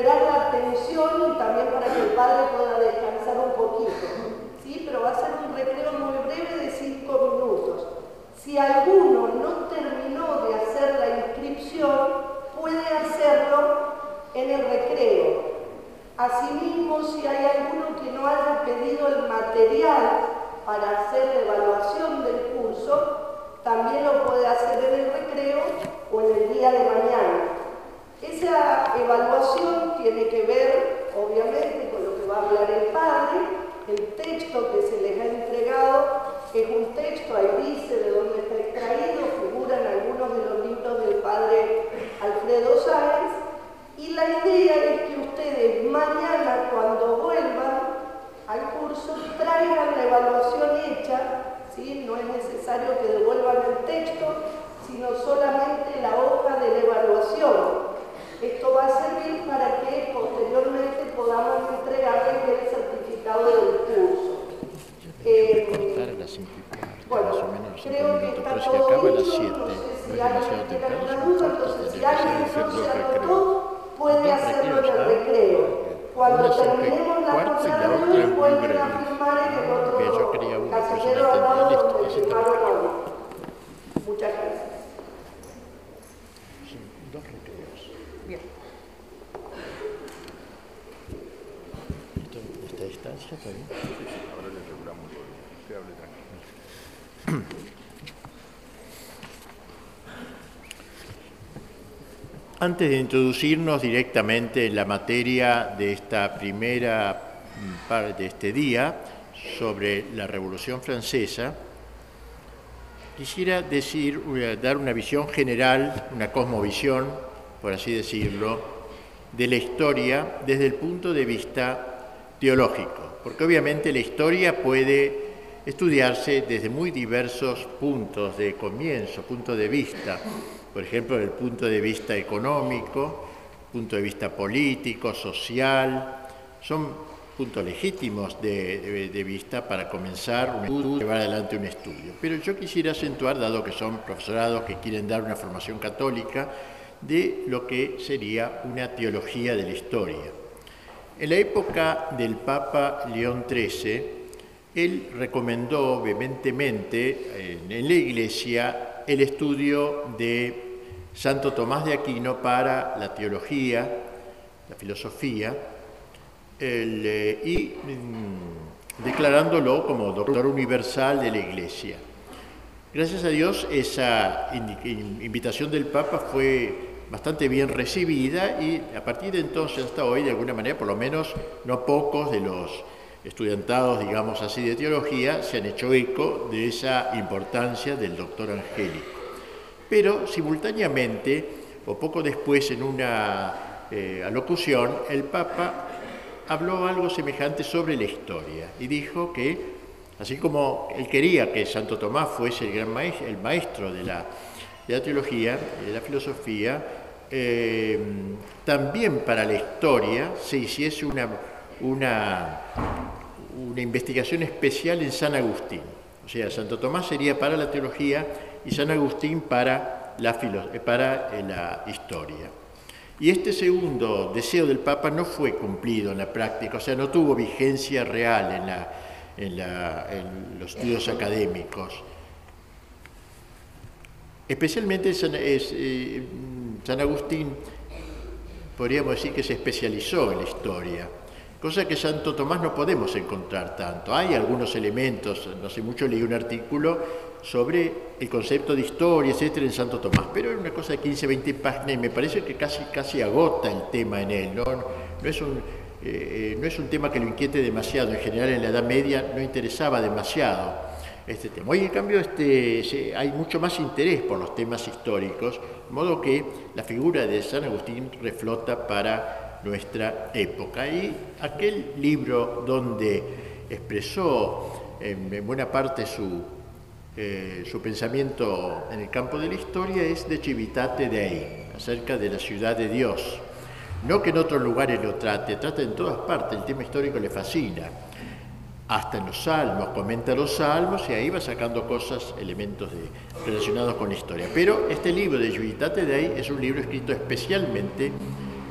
recuperar la atención y también para que el padre pueda descansar un poquito. ¿sí? Pero va a ser un recreo muy breve de cinco minutos. Si alguno no terminó de hacer la inscripción, puede hacerlo en el recreo. Asimismo, si hay alguno que no haya pedido el material para hacer la evaluación del curso, también lo puede hacer en el recreo o en el día de mañana. Esa evaluación tiene que ver, obviamente, con lo que va a hablar el padre. El texto que se les ha entregado es un texto, ahí dice de dónde está extraído, figuran algunos de los libros del padre Alfredo Sáenz. Y la idea es que ustedes mañana, cuando vuelvan al curso, traigan la evaluación hecha ¿sí? No es necesario que devuelvan el texto, sino solamente la hoja de la evaluación. Esto va a servir para que posteriormente podamos entregarles el certificado del curso. Eh, bueno, creo que está todo dicho, no sé si alguien tiene alguna duda, entonces si alguien no anotó, puede hacerlo en el recreo. Cuando terminemos la jornada de hoy, vuelven a firmar en el otro casillero al lado donde firmaron hoy. Muchas gracias. Dos recreos. Bien. ¿Esta distancia está bien? Ahora le regulamos todo. Usted hable tranquilo. Antes de introducirnos directamente en la materia de esta primera mm, parte de este día sobre la Revolución Francesa, quisiera decir, dar una visión general, una cosmovisión, por así decirlo, de la historia desde el punto de vista teológico, porque obviamente la historia puede estudiarse desde muy diversos puntos de comienzo, puntos de vista por ejemplo, el punto de vista económico, punto de vista político, social, son puntos legítimos de, vista para comenzar un estudio, llevar adelante un estudio. Pero yo quisiera acentuar, dado que son profesorados que quieren dar una formación católica, de lo que sería una teología de la historia. En la época del Papa León XIII, él recomendó vehementemente en la Iglesia el estudio de Santo Tomás de Aquino para la teología, la filosofía, eh, y mm, declarándolo como doctor universal de la Iglesia. Gracias a Dios esa invitación del Papa fue bastante bien recibida y a partir de entonces hasta hoy, de alguna manera, por lo menos no pocos de los estudiantados, digamos así, de teología, se han hecho eco de esa importancia del doctor Angélico. Pero simultáneamente, o poco después en una eh, alocución, el Papa habló algo semejante sobre la historia y dijo que, así como él quería que Santo Tomás fuese el gran maestro, el maestro de la, teología, de la filosofía, eh, también para la historia se hiciese una una, una investigación especial en San Agustín. O sea, Santo Tomás sería para la teología y San Agustín para la, eh, para eh, la historia. Y este segundo deseo del Papa no fue cumplido en la práctica, o sea, no tuvo vigencia real en, la, en, la, en los estudios académicos. Especialmente eh, San Agustín, podríamos decir que se especializó en la historia cosa que Santo Tomás no podemos encontrar tanto. Hay algunos elementos, no sé mucho, leí un artículo sobre el concepto de historia, etcétera, en Santo Tomás, pero es una cosa de 15, 20 páginas y me parece que casi, casi agota el tema en él, no, no es un, eh, no es un tema que lo inquiete demasiado, en general en la Edad Media no interesaba demasiado este tema. Hoy, en cambio, este, hay mucho más interés por los temas históricos, de modo que la figura de San Agustín reflota para nuestra época. Y aquel libro donde expresó en buena parte su, eh, su pensamiento en el campo de la historia es de Civitate Dei, acerca de la ciudad de Dios. No que en otros lugares lo trate, trata en todas partes, el tema histórico le fascina. Hasta en los salmos, comenta los salmos y ahí va sacando cosas, elementos relacionados con la historia. Pero este libro de Civitate Dei es un libro escrito especialmente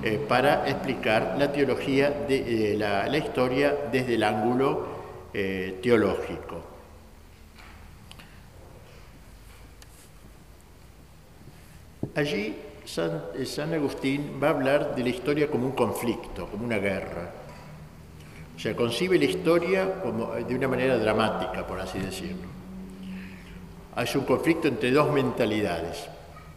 eh, para explicar la teología de eh, la, historia desde el ángulo eh, teológico. Allí San, Agustín va a hablar de la historia como un conflicto, como una guerra. O sea, concibe la historia como, de una manera dramática, por así decirlo. Es un conflicto entre dos mentalidades,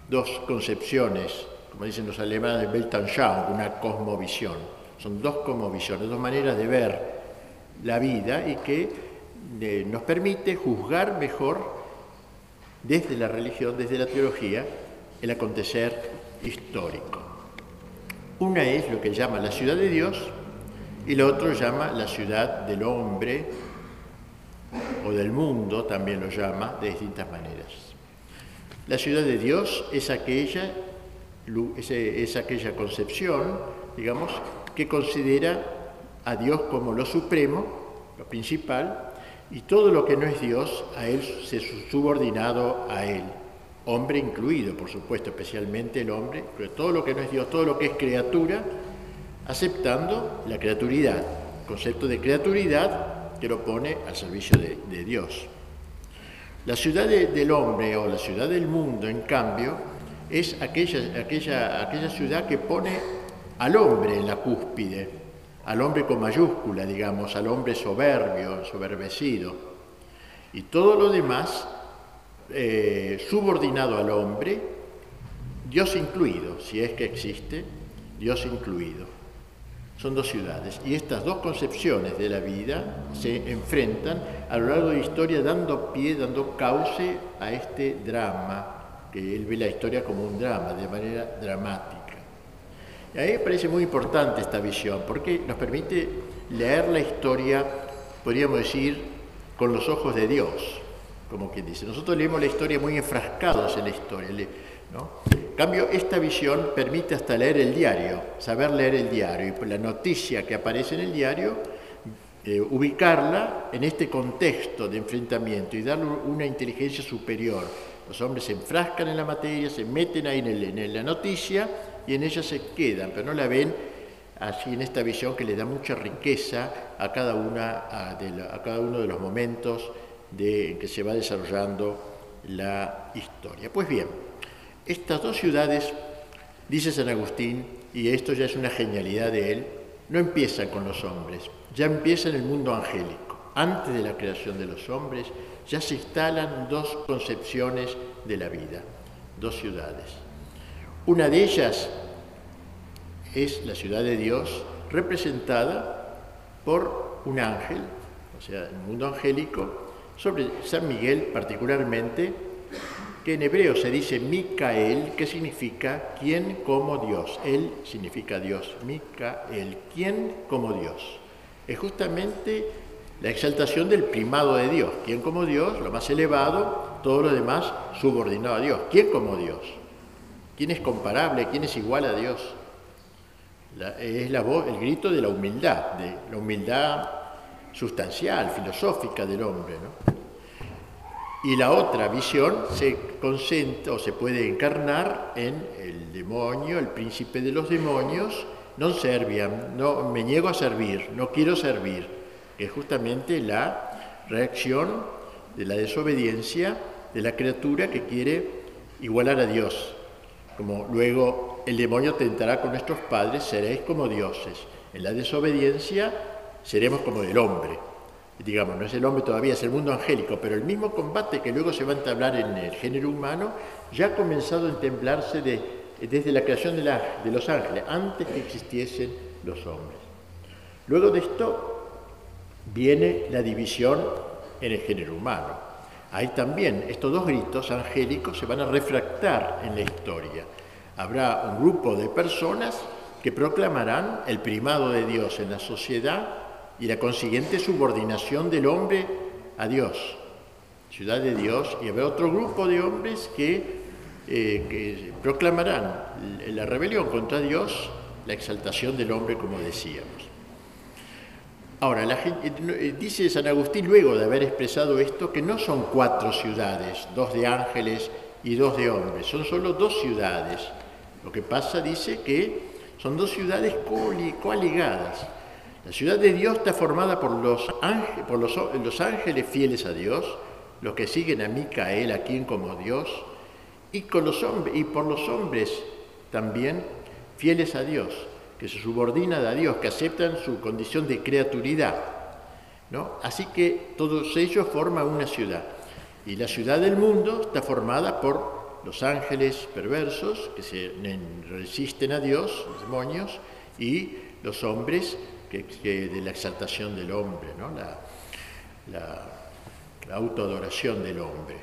dos concepciones como dicen los alemanes, Weltanschauung, una cosmovisión. Son dos cosmovisiones, dos maneras de ver la vida y que eh, nos permite juzgar mejor desde la religión, desde la teología, el acontecer histórico. Una es lo que llama la ciudad de Dios y la otra llama la ciudad del hombre o del mundo, también lo llama de distintas maneras. La ciudad de Dios es aquella es, aquella concepción, digamos, que considera a Dios como lo supremo, lo principal, y todo lo que no es Dios, a Él se subordinado a Él, hombre incluido, por supuesto, especialmente el hombre, pero todo lo que no es Dios, todo lo que es criatura, aceptando la criaturidad, concepto de creaturidad que lo pone al servicio de, Dios. La ciudad del hombre o la ciudad del mundo, en cambio, es aquella, aquella, aquella ciudad que pone al hombre en la cúspide, al hombre con mayúscula, digamos, al hombre soberbio, soberbecido. Y todo lo demás, eh, subordinado al hombre, Dios incluido, si es que existe, Dios incluido. Son dos ciudades. Y estas dos concepciones de la vida se enfrentan a lo largo de la historia dando pie, dando cauce a este drama, que él ve la historia como un drama, de manera dramática. Y a mí me parece muy importante esta visión, porque nos permite leer la historia, podríamos decir, con los ojos de Dios, como quien dice. Nosotros leemos la historia muy enfrascados en la historia. En cambio, esta visión permite hasta leer el diario, saber leer el diario, y la noticia que aparece en el diario, eh, ubicarla en este contexto de enfrentamiento y darle una inteligencia superior. Los hombres se enfrascan en la materia, se meten ahí en la noticia, y en ella se quedan, pero no la ven así en esta visión que le da mucha riqueza a cada, uno de los momentos en que se va desarrollando la historia. Pues bien, estas dos ciudades, dice San Agustín, y esto ya es una genialidad de él, no empiezan con los hombres, ya empieza en el mundo angélico. Antes de la creación de los hombres ya se instalan dos concepciones de la vida, dos ciudades. Una de ellas es la ciudad de Dios representada por un ángel, o sea, el mundo angélico, sobre San Miguel particularmente, que en hebreo se dice Micael, que significa quien como Dios. Él significa Dios, Micael, quien como Dios. Es justamente la exaltación del primado de Dios, quien como Dios, lo más elevado, todo lo demás subordinado a Dios, quien como Dios. ¿Quién es comparable? ¿Quién es igual a Dios? es la voz, el grito de la humildad, de la humildad sustancial, filosófica del hombre. Y la otra visión se concentra o se puede encarnar en el demonio, el príncipe de los demonios, non serviam, no me niego a servir, no quiero servir, que es justamente la reacción de la desobediencia de la criatura que quiere igualar a Dios, como luego el demonio tentará con nuestros padres, seréis como dioses. En la desobediencia seremos como el hombre. Digamos, no es el hombre todavía, es el mundo angélico, pero el mismo combate que luego se va a entablar en el género humano ya ha comenzado a entemblarse desde la creación de, de los ángeles, antes que existiesen los hombres. Luego de esto viene la división en el género humano. Ahí también estos dos gritos angélicos se van a refractar en la historia. Habrá un grupo de personas que proclamarán el primado de Dios en la sociedad y la consiguiente subordinación del hombre a Dios, ciudad de Dios, y habrá otro grupo de hombres que, eh, proclamarán la rebelión contra Dios, la exaltación del hombre, como decíamos. Ahora, la gente, eh, dice San Agustín luego de haber expresado esto que no son cuatro ciudades, dos de ángeles y dos de hombres, son solo dos ciudades. Lo que pasa, dice, que son dos ciudades coaligadas. La ciudad de Dios está formada por los, ángeles, fieles a Dios, los que siguen a Micael, a quien como Dios, y, por los hombres también fieles a Dios que se subordinan a Dios, que aceptan su condición de criaturidad. ¿no? Así que todos ellos forman una ciudad. Y la ciudad del mundo está formada por los ángeles perversos que se resisten a Dios, demonios, y los hombres que, de la exaltación del hombre, ¿no? la, la autoadoración del hombre.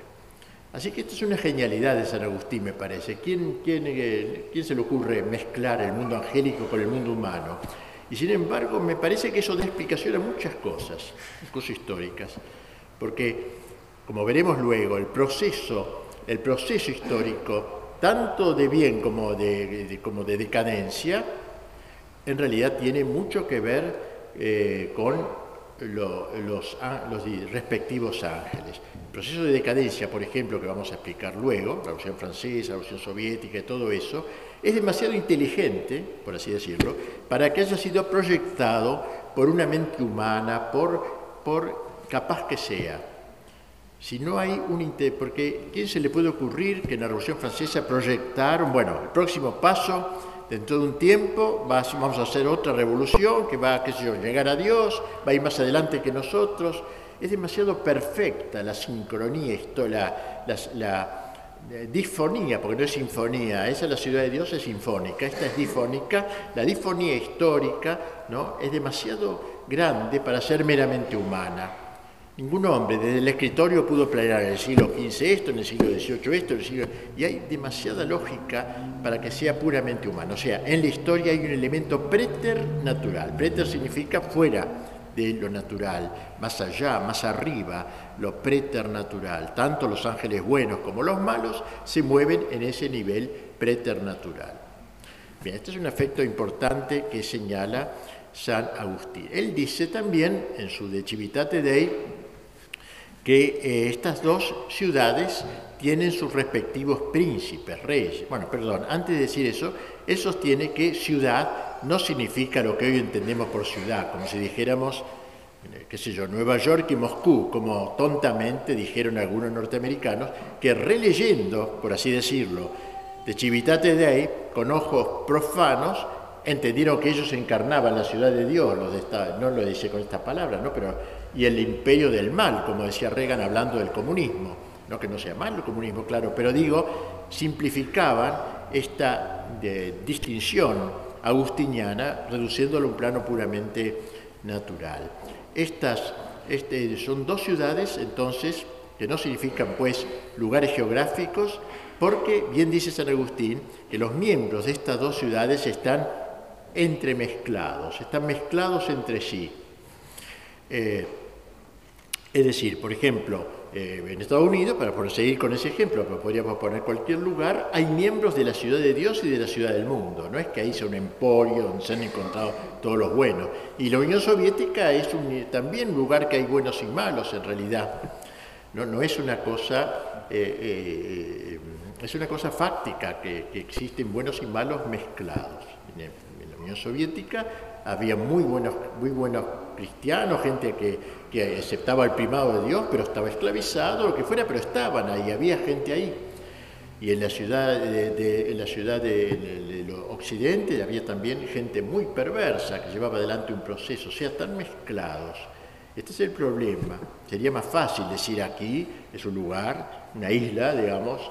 Así que esto es una genialidad de San Agustín, me parece. ¿Quién, eh, se le ocurre mezclar el mundo angélico con el mundo humano? Y sin embargo, me parece que eso da explicación a muchas cosas, cosas históricas. Porque, como veremos luego, el proceso, el proceso histórico, tanto de bien como de decadencia, en realidad tiene mucho que ver eh, con los, respectivos ángeles. El proceso de decadencia, por ejemplo, que vamos a explicar luego, la Revolución Francesa, la Revolución Soviética y todo eso, es demasiado inteligente, por así decirlo, para que haya sido proyectado por una mente humana, por, capaz que sea. Si no hay un porque ¿quién se le puede ocurrir que en la Revolución Francesa proyectaron, bueno, el próximo paso, dentro de un tiempo vamos a hacer otra revolución que va, qué sé yo, llegar a Dios, va a ir más adelante que nosotros? Es demasiado perfecta la sincronía, la, la, la disfonía, porque no es sinfonía, esa es la ciudad de Dios, es sinfónica, esta es difónica, la disfonía histórica ¿no? es demasiado grande para ser meramente humana. Ningún hombre desde el escritorio pudo planear en el siglo XV esto, en el siglo XVIII esto, en el siglo... y hay demasiada lógica para que sea puramente humano. O sea, en la historia hay un elemento preternatural. Preter significa fuera, de lo natural, más allá, más arriba, lo preternatural. Tanto los ángeles buenos como los malos se mueven en ese nivel preternatural. Bien, este es un efecto importante que señala San Agustín. Él dice también en su De Civitate Dei que eh, estas dos ciudades tienen sus respectivos príncipes, reyes. Bueno, perdón, antes de decir eso, él sostiene que ciudad no significa lo que hoy entendemos por ciudad, como si dijéramos, eh, qué sé yo, Nueva York y Moscú, como tontamente dijeron algunos norteamericanos, que releyendo, por así decirlo, de Civitate Dei, con ojos profanos, entendieron que ellos encarnaban la ciudad de Dios, los de no lo dice con estas palabras, ¿no? pero, y el imperio del mal, como decía Reagan hablando del comunismo no que no sea malo el comunismo, claro, pero digo, simplificaban esta distinción agustiniana, reduciéndolo a un plano puramente natural. Estas este, son dos ciudades, entonces, que no significan pues lugares geográficos, porque bien dice San Agustín que los miembros de estas dos ciudades están entremezclados, están mezclados entre sí. Eh, es decir, por ejemplo, eh, en Estados Unidos, para seguir con ese ejemplo, pero podríamos poner cualquier lugar, hay miembros de la ciudad de Dios y de la ciudad del mundo. No es que ahí sea un emporio donde se han encontrado todos los buenos. Y la Unión Soviética es un, también un lugar que hay buenos y malos en realidad. No, es una cosa, eh, eh, es una cosa fáctica que, existen buenos y malos mezclados. En, la Unión Soviética había muy buenos, muy buenos cristianos, gente que que aceptaba el primado de Dios, pero estaba esclavizado, lo que fuera, pero estaban ahí, había gente ahí. Y en la ciudad de, la ciudad de, Occidente había también gente muy perversa que llevaba adelante un proceso, o sea, están mezclados. Este es el problema. Sería más fácil decir aquí es un lugar, una isla, digamos,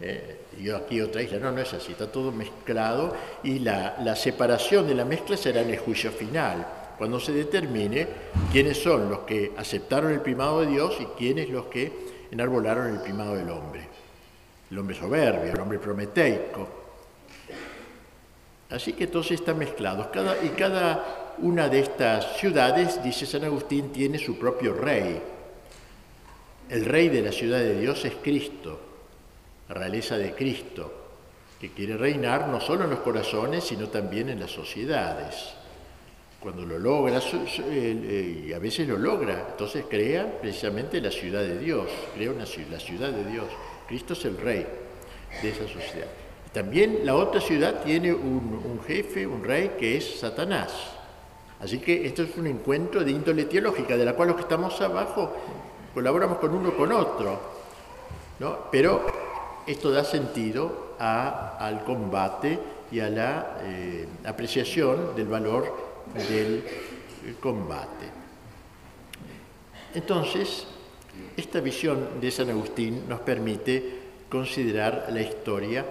eh, y aquí otra isla. No, no es así, está todo mezclado y la, la separación de la mezcla será en el juicio final cuando se determine quiénes son los que aceptaron el primado de Dios y quiénes los que enarbolaron el primado del hombre. El hombre soberbio, el hombre prometeico. Así que todos están mezclados. y cada una de estas ciudades, dice San Agustín, tiene su propio rey. El rey de la ciudad de Dios es Cristo, realeza de Cristo, que quiere reinar no solo en los corazones, sino también en las sociedades cuando lo logra, eh, y a veces lo logra, entonces crea precisamente la ciudad de Dios, crea una, la ciudad de Dios. Cristo es el rey de esa sociedad. También la otra ciudad tiene un, jefe, un rey, que es Satanás. Así que esto es un encuentro de índole teológica, de la cual los que estamos abajo colaboramos con uno con otro. ¿no? Pero esto da sentido al combate y a la eh, apreciación del valor del combate. Entonces, esta visión de San Agustín nos permite considerar la historia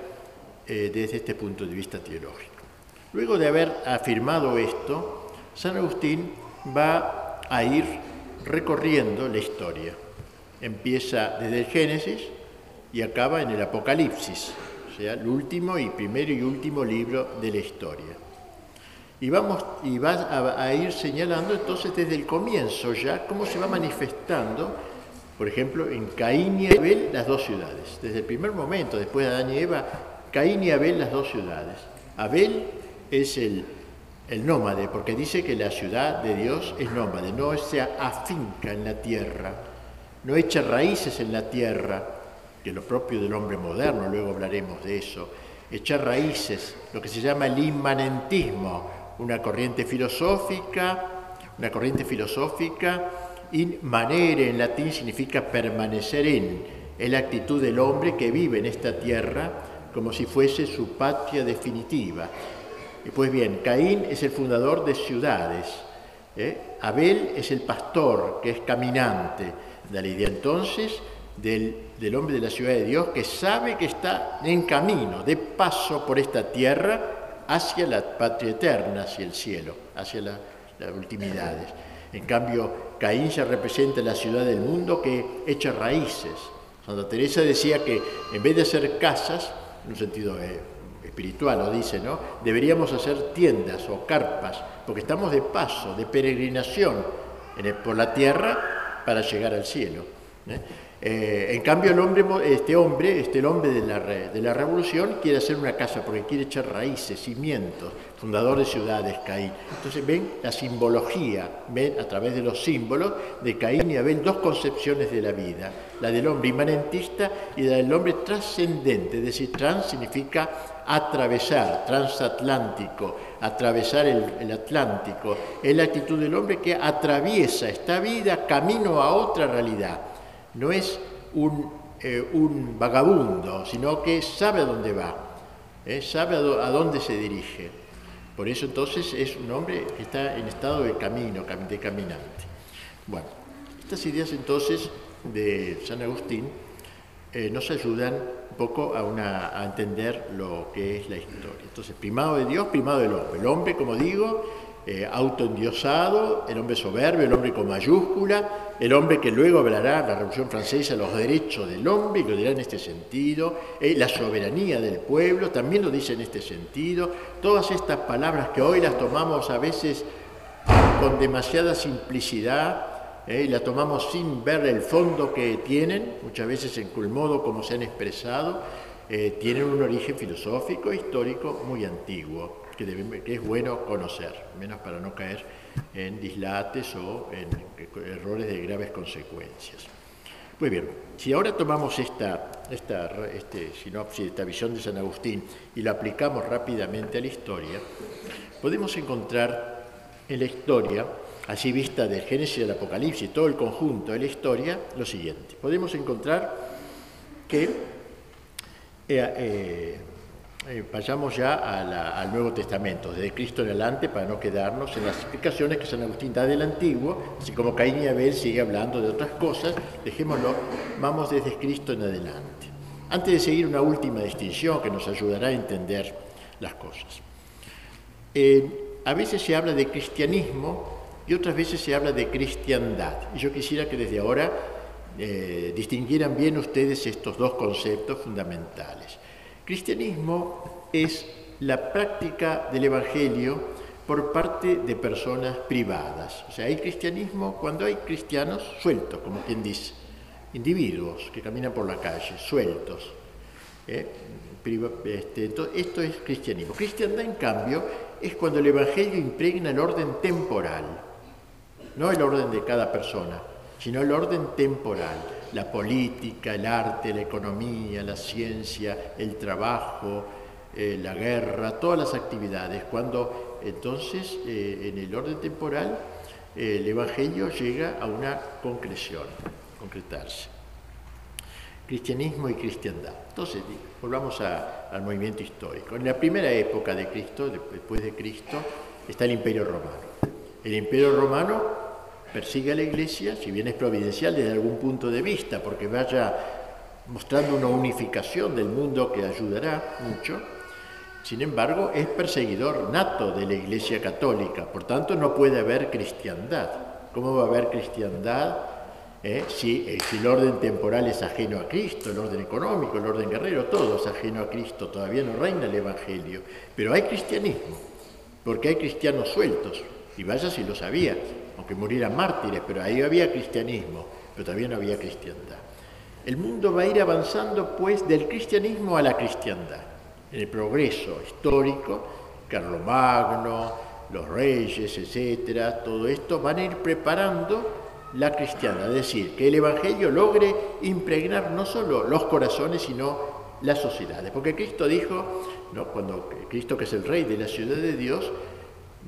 eh, desde este punto de vista teológico. Luego de haber afirmado esto, San Agustín va a ir recorriendo la historia. Empieza desde el Génesis y acaba en el Apocalipsis, o sea, el último y primero y último libro de la historia. Y, vamos, y va a, ir señalando entonces desde el comienzo ya cómo se va manifestando, por ejemplo, en Caín y Abel las dos ciudades. Desde el primer momento, después de Adán y Eva, Caín y Abel las dos ciudades. Abel es el, el nómade, porque dice que la ciudad de Dios es nómade, no se afinca en la tierra, no echa raíces en la tierra, es lo propio del hombre moderno, luego hablaremos de eso, echar raíces, lo que se llama el inmanentismo, una corriente filosófica, una corriente filosófica, inmanere en latín significa permanecer en, es la actitud del hombre que vive en esta tierra como si fuese su patria definitiva. Pues bien, Caín es el fundador de ciudades, ¿eh? Abel es el pastor, que es caminante, de la idea entonces del, del, hombre de la ciudad de Dios que sabe que está en camino, de paso por esta tierra hacia la patria eterna, hacia el cielo, hacia las ultimidades. En cambio, Caín ya representa la ciudad del mundo que echa raíces. Santa Teresa decía que en vez de hacer casas, en un sentido eh, espiritual lo dice, ¿no? Deberíamos hacer tiendas o carpas, porque estamos de paso, de peregrinación por la tierra para llegar al cielo. ¿eh? Eh, en cambio, el hombre, este hombre, este el hombre de la, revolución, quiere hacer una casa porque quiere echar raíces, cimientos, fundador de ciudades, Caín. Entonces ven la simbología, ven a través de los símbolos de Caín y Abel dos concepciones de la vida, la del hombre inmanentista y la del hombre trascendente, es decir, trans significa atravesar, transatlántico, atravesar el, el Atlántico, es la actitud del hombre que atraviesa esta vida camino a otra realidad no es eh, un, vagabundo, sino que sabe a dónde va, ¿eh? sabe a, dónde se dirige. Por eso entonces es un hombre que está en estado de camino, de caminante. Bueno, estas ideas entonces de San Agustín eh, nos ayudan un poco a, a entender lo que es la historia. Entonces, primado de Dios, primado del hombre. El hombre, como digo, eh, autoendiosado, el hombre soberbio, el hombre con mayúscula, el hombre que luego hablará la Revolución Francesa los derechos del hombre, y lo dirá en este sentido, eh, la soberanía del pueblo, también lo dice en este sentido, todas estas palabras que hoy las tomamos a veces con demasiada simplicidad, eh, las tomamos sin ver el fondo que tienen, muchas veces en el modo como se han expresado, eh, tienen un origen filosófico, histórico muy antiguo que, es bueno conocer, menos para no caer en dislates o en errores de graves consecuencias. Muy bien, si ahora tomamos esta, esta este sinopsis, esta visión de San Agustín y la aplicamos rápidamente a la historia, podemos encontrar en la historia, así vista del Génesis al Apocalipsis, todo el conjunto de la historia, lo siguiente. Podemos encontrar que eh, eh, eh, vayamos ya al Nuevo Testamento, desde Cristo en adelante, para no quedarnos en las explicaciones que San Agustín da del Antiguo, así como Caín y Abel sigue hablando de otras cosas, dejémoslo, vamos desde Cristo en adelante. Antes de seguir una última distinción que nos ayudará a entender las cosas. Eh, a veces se habla de cristianismo y otras veces se habla de cristiandad. Y yo quisiera que desde ahora eh, distinguieran bien ustedes estos dos conceptos fundamentales. Cristianismo es la práctica del Evangelio por parte de personas privadas. O sea, hay cristianismo cuando hay cristianos sueltos, como quien dice, individuos que caminan por la calle, sueltos. ¿eh? Este, esto es cristianismo. Cristiandad, en cambio, es cuando el Evangelio impregna el orden temporal, no el orden de cada persona, sino el orden temporal la política, el arte, la economía, la ciencia, el trabajo, eh, la guerra, todas las actividades, cuando entonces eh, en el orden temporal eh, el Evangelio llega a una concreción, concretarse. Cristianismo y cristiandad. Entonces, volvamos al movimiento histórico. En la primera época de Cristo, después de Cristo, está el Imperio Romano. El Imperio Romano persigue a la Iglesia, si bien es providencial desde algún punto de vista, porque vaya mostrando una unificación del mundo que ayudará mucho, sin embargo es perseguidor nato de la Iglesia Católica, por tanto no puede haber cristiandad. ¿Cómo va a haber cristiandad eh, si, si, el orden temporal es ajeno a Cristo, el orden económico, el orden guerrero, todo es ajeno a Cristo, todavía no reina el Evangelio, pero hay cristianismo, porque hay cristianos sueltos, y vaya si lo sabía, aunque murieran mártires, pero ahí había cristianismo, pero todavía no había cristiandad. El mundo va a ir avanzando pues del cristianismo a la cristiandad, en el progreso histórico, Carlomagno, los reyes, etcétera, todo esto van a ir preparando la cristiana, es decir, que el Evangelio logre impregnar no solo los corazones, sino las sociedades. Porque Cristo dijo, ¿no? cuando Cristo que es el rey de la ciudad de Dios,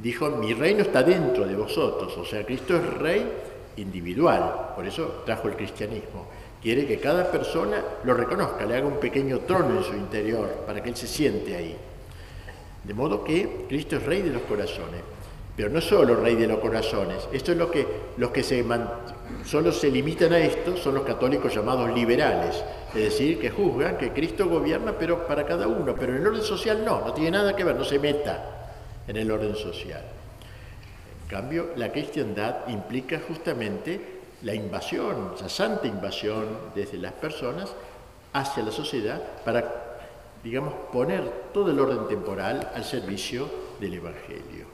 dijo, mi reino está dentro de vosotros, o sea, Cristo es rey individual, por eso trajo el cristianismo. Quiere que cada persona lo reconozca, le haga un pequeño trono en su interior para que él se siente ahí. De modo que Cristo es rey de los corazones. Pero no solo rey de los corazones, esto es lo que los que se solo se limitan a esto son los católicos llamados liberales, es decir, que juzgan que Cristo gobierna pero para cada uno, pero en el orden social no, no tiene nada que ver, no se meta en el orden social. En cambio, la cristiandad implica justamente la invasión, esa santa invasión desde las personas hacia la sociedad para, digamos, poner todo el orden temporal al servicio del Evangelio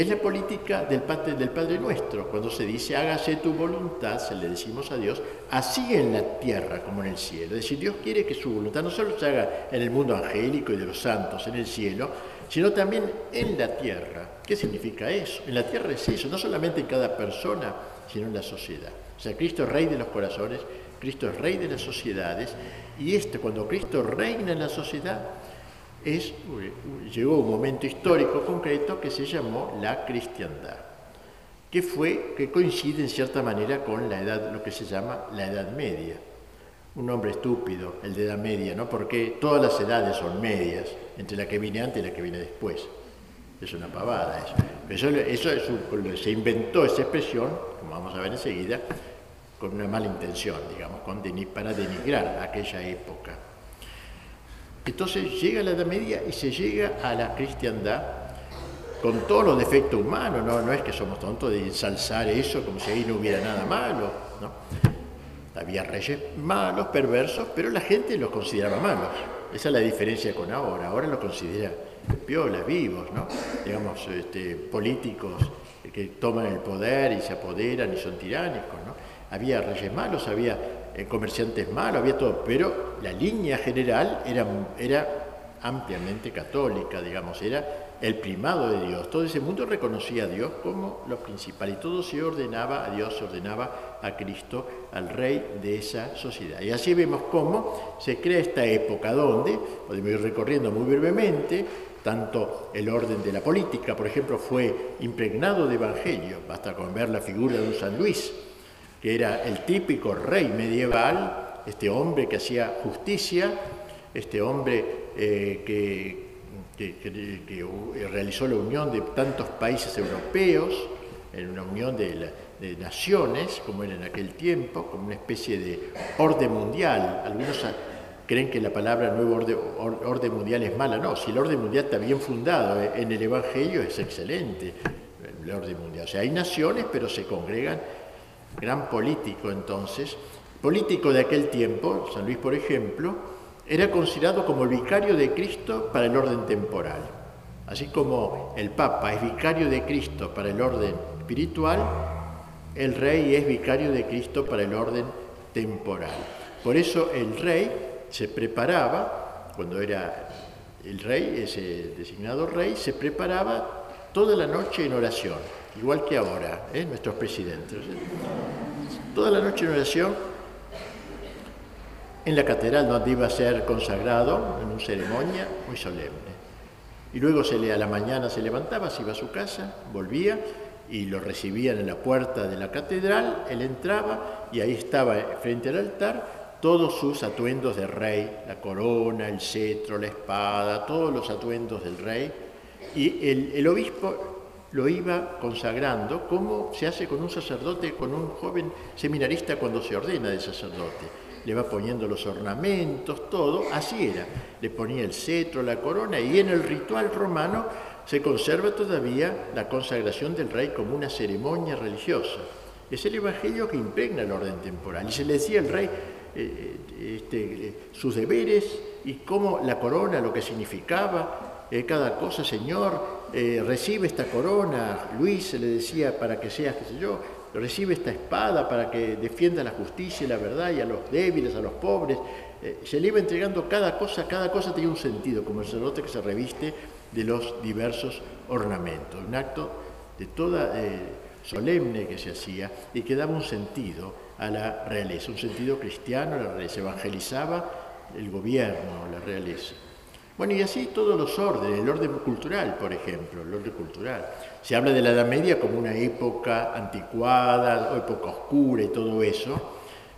es la política del padre, del padre Nuestro. Cuando se dice hágase tu voluntad, se le decimos a Dios, así en la tierra como en el cielo. Es decir, Dios quiere que su voluntad no solo se haga en el mundo angélico y de los santos, en el cielo, sino también en la tierra. ¿Qué significa eso? En la tierra es eso, no solamente en cada persona, sino en la sociedad. O sea, Cristo es rey de los corazones, Cristo es rey de las sociedades, y este, cuando Cristo reina en la sociedad, es, llegó un momento histórico concreto que se llamó la cristiandad, que fue, que coincide en cierta manera con la edad, lo que se llama la Edad Media. Un nombre estúpido, el de Edad Media, ¿no? Porque todas las edades son medias, entre la que viene antes y la que viene después. Es una pavada eso. eso, eso se inventó esa expresión, como vamos a ver enseguida, con una mala intención, digamos, para denigrar aquella época. Entonces llega la Edad Media y se llega a la cristiandad con todos los defectos humanos, no, no es que somos tontos de ensalzar eso como si ahí no hubiera nada malo, ¿no? Había reyes malos, perversos, pero la gente los consideraba malos. Esa es la diferencia con ahora. Ahora los considera piolas, vivos, ¿no? Digamos, este, políticos que toman el poder y se apoderan y son tiránicos, ¿no? Había reyes malos, había comerciantes malos, había todo, pero la línea general era, era ampliamente católica, digamos, era el primado de Dios. Todo ese mundo reconocía a Dios como lo principal y todo se ordenaba a Dios, se ordenaba a Cristo, al rey de esa sociedad. Y así vemos cómo se crea esta época donde, podemos ir recorriendo muy brevemente, tanto el orden de la política, por ejemplo, fue impregnado de evangelio, basta con ver la figura de un San Luis, que era el típico rey medieval, este hombre que hacía justicia, este hombre eh, que, realizó la unión de tantos países europeos, en una unión de, naciones, como era en aquel tiempo, como una especie de orden mundial. Algunos creen que la palabra nuevo orden, orden mundial es mala. No, si el orden mundial está bien fundado en el Evangelio, es excelente el orden mundial. O sea, hay naciones, pero se congregan gran político entonces, político de aquel tiempo, San Luis por ejemplo, era considerado como el vicario de Cristo para el orden temporal. Así como el Papa es vicario de Cristo para el orden espiritual, el rey es vicario de Cristo para el orden temporal. Por eso el rey se preparaba, cuando era el rey, ese designado rey, se preparaba toda la noche en oración igual que ahora, ¿eh? nuestros presidentes. Toda la noche en oración en la catedral donde iba a ser consagrado en una ceremonia muy solemne. Y luego se le, a la mañana se levantaba, se iba a su casa, volvía y lo recibían en la puerta de la catedral, él entraba y ahí estaba frente al altar todos sus atuendos de rey, la corona, el cetro, la espada, todos los atuendos del rey. Y el, el obispo lo iba consagrando, como se hace con un sacerdote, con un joven seminarista cuando se ordena de sacerdote. Le va poniendo los ornamentos, todo, así era. Le ponía el cetro, la corona, y en el ritual romano se conserva todavía la consagración del rey como una ceremonia religiosa. Es el Evangelio que impregna el orden temporal. Y se le decía al rey eh, eh, este, eh, sus deberes y cómo la corona, lo que significaba, cada cosa, Señor, recibe esta corona, Luis se le decía para que seas, qué sé yo, recibe esta espada para que defienda la justicia y la verdad y a los débiles, a los pobres. Eh, se le iba entregando cada cosa, cada cosa tenía un sentido, como el sacerdote que se reviste de los diversos ornamentos. Un acto de toda eh, solemne que se hacía y que daba un sentido a la realeza, un sentido cristiano la realeza, evangelizaba el gobierno, la realeza. Bueno, y así todos los órdenes, el orden cultural, por ejemplo, el orden cultural. Se habla de la Edad Media como una época anticuada, época oscura y todo eso,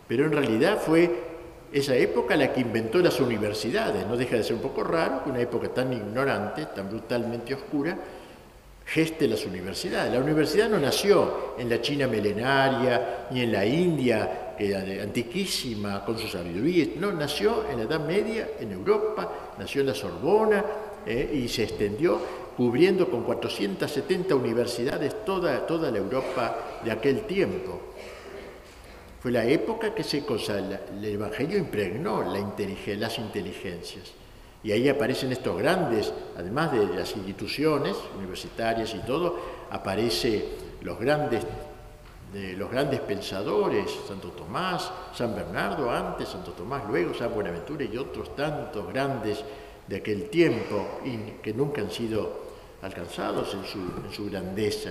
pero en realidad fue esa época la que inventó las universidades. No deja de ser un poco raro que una época tan ignorante, tan brutalmente oscura, geste las universidades. La universidad no nació en la China milenaria ni en la India antiquísima con su sabiduría, no, nació en la Edad Media, en Europa, nació en la Sorbona eh, y se extendió cubriendo con 470 universidades toda, toda la Europa de aquel tiempo. Fue la época que se, el Evangelio impregnó la las inteligencias. Y ahí aparecen estos grandes, además de las instituciones universitarias y todo, aparecen los grandes, los grandes pensadores, Santo Tomás, San Bernardo antes, Santo Tomás luego, San Buenaventura y otros tantos grandes de aquel tiempo y que nunca han sido alcanzados en su, grandeza.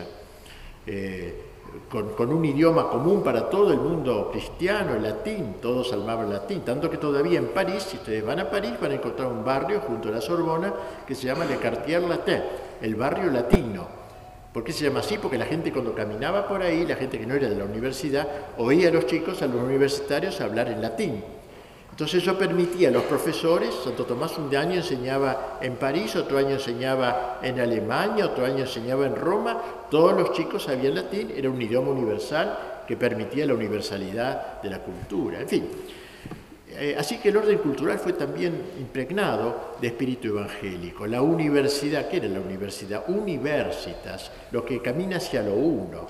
Eh, con, un idioma común para todo el mundo cristiano, el latín, todos hablaban latín, tanto que todavía en París, si ustedes van a París, van a encontrar un barrio junto a la Sorbona que se llama Le Quartier Latin, el barrio latino. ¿Por qué se llama así? Porque la gente cuando caminaba por ahí, la gente que no era de la universidad, oía a los chicos, a los universitarios hablar en latín. Entonces eso permitía a los profesores, Santo Tomás un año enseñaba en París, otro año enseñaba en Alemania, otro año enseñaba en Roma, todos los chicos sabían latín, era un idioma universal que permitía la universalidad de la cultura, en fin. Eh, así que el orden cultural fue también impregnado de espíritu evangélico. La universidad, ¿qué era la universidad? Universitas, lo que camina hacia lo uno,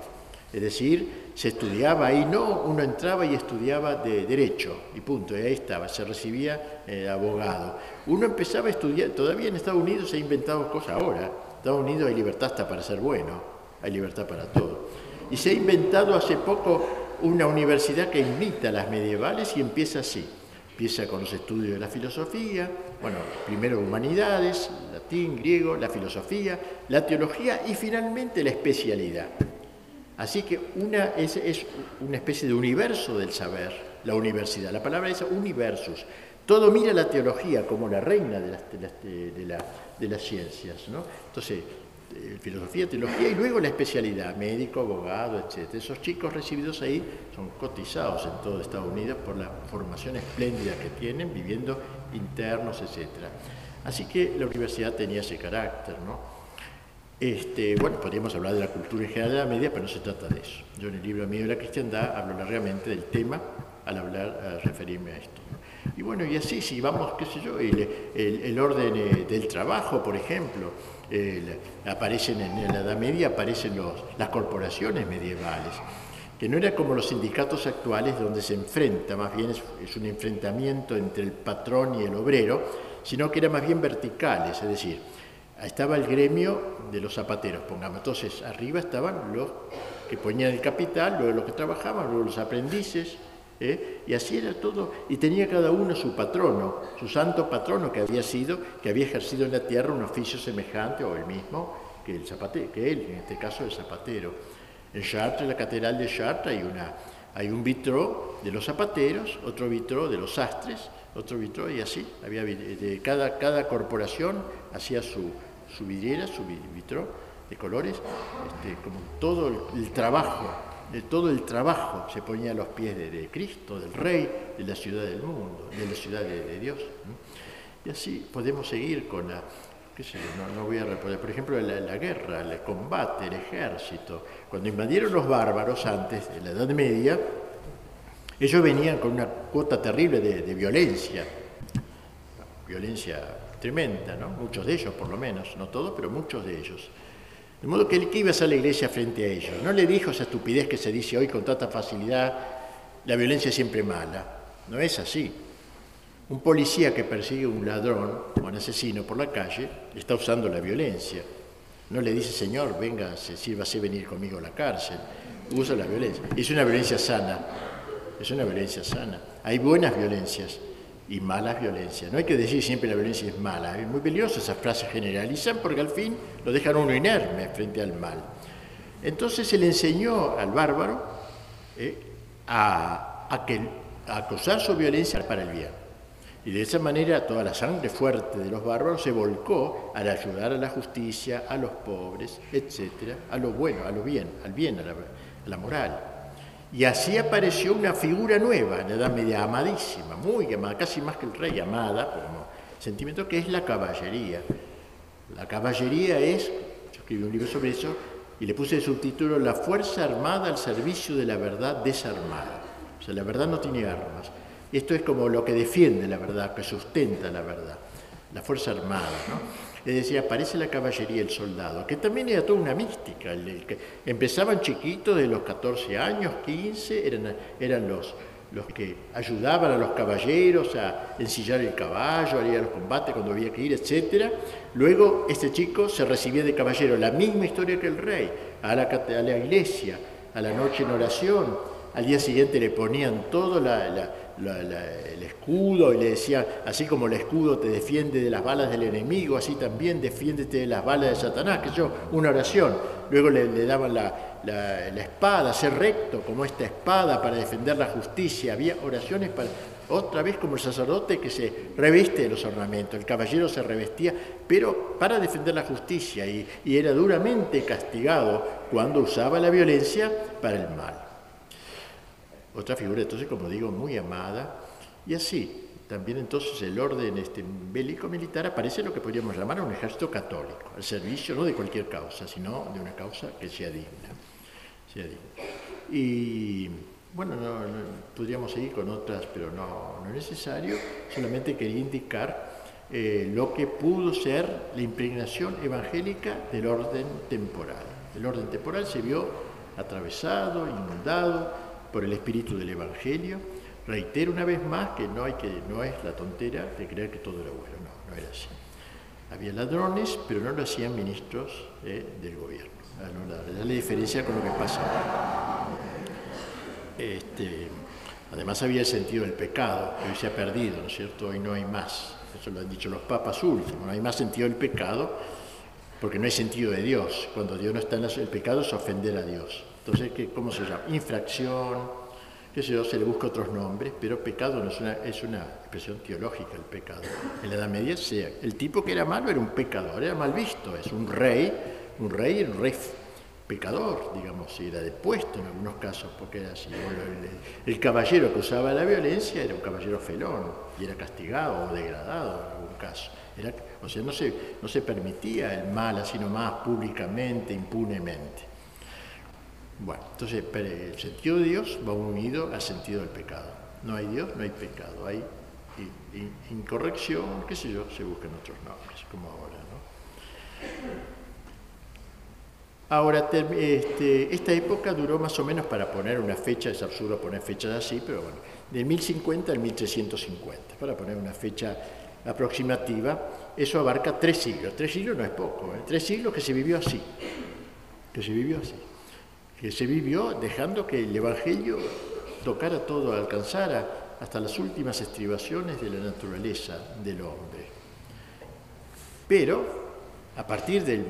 es decir, se estudiaba ahí, no, uno entraba y estudiaba de derecho, y punto, y ahí estaba, se recibía eh, abogado. Uno empezaba a estudiar, todavía en Estados Unidos se ha inventado cosas ahora, en Estados Unidos hay libertad hasta para ser bueno, hay libertad para todo. Y se ha inventado hace poco una universidad que imita las medievales y empieza así. Empieza con los estudios de la filosofía, bueno, primero humanidades, latín, griego, la filosofía, la teología y finalmente la especialidad. Así que una, es, una especie de universo del saber, la universidad. La palabra es universus. Todo mira la teología como la reina de las, de las, ciencias. ¿no? Entonces, filosofía, teología y luego la especialidad, médico, abogado, etc. Esos chicos recibidos ahí son cotizados en todo Estados Unidos por la formación espléndida que tienen, viviendo internos, etc. Así que la universidad tenía ese carácter. ¿no? Este, bueno, podríamos hablar de la cultura en general de la media, pero no se trata de eso. Yo en el libro mío de la cristiandad hablo largamente del tema al hablar, referirme a esto. Y bueno, y así, si vamos, qué sé yo, el, orden eh, del trabajo, por ejemplo, aparecen en, la Edad Media, aparecen las corporaciones medievales, que no era como los sindicatos actuales donde se enfrenta, más bien es un enfrentamiento entre el patrón y el obrero, sino que era más bien verticales, es decir, estaba el gremio de los zapateros, pongamos. Entonces, arriba estaban los que ponían el capital, luego los que trabajaban, luego los aprendices, ¿eh? y así era todo. Y tenía cada uno su patrono, su santo patrono que había sido, que había ejercido en la tierra un oficio semejante o el mismo que, el zapatero, que él, en este caso el zapatero. En Chartres, en la catedral de Chartres, hay, una, hay un vitró de los zapateros, otro vitró de los sastres, otro vitró y así. Había, de cada, cada corporación hacía su, su vidriera, su vitro de colores, este, como todo el, trabajo, de todo el trabajo se ponía a los pies de, Cristo, del Rey, de la ciudad del mundo, de la ciudad de, Dios. Y así podemos seguir con la, qué sé yo, no, voy a responder, por ejemplo, la, guerra, el combate, el ejército. Cuando invadieron los bárbaros antes, de la Edad Media, ellos venían con una cuota terrible de, de violencia, violencia tremenda, ¿no? Muchos de ellos, por lo menos, no todos, pero muchos de ellos. De modo que el que iba a la iglesia frente a ellos no le dijo esa estupidez que se dice hoy con tanta facilidad, la violencia es siempre mala. No es así. Un policía que persigue a un ladrón o un asesino por la calle está usando la violencia. No le dice, Señor, venga, sírvase venir conmigo a la cárcel. Usa la violencia. Es una violencia sana. Es una violencia sana. Hay buenas violencias y malas violencias. No hay que decir siempre la violencia es mala, es muy peligroso, esas frases generalizan porque al fin lo dejan uno inerme frente al mal. Entonces se le enseñó al bárbaro eh, a, que, a acusar su violencia para el bien. Y de esa manera toda la sangre fuerte de los bárbaros se volcó al ayudar a la justicia, a los pobres, etcétera, a lo bueno, a lo bien, al bien, a la, moral. Y así apareció una figura nueva en la Edad Media, amadísima, muy amada, casi más que el rey, amada, como sentimiento que es la caballería. La caballería es, yo escribí un libro sobre eso, y le puse el subtítulo La Fuerza Armada al servicio de la verdad desarmada. O sea, la verdad no tiene armas, esto es como lo que defiende la verdad, que sustenta la verdad, la fuerza armada. ¿no? Es decir, aparece la caballería, el soldado, que también era toda una mística. empezaban chiquitos de los 14 años, 15, eran, eran los, los que ayudaban a los caballeros a ensillar el caballo, a ir a los combates cuando había que ir, etc. Luego este chico se recibía de caballero, la misma historia que el rey, a la, a la iglesia, a la noche en oración, al día siguiente le ponían el escudo y le decían, así como el escudo te defiende de las balas del enemigo, así también defiéndete de las balas de Satanás, que yo, una oración. Luego le, daban la, espada, ser recto como esta espada para defender la justicia. Había oraciones para, otra vez como el sacerdote que se reviste de los ornamentos, el caballero se revestía, pero para defender la justicia y era duramente castigado cuando usaba la violencia para el mal. Otra figura, entonces, como digo, muy amada. Y así, también entonces el orden este, bélico-militar aparece lo que podríamos llamar un ejército católico, al servicio no de cualquier causa, sino de una causa que sea digna. Y bueno, podríamos seguir con otras, pero no, no, es necesario, solamente quería indicar eh, lo que pudo ser la impregnación evangélica del orden temporal. El orden temporal se vio atravesado, inundado, por el espíritu del Evangelio. Reitero una vez más que no, hay que, no es la tontera de creer que todo era bueno, no, no era así. Había ladrones, pero no lo hacían ministros eh, del gobierno. Ah, no, diferencia con lo que pasa ahora. Este, además había el sentido del pecado, que hoy se ha perdido, ¿no es cierto? Hoy no hay más. Eso lo han dicho los papas últimos, no hay más sentido del pecado porque no hay sentido de Dios. Cuando Dios no está en el pecado es ofender a Dios. Entonces, ¿qué, ¿cómo se llama? Infracción, qué sé yo, se le busca otros nombres, pero pecado es una, es una expresión teológica el pecado. En la Edad Media, el tipo que era malo era un pecador, era mal visto, es un rey, un rey, un rey pecador, digamos, era depuesto en algunos casos, porque era así. El, caballero que usaba la violencia era un caballero felón y era castigado o degradado en algún caso. O sea, no se, no se permitía el mal así nomás públicamente, impunemente. Bueno, entonces el sentido de Dios va unido al sentido del pecado. No hay Dios, no hay pecado. Hay incorrección, qué sé yo, se buscan otros nombres, como ahora. ¿no? Ahora, este, esta época duró más o menos para poner una fecha, es absurdo poner fechas así, pero bueno, del 1050 al 1350, para poner una fecha aproximativa, eso abarca tres siglos. Tres siglos no es poco, ¿eh? tres siglos que se vivió así, que se vivió así que se vivió dejando que el Evangelio tocara todo, alcanzara hasta las últimas estribaciones de la naturaleza del hombre. Pero a partir del,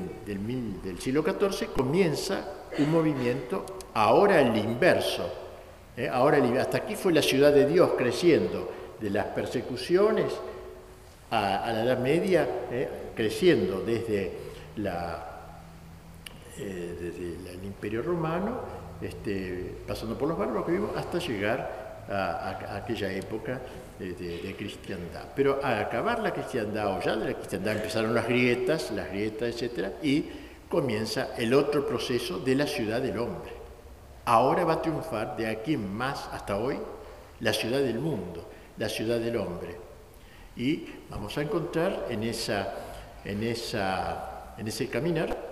siglo XIV comienza un movimiento, ahora el inverso. ¿eh? Ahora hasta aquí fue la ciudad de Dios creciendo, de las persecuciones a, la Edad Media, ¿eh? creciendo desde la eh, desde el Imperio Romano, este, pasando por los bárbaros que hasta llegar a, aquella época de, cristiandad. Pero al acabar la cristiandad, o ya de la cristiandad empezaron las grietas, las grietas, etc., y comienza el otro proceso de la ciudad del hombre. Ahora va a triunfar de aquí en más hasta hoy la ciudad del mundo, la ciudad del hombre. Y vamos a encontrar en, esa, en, esa, en ese caminar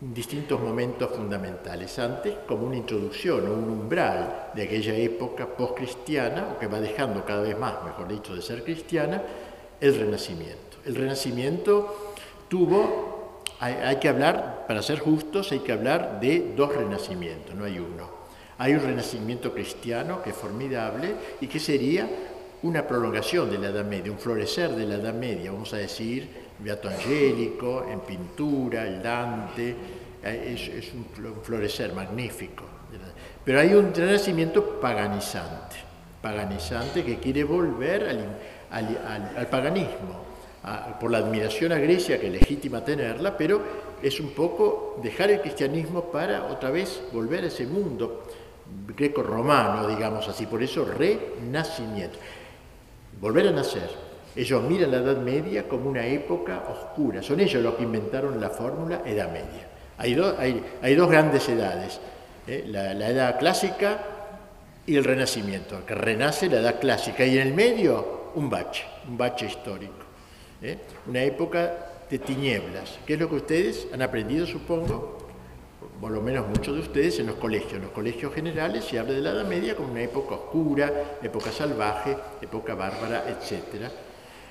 distintos momentos fundamentales. Antes, como una introducción o un umbral de aquella época post-cristiana, o que va dejando cada vez más, mejor dicho, de ser cristiana, el Renacimiento. El Renacimiento tuvo, hay, que hablar, para ser justos, hay que hablar de dos renacimientos, no hay uno. Hay un renacimiento cristiano que es formidable y que sería una prolongación de la Edad Media, un florecer de la Edad Media, vamos a decir, Beato Angélico, en pintura, el Dante, eh, es, un florecer magnífico. Pero hay un renacimiento paganizante, paganizante que quiere volver al, paganismo, por la admiración a Grecia, que es legítima tenerla, pero es un poco dejar el cristianismo para otra vez volver a ese mundo greco-romano, digamos así, por eso renacimiento, volver a nacer. Ellos miran la Edad Media como una época oscura, son ellos los que inventaron la fórmula Edad Media. Hay, dos grandes edades, ¿eh? la, Edad Clásica y el Renacimiento, que renace la Edad Clásica, y en el medio un bache, un bache histórico, ¿eh? una época de tinieblas, que es lo que ustedes han aprendido, supongo, por lo menos muchos de ustedes, en los colegios. En los colegios generales se habla de la Edad Media como una época oscura, época salvaje, época bárbara, etc.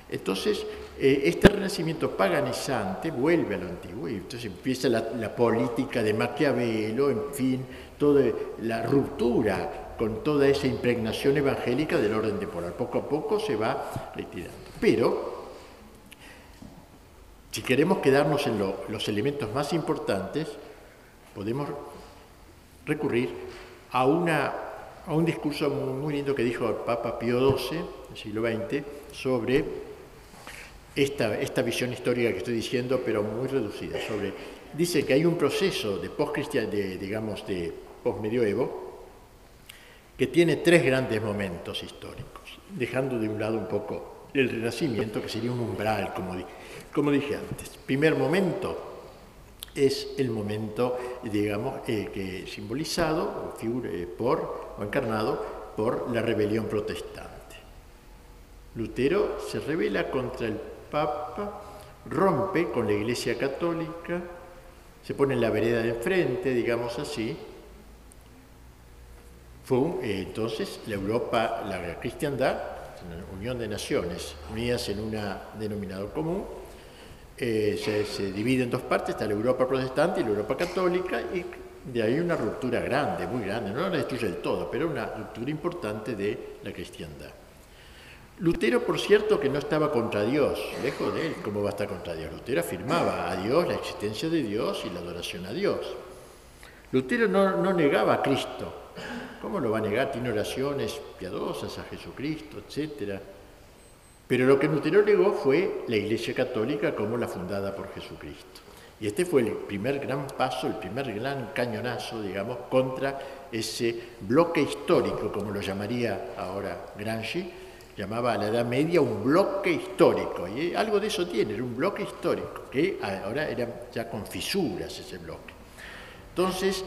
Entonces, eh, este renacimiento paganizante vuelve a lo antiguo y entonces empieza la, política de Maquiavelo, en fin, toda la ruptura con toda esa impregnación evangélica del orden temporal. Poco a poco se va retirando. Pero, si queremos quedarnos en los elementos más importantes, podemos recurrir a, una, a un discurso muy, lindo que dijo el Papa Pío XII, del siglo XX, sobre esta, esta visión histórica que estoy diciendo, pero muy reducida. Sobre, dice que hay un proceso de post de, digamos, de postmedioevo, que tiene tres grandes momentos históricos, dejando de un lado un poco el Renacimiento, que sería un umbral, como, como dije antes. Primer momento, es el momento, digamos, eh, que simbolizado eh, por, o encarnado por la rebelión protestante. Lutero se revela contra el Papa, rompe con la Iglesia Católica, se pone en la vereda de enfrente, digamos así. Fue eh, entonces la Europa, la cristiandad, unión de naciones unidas en un denominador común, eh, se, divide en dos partes, está la Europa protestante y la Europa católica, y de ahí una ruptura grande, muy grande, no la destruye del todo, pero una ruptura importante de la cristiandad. Lutero, por cierto, que no estaba contra Dios, lejos de él, ¿cómo va a estar contra Dios? Lutero afirmaba a Dios, la existencia de Dios y la adoración a Dios. Lutero no, negaba a Cristo. ¿Cómo lo va a negar? Tiene oraciones piadosas a Jesucristo, etcétera. Pero lo que Lutero negó fue la Iglesia Católica como la fundada por Jesucristo. Y este fue el primer gran paso, el primer gran cañonazo, digamos, contra ese bloque histórico, como lo llamaría ahora Gramsci, llamaba a la Edad Media un bloque histórico. Y algo de eso tiene, era un bloque histórico, que ahora era ya con fisuras ese bloque. Entonces,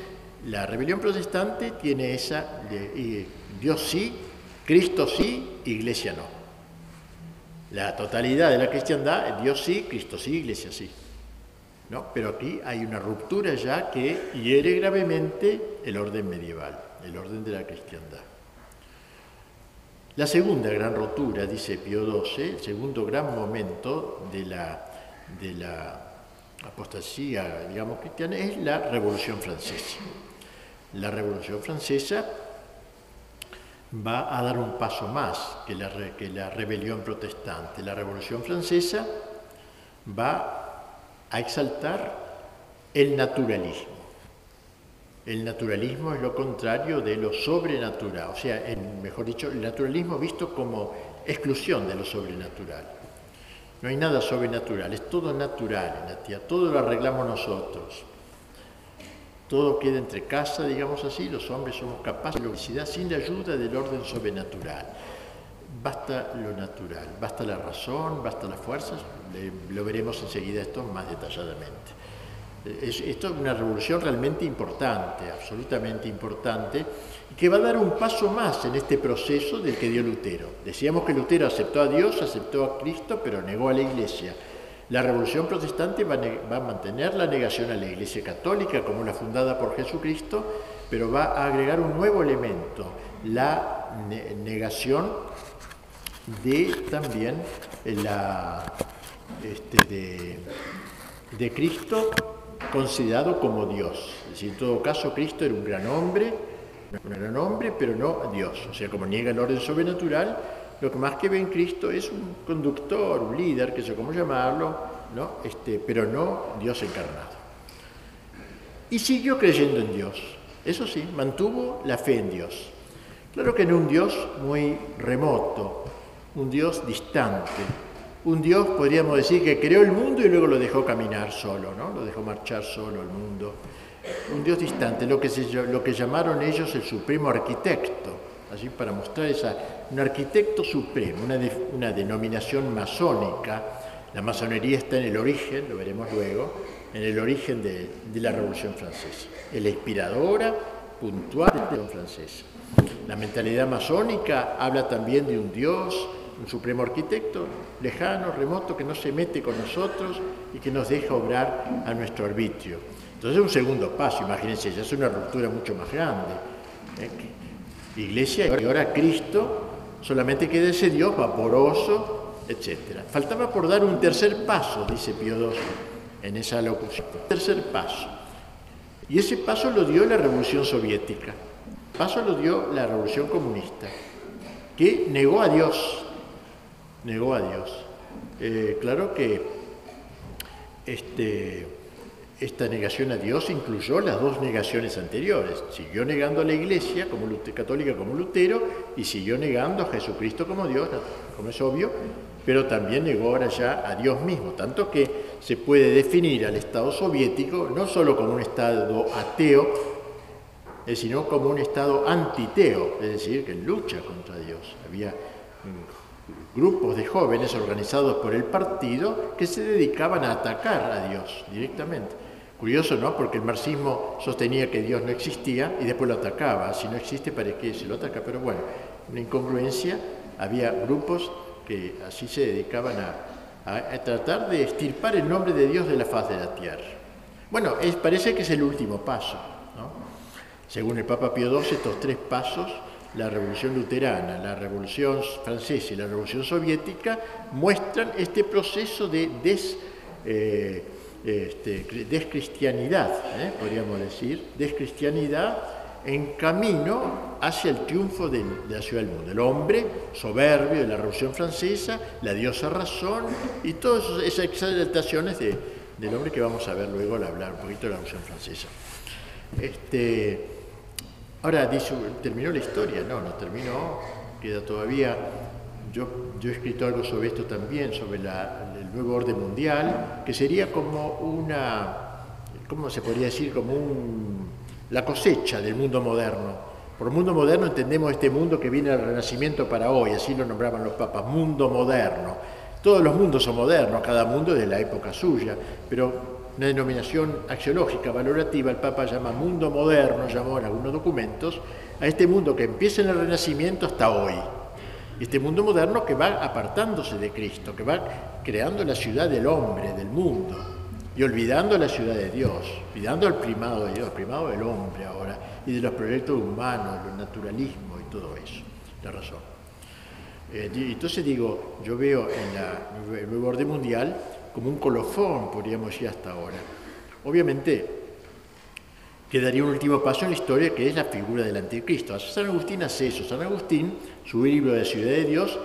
la rebelión protestante tiene esa, de, Dios sí, Cristo sí, Iglesia no la totalidad de la cristiandad, Dios sí, Cristo sí, Iglesia sí. ¿No? Pero aquí hay una ruptura ya que hiere gravemente el orden medieval, el orden de la cristiandad. La segunda gran rotura, dice Pío XII, el segundo gran momento de la, apostasía, digamos, cristiana, es la Revolución Francesa. La Revolución Francesa va a dar un paso más que la rebelión protestante. La Revolución Francesa va a exaltar el naturalismo. El naturalismo es lo contrario de lo sobrenatural, o sea, mejor dicho, el naturalismo visto como exclusión de lo sobrenatural. No hay nada sobrenatural, es todo natural en la tierra, todo lo arreglamos nosotros. Todo queda entre casa, digamos así, los hombres somos capaces de la sin la ayuda del orden sobrenatural. Basta lo natural, basta la razón, basta las fuerzas, lo veremos enseguida esto más detalladamente. Esto es una revolución realmente importante, absolutamente importante, que va a dar un paso más en este proceso del que dio Lutero. Decíamos que Lutero aceptó a Dios, aceptó a Cristo, pero negó a la Iglesia. La revolución protestante va a, mantener la negación a la Iglesia Católica como la fundada por Jesucristo, pero va a agregar un nuevo elemento, la negación de también la, este, de, Cristo considerado como Dios. Es decir, en todo caso, Cristo era un gran hombre, un gran hombre, pero no Dios. O sea, como niega el orden sobrenatural, lo que más que ve en Cristo es un conductor, un líder, que sé cómo llamarlo, ¿no? Este, pero no Dios encarnado. Y siguió creyendo en Dios. Eso sí, mantuvo la fe en Dios. Claro que en un Dios muy remoto, un Dios distante, un Dios, podríamos decir, que creó el mundo y luego lo dejó caminar solo, ¿no? Lo dejó marchar solo el mundo. Un Dios distante, lo que, llamaron ellos el supremo arquitecto, así para mostrar esa, un arquitecto supremo, una, una denominación masónica. La masonería está en el origen, lo veremos luego, en el origen de, de la Revolución Francesa. Es la inspiradora, puntual de la Revolución Francesa. La mentalidad masónica habla también de un Dios, un supremo arquitecto, lejano, remoto, que no se mete con nosotros y que nos deja obrar a nuestro arbitrio. Entonces es un segundo paso, imagínense, ya es una ruptura mucho más grande. ¿eh? Iglesia y ahora Cristo, solamente queda ese Dios vaporoso, etc. Faltaba por dar un tercer paso, dice Pío XII en esa locución. Tercer paso. Y ese paso lo dio la Revolución Soviética. Paso lo dio la Revolución Comunista, que negó a Dios, negó a Dios. Eh, claro que este, esta negación a Dios incluyó las dos negaciones anteriores. Siguió negando a la Iglesia como católica como Lutero y siguió negando a Jesucristo como Dios, como es obvio, pero también negó ahora ya a Dios mismo, tanto que se puede definir al Estado soviético no solo como un Estado ateo, sino como un Estado antiteo, es decir, que lucha contra Dios. Había grupos de jóvenes organizados por el partido que se dedicaban a atacar a Dios directamente. Curioso, ¿no? Porque el marxismo sostenía que Dios no existía y después lo atacaba. Si no existe, ¿para qué se lo ataca? Pero bueno, una incongruencia. Había grupos que así se dedicaban a, tratar de estirpar el nombre de Dios de la faz de la tierra. Bueno, parece que es el último paso. ¿no? Según el Papa Pío XII, estos tres pasos la revolución luterana, la revolución francesa y la revolución soviética muestran este proceso de eh, este, descristianidad, ¿eh? podríamos decir, descristianidad en camino hacia el triunfo de, la ciudad del mundo. El hombre soberbio de la Revolución Francesa, la diosa razón y todas esas exaltaciones del hombre que vamos a ver luego al hablar un poquito de la Revolución Francesa. Este, Ahora, dice, ¿terminó la historia? No, no terminó, queda todavía. Yo, yo he escrito algo sobre esto también, sobre el nuevo orden mundial, que sería como una, ¿cómo se podría decir? Como un, la cosecha del mundo moderno. Por mundo moderno entendemos este mundo que viene al Renacimiento para hoy, así lo nombraban los papas, mundo moderno. Todos los mundos son modernos, cada mundo es de la época suya, pero una denominación axiológica, valorativa, el Papa llama mundo moderno, llamó en algunos documentos, a este mundo que empieza en el Renacimiento hasta hoy. Este mundo moderno que va apartándose de Cristo, que va creando la ciudad del hombre, del mundo, y olvidando la ciudad de Dios, olvidando el primado de Dios, el primado del hombre ahora, y de los proyectos humanos, el naturalismo y todo eso, la razón. Eh, entonces digo, yo veo en el nuevo orden mundial como un colofón, podríamos decir hasta ahora. Obviamente, quedaría un último paso en la historia que es la figura del anticristo. San Agustín hace eso. San Agustín, su libro de Ciudad de Dios,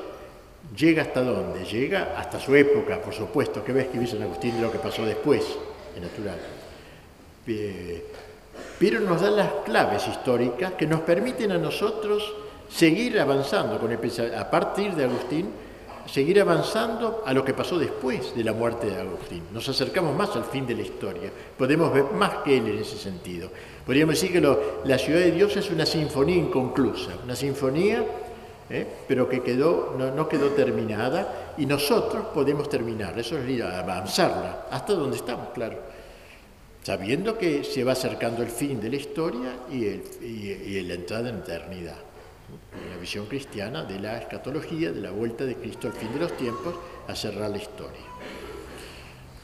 llega hasta dónde? Llega hasta su época, por supuesto. ¿Qué va a escribir San Agustín de lo que pasó después? Es natural. Pero nos da las claves históricas que nos permiten a nosotros seguir avanzando con el, a partir de Agustín seguir avanzando a lo que pasó después de la muerte de Agustín. Nos acercamos más al fin de la historia, podemos ver más que él en ese sentido. Podríamos decir que la ciudad de Dios es una sinfonía inconclusa, una sinfonía, ¿eh? pero que quedó, no, quedó terminada y nosotros podemos terminar, eso es avanzarla, hasta donde estamos, claro, sabiendo que se va acercando el fin de la historia y, y la entrada en eternidad la visión cristiana de la escatología, de la vuelta de Cristo al fin de los tiempos, a cerrar la historia.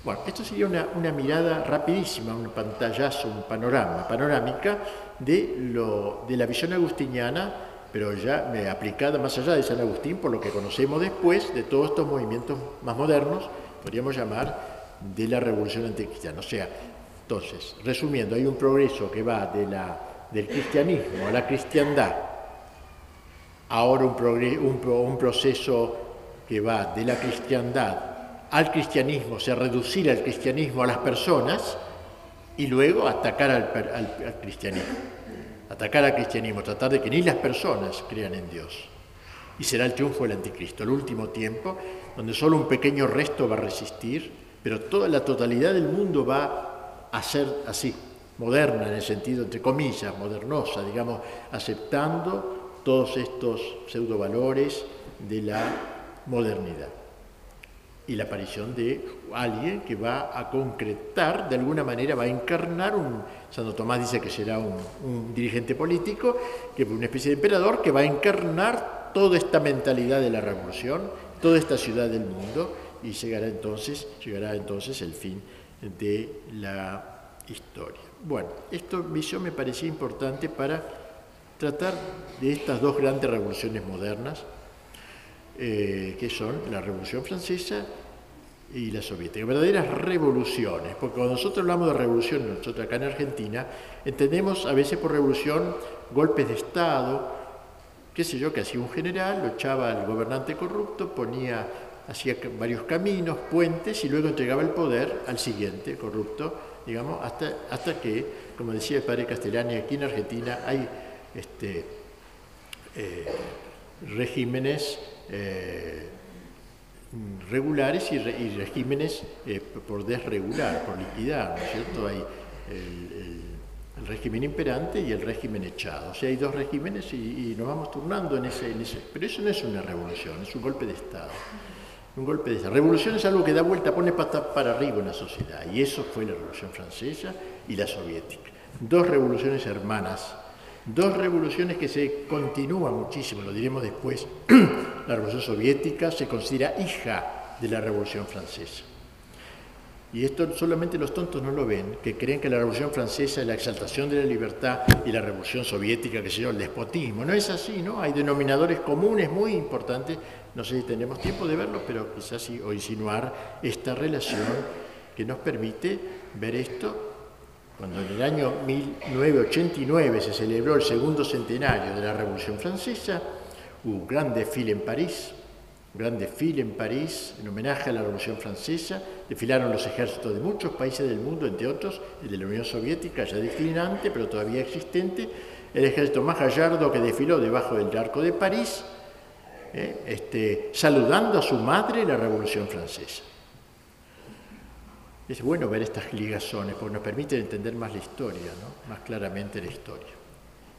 Bueno, esto sería una, mirada rapidísima, un pantallazo, un panorama, panorámica de, lo, de la visión agustiniana, pero ya aplicada más allá de San Agustín, por lo que conocemos después de todos estos movimientos más modernos, podríamos llamar de la revolución anticristiana. O sea, entonces, resumiendo, hay un progreso que va de la, del cristianismo a la cristiandad, ahora un, proceso que va de la cristiandad al cristianismo, se sea, reducir al cristianismo a las personas y luego atacar al, cristianismo. Atacar al cristianismo, tratar de que ni las personas crean en Dios. Y será el triunfo del anticristo, el último tiempo, donde solo un pequeño resto va a resistir, pero toda la totalidad del mundo va a ser así, moderna en el sentido, entre comillas, modernosa, digamos, aceptando todos estos pseudovalores de la modernidad. Y la aparición de alguien que va a concretar, de alguna manera va a encarnar un, Santo Tomás dice que será un, dirigente político, que una especie de emperador que va a encarnar toda esta mentalidad de la revolución, toda esta ciudad del mundo, y llegará entonces, llegará entonces el fin de la historia. Bueno, esta visión me parecía importante para tratar de estas dos grandes revoluciones modernas, eh, que son la Revolución Francesa y la soviética, verdaderas revoluciones, porque cuando nosotros hablamos de revolución, nosotros acá en Argentina, entendemos a veces por revolución golpes de Estado, qué sé yo, que hacía un general, lo echaba al gobernante corrupto, ponía, hacía varios caminos, puentes y luego entregaba el poder al siguiente corrupto digamos, hasta, hasta que, como decía el padre Castellani, aquí en Argentina hay este, eh, regímenes eh, regulares y, regímenes eh, por desregular, por liquidar, ¿no es cierto? Hay el, régimen imperante y el régimen echado. O sea, hay dos regímenes y, nos vamos turnando en ese, en ese... Pero eso no es una revolución, es un golpe de Estado un golpe de esa. Revolución es algo que da vuelta, pone patas para arriba en la sociedad. Y eso fue la Revolución Francesa y la Soviética. Dos revoluciones hermanas, dos revoluciones que se continúan muchísimo, lo diremos después. la Revolución Soviética se considera hija de la Revolución Francesa. Y esto solamente los tontos no lo ven, que creen que la Revolución Francesa es la exaltación de la libertad y la Revolución Soviética, que se llama el despotismo. No es así, ¿no? Hay denominadores comunes muy importantes no sé si tenemos tiempo de verlo, pero quizás sí, o insinuar esta relación que nos permite ver esto. Cuando en el año 1989 se celebró el segundo centenario de la Revolución Francesa, hubo un gran desfile en París, un gran desfile en París en homenaje a la Revolución Francesa, desfilaron los ejércitos de muchos países del mundo, entre otros el de la Unión Soviética, ya declinante, pero todavía existente, el ejército más gallardo que desfiló debajo del arco de París, ¿eh? este, saludando a su madre la Revolución Francesa. Es bueno ver estas ligazones porque nos permiten entender más la historia, más claramente la historia.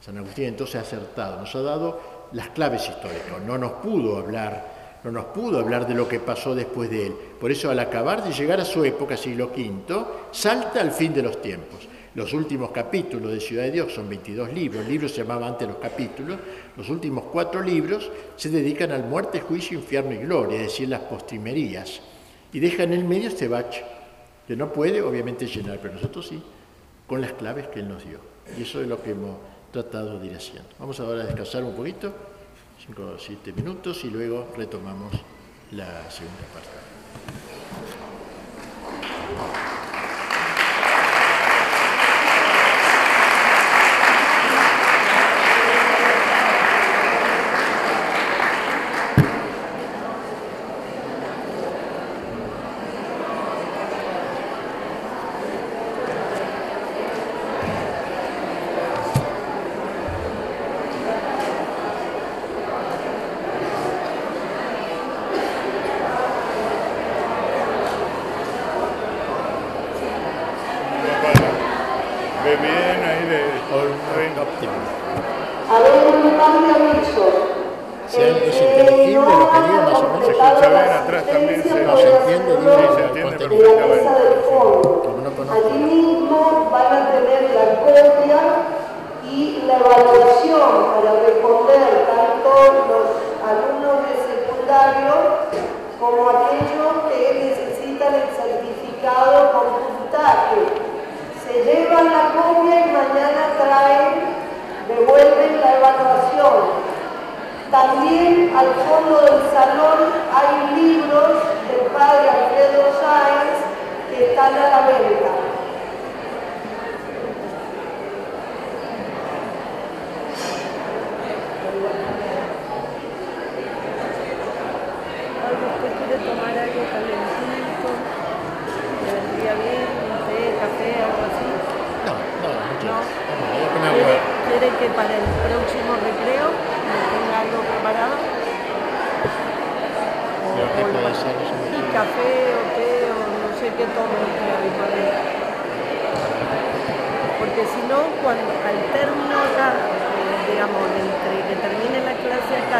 San Agustín entonces ha acertado, nos ha dado las claves históricas, no nos pudo hablar, no nos pudo hablar de lo que pasó después de él. Por eso al acabar de llegar a su época, siglo V, salta al fin de los tiempos. Los últimos capítulos de Ciudad de Dios son 22 libros, el libro se llamaba antes los capítulos, los últimos cuatro libros se dedican al muerte, juicio, infierno y gloria, es decir, las postrimerías, y dejan en el medio este bache, que no puede obviamente llenar, pero nosotros sí, con las claves que Él nos dio. Y eso es lo que hemos tratado de ir haciendo. Vamos ahora a descansar un poquito, 5 o 7 minutos, y luego retomamos la segunda parte.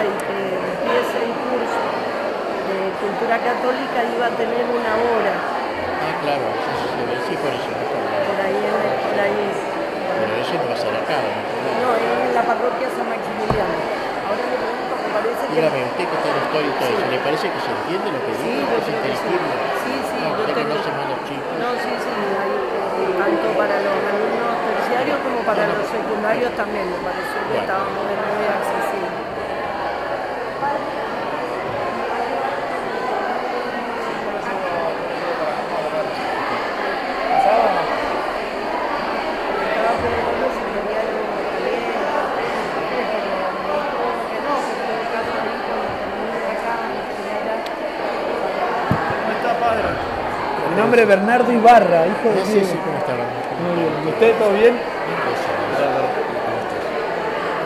Y que empiece el curso de cultura católica, iba a tener una hora Ah, claro, sí, sí, sí, sí, por eso. por ahí, por ahí. Pero eso no va a ser acá, no. No, en la parroquia San Maximiliano. Ahora le pregunto, me parece que... Dígame, usted que está en historia y todo eso, ¿le parece que se entiende lo que Sí, digo? yo ¿Es creo que sí. Sí, sí, No, usted no se manda chicos. No, sí, sí, hay, eh, tanto para los alumnos terciarios como para los secundarios también, me pareció que estábamos de muy accesible. Estaba preguntando si quería algo caliente, pero me dijo que no, que en todo caso ahí cuando termine acá, que allá, ¿Cómo está, padre? Mi nombre es Bernardo Ibarra, hijo de Ah, sí, sí, ¿cómo está? Muy bien. ¿Y usted todo bien? Impresionante. ¿Qué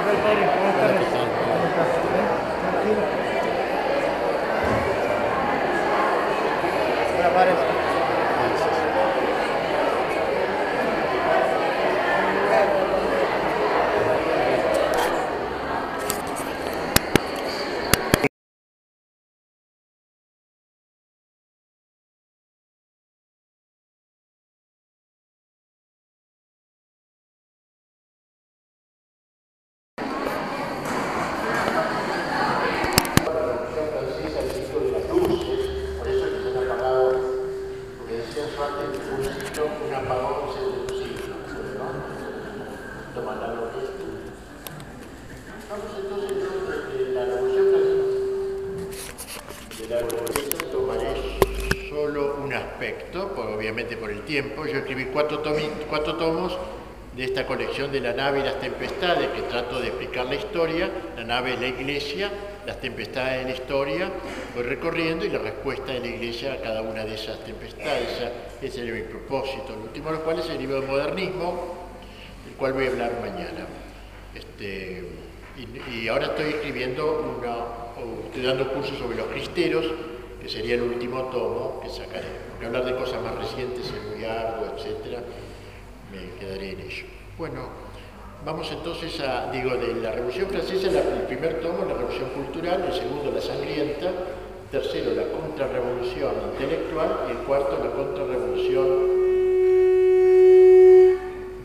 tal, padre? Buenas Hola, tardes. ¿qué tal? ¿Cómo estás? ¿Bien? Tranquilo. Hola, padre. Por eso que se han apagado, porque decían su antes, un siglo, un apagón es un siglo, ¿no? Toma la lo que es tú. Vamos entonces de la Revolución Francesa. De la Revolución tomaré solo un aspecto, por- obviamente por el tiempo. Yo escribí cuatro, tomi- cuatro tomos de de la nave y las tempestades, que trato de explicar la historia. La nave es la iglesia, las tempestades de la historia, voy recorriendo y la respuesta de la iglesia a cada una de esas tempestades. Ese era mi propósito. El último de los cuales es el libro del modernismo, del cual voy a hablar mañana. Este, y, ahora estoy escribiendo una, estoy dando cursos sobre los cristeros, que sería el último tomo que sacaré. Porque hablar de cosas más recientes es muy arduo, etcétera, me quedaré en ello. Bueno, vamos entonces a, digo, de la Revolución Francesa, el primer tomo, la Revolución Cultural, el segundo, la Sangrienta, el tercero, la Contrarrevolución Intelectual y el cuarto, la Contrarrevolución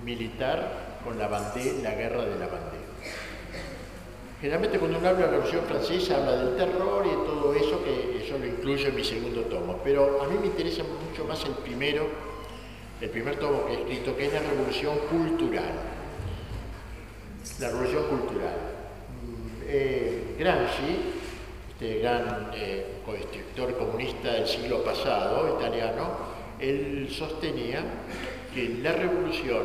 militar con la, bande- la guerra de la bandera. Generalmente cuando uno habla de la Revolución Francesa habla del terror y todo eso, que eso lo incluyo en mi segundo tomo, pero a mí me interesa mucho más el primero, el primer tomo que he escrito, que es la Revolución Cultural. La Revolución Cultural. Mm, eh, Gramsci, este gran eh, escritor comunista del siglo pasado, italiano, él sostenía que la revolución,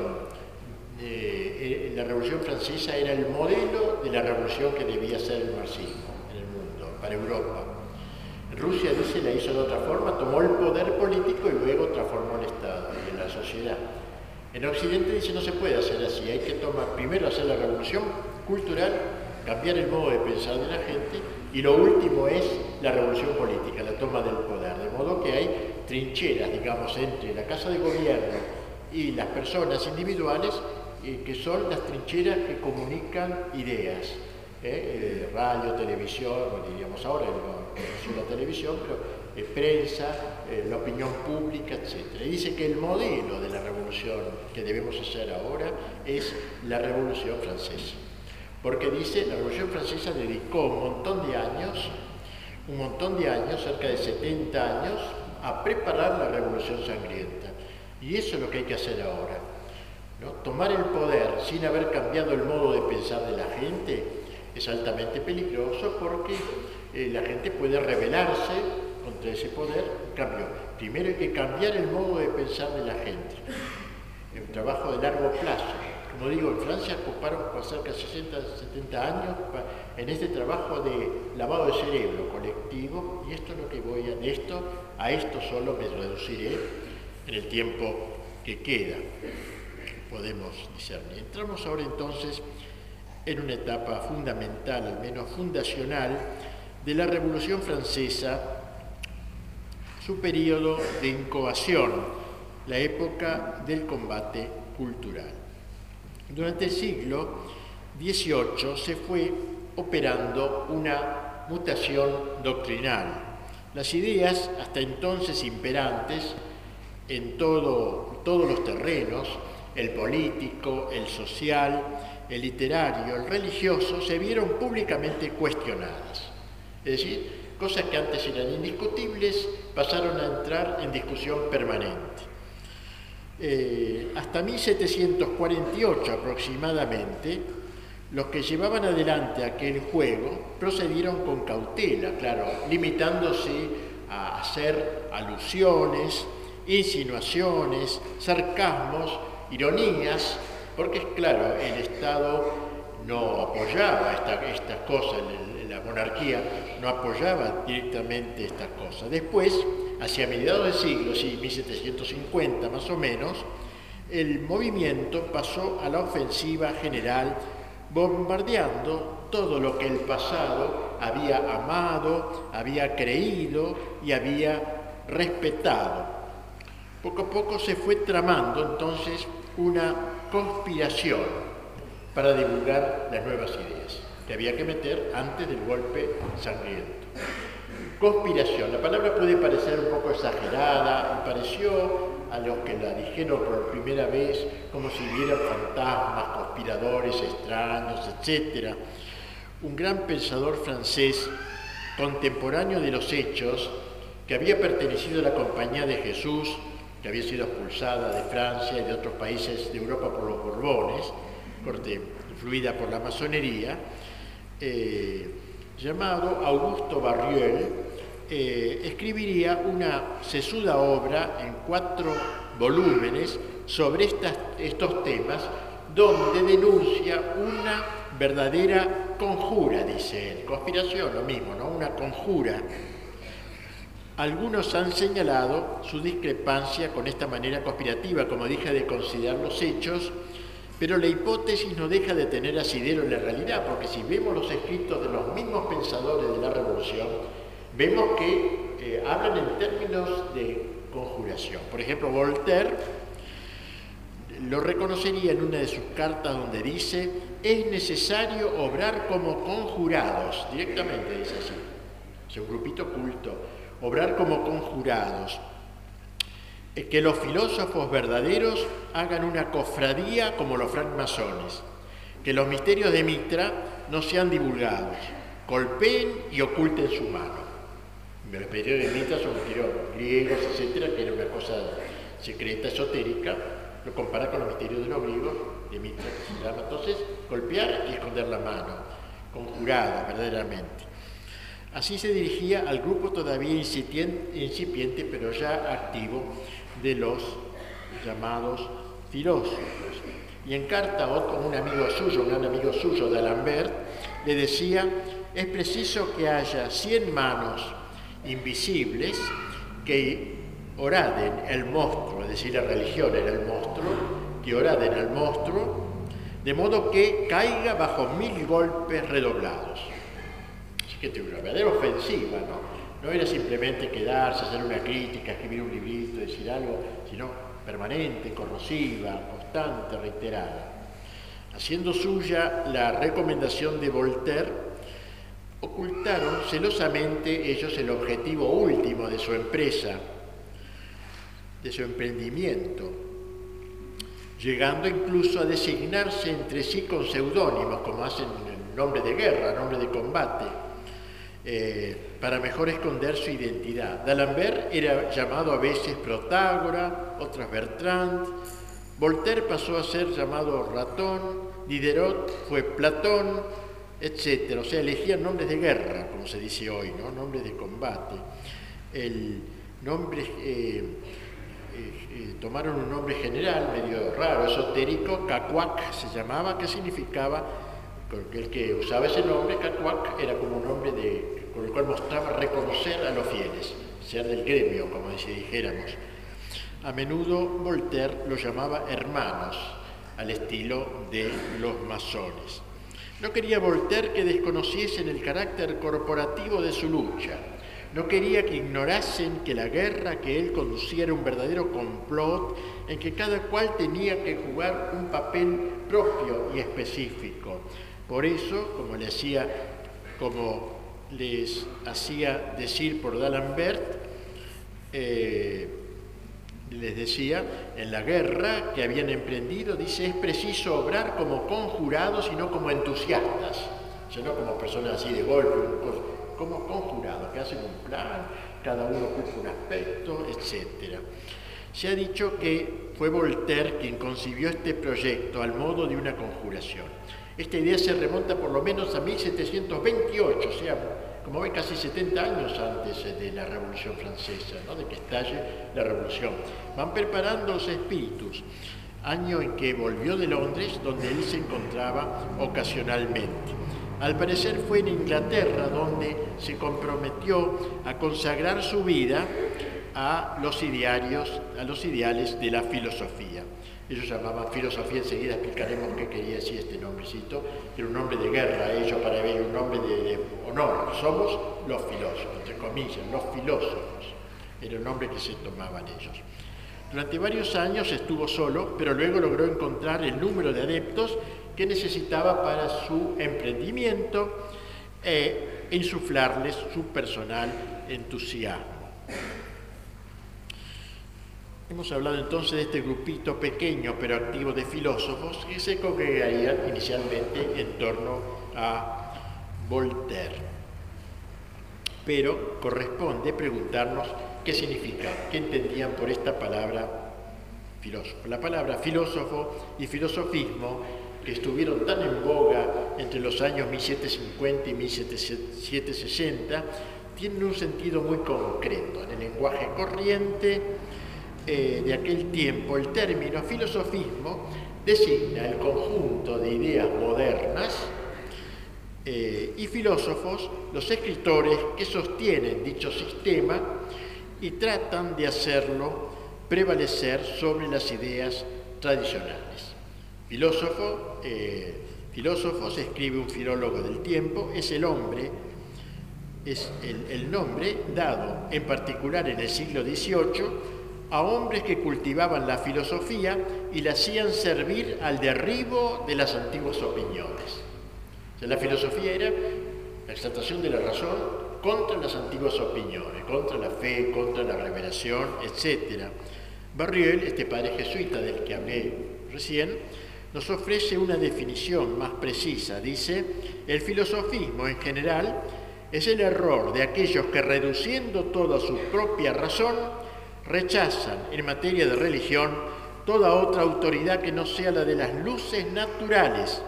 eh, eh, la revolución francesa era el modelo de la revolución que debía ser el marxismo en el mundo, para Europa. Rusia, dice, la hizo de otra forma, tomó el poder político y luego transformó el Estado En Occidente dice no se puede hacer así, hay que tomar, primero hacer la revolución cultural, cambiar el modo de pensar de la gente y lo último es la revolución política, la toma del poder. De modo que hay trincheras, digamos, entre la Casa de Gobierno y las personas individuales eh, que son las trincheras que comunican ideas. ¿eh? Eh, radio, televisión, diríamos ahora, no conoció la televisión, pero eh, prensa, eh, la opinión pública, etc. Y dice que el modelo de la revolución que debemos hacer ahora es la revolución francesa. Porque dice, la revolución francesa dedicó un montón de años, un montón de años, cerca de 70 años, a preparar la revolución sangrienta. Y eso es lo que hay que hacer ahora. ¿no? Tomar el poder sin haber cambiado el modo de pensar de la gente es altamente peligroso porque eh, la gente puede rebelarse contra ese poder. En cambio, primero hay que cambiar el modo de pensar de la gente. Un trabajo de largo plazo. Como digo, en Francia ocuparon por cerca de 60, 70 años en este trabajo de lavado de cerebro colectivo, y esto es lo que voy a, esto, a esto solo me reduciré en el tiempo que queda, podemos discernir. Entramos ahora entonces en una etapa fundamental, al menos fundacional, de la Revolución Francesa, su periodo de incoación, la época del combate cultural. Durante el siglo XVIII se fue operando una mutación doctrinal. Las ideas hasta entonces imperantes en todo, todos los terrenos, el político, el social, el literario, el religioso, se vieron públicamente cuestionadas. Es decir, cosas que antes eran indiscutibles pasaron a entrar en discusión permanente. Eh, hasta 1748 aproximadamente, los que llevaban adelante aquel juego procedieron con cautela, claro, limitándose a hacer alusiones, insinuaciones, sarcasmos, ironías, porque es claro, el Estado no apoyaba estas cosas, la monarquía no apoyaba directamente estas cosas. Después, hacia mediados del siglo, sí, 1750 más o menos, el movimiento pasó a la ofensiva general bombardeando todo lo que el pasado había amado, había creído y había respetado. Poco a poco se fue tramando entonces una conspiración para divulgar las nuevas ideas que había que meter antes del golpe sangriento. Conspiración, la palabra puede parecer un poco exagerada, me pareció a los que la dijeron por primera vez como si vieran fantasmas, conspiradores extraños, etc. Un gran pensador francés, contemporáneo de los hechos, que había pertenecido a la Compañía de Jesús, que había sido expulsada de Francia y de otros países de Europa por los Borbones, corte influida por la masonería, eh, llamado Augusto Barriel, eh, escribiría una sesuda obra en cuatro volúmenes sobre estos temas, donde denuncia una verdadera conjura, dice él, conspiración, lo mismo, ¿no? Una conjura. Algunos han señalado su discrepancia con esta manera conspirativa, como dije, de considerar los hechos, pero la hipótesis no deja de tener asidero en la realidad, porque si vemos los escritos de los mismos pensadores de la revolución, vemos que eh, hablan en términos de conjuración. Por ejemplo, Voltaire lo reconocería en una de sus cartas donde dice, es necesario obrar como conjurados, directamente dice así, es un grupito culto, obrar como conjurados, que los filósofos verdaderos hagan una cofradía como los francmasones, que los misterios de Mitra no sean divulgados, golpeen y oculten su mano los misterios de Mitra son misterios griegos, etcétera, que era una cosa secreta, esotérica, lo compara con los misterios de los griegos, de Mitra, que. Entonces, golpear y esconder la mano, conjurada verdaderamente. Así se dirigía al grupo todavía incipiente, pero ya activo, de los llamados filósofos. Y en carta a un amigo suyo, un gran amigo suyo de Alambert, le decía, es preciso que haya 100 manos invisibles que oraden el monstruo, es decir, la religión era el monstruo, que oraden al monstruo, de modo que caiga bajo mil golpes redoblados. Así que tiene una verdadera ofensiva, ¿no? No era simplemente quedarse, hacer una crítica, escribir un librito, decir algo, sino permanente, corrosiva, constante, reiterada. Haciendo suya la recomendación de Voltaire, ocultaron celosamente ellos el objetivo último de su empresa, de su emprendimiento, llegando incluso a designarse entre sí con seudónimos, como hacen en nombre de guerra, nombre de combate, eh, para mejor esconder su identidad. D'Alembert era llamado a veces Protágora, otras Bertrand, Voltaire pasó a ser llamado Ratón, Diderot fue Platón, etcétera. O sea, elegían nombres de guerra, como se dice hoy, ¿no? nombres de combate. El nombre, eh, eh, tomaron un nombre general, medio raro, esotérico, Cacuac se llamaba, que significaba, el que usaba ese nombre, Cacuac, era como un nombre de cual mostraba reconocer a los fieles, ser del gremio, como si dijéramos. A menudo Voltaire los llamaba hermanos, al estilo de los masones. No quería Voltaire que desconociesen el carácter corporativo de su lucha. No quería que ignorasen que la guerra que él conducía era un verdadero complot en que cada cual tenía que jugar un papel propio y específico. Por eso, como les hacía decir por D'Alembert, eh, les decía, en la guerra que habían emprendido, dice, es preciso obrar como conjurados y no como entusiastas, sino como personas así de golpe, como conjurados, que hacen un plan, cada uno ocupa un aspecto, etc. Se ha dicho que fue Voltaire quien concibió este proyecto al modo de una conjuración. Esta idea se remonta por lo menos a 1728, o sea, como ven, casi 70 años antes de la Revolución Francesa, de que estalle la Revolución. Van preparando los espíritus, año en que volvió de Londres, donde él se encontraba ocasionalmente. Al parecer fue en Inglaterra donde se comprometió a consagrar su vida a los, idearios, a los ideales de la filosofía. Ellos llamaban filosofía, enseguida explicaremos qué quería decir este nombrecito, era un nombre de guerra, ellos para ver un nombre de, honor. Somos los filósofos, entre comillas, los filósofos. Era el nombre que se tomaban ellos. Durante varios años estuvo solo, pero luego logró encontrar el número de adeptos que necesitaba para su emprendimiento e insuflarles su personal entusiasmo. Hemos hablado entonces de este grupito pequeño pero activo de filósofos que se congregarían inicialmente en torno a Voltaire. Pero corresponde preguntarnos qué significa, qué entendían por esta palabra filósofo. La palabra filósofo y filosofismo, que estuvieron tan en boga entre los años 1750 y 1760, tienen un sentido muy concreto. En el lenguaje corriente, eh, de aquel tiempo, el término filosofismo designa el conjunto de ideas modernas eh, y filósofos, los escritores que sostienen dicho sistema y tratan de hacerlo prevalecer sobre las ideas tradicionales. Filósofo, eh, escribe un filólogo del tiempo, es el hombre, es el, el nombre dado en particular en el siglo XVIII a hombres que cultivaban la filosofía y la hacían servir al derribo de las antiguas opiniones. la filosofía era la exaltación de la razón contra las antiguas opiniones, contra la fe, contra la revelación, etc. Barriel, este padre jesuita del que hablé recién, nos ofrece una definición más precisa. Dice, el filosofismo en general es el error de aquellos que reduciendo toda su propia razón rechazan en materia de religión toda otra autoridad que no sea la de las luces naturales.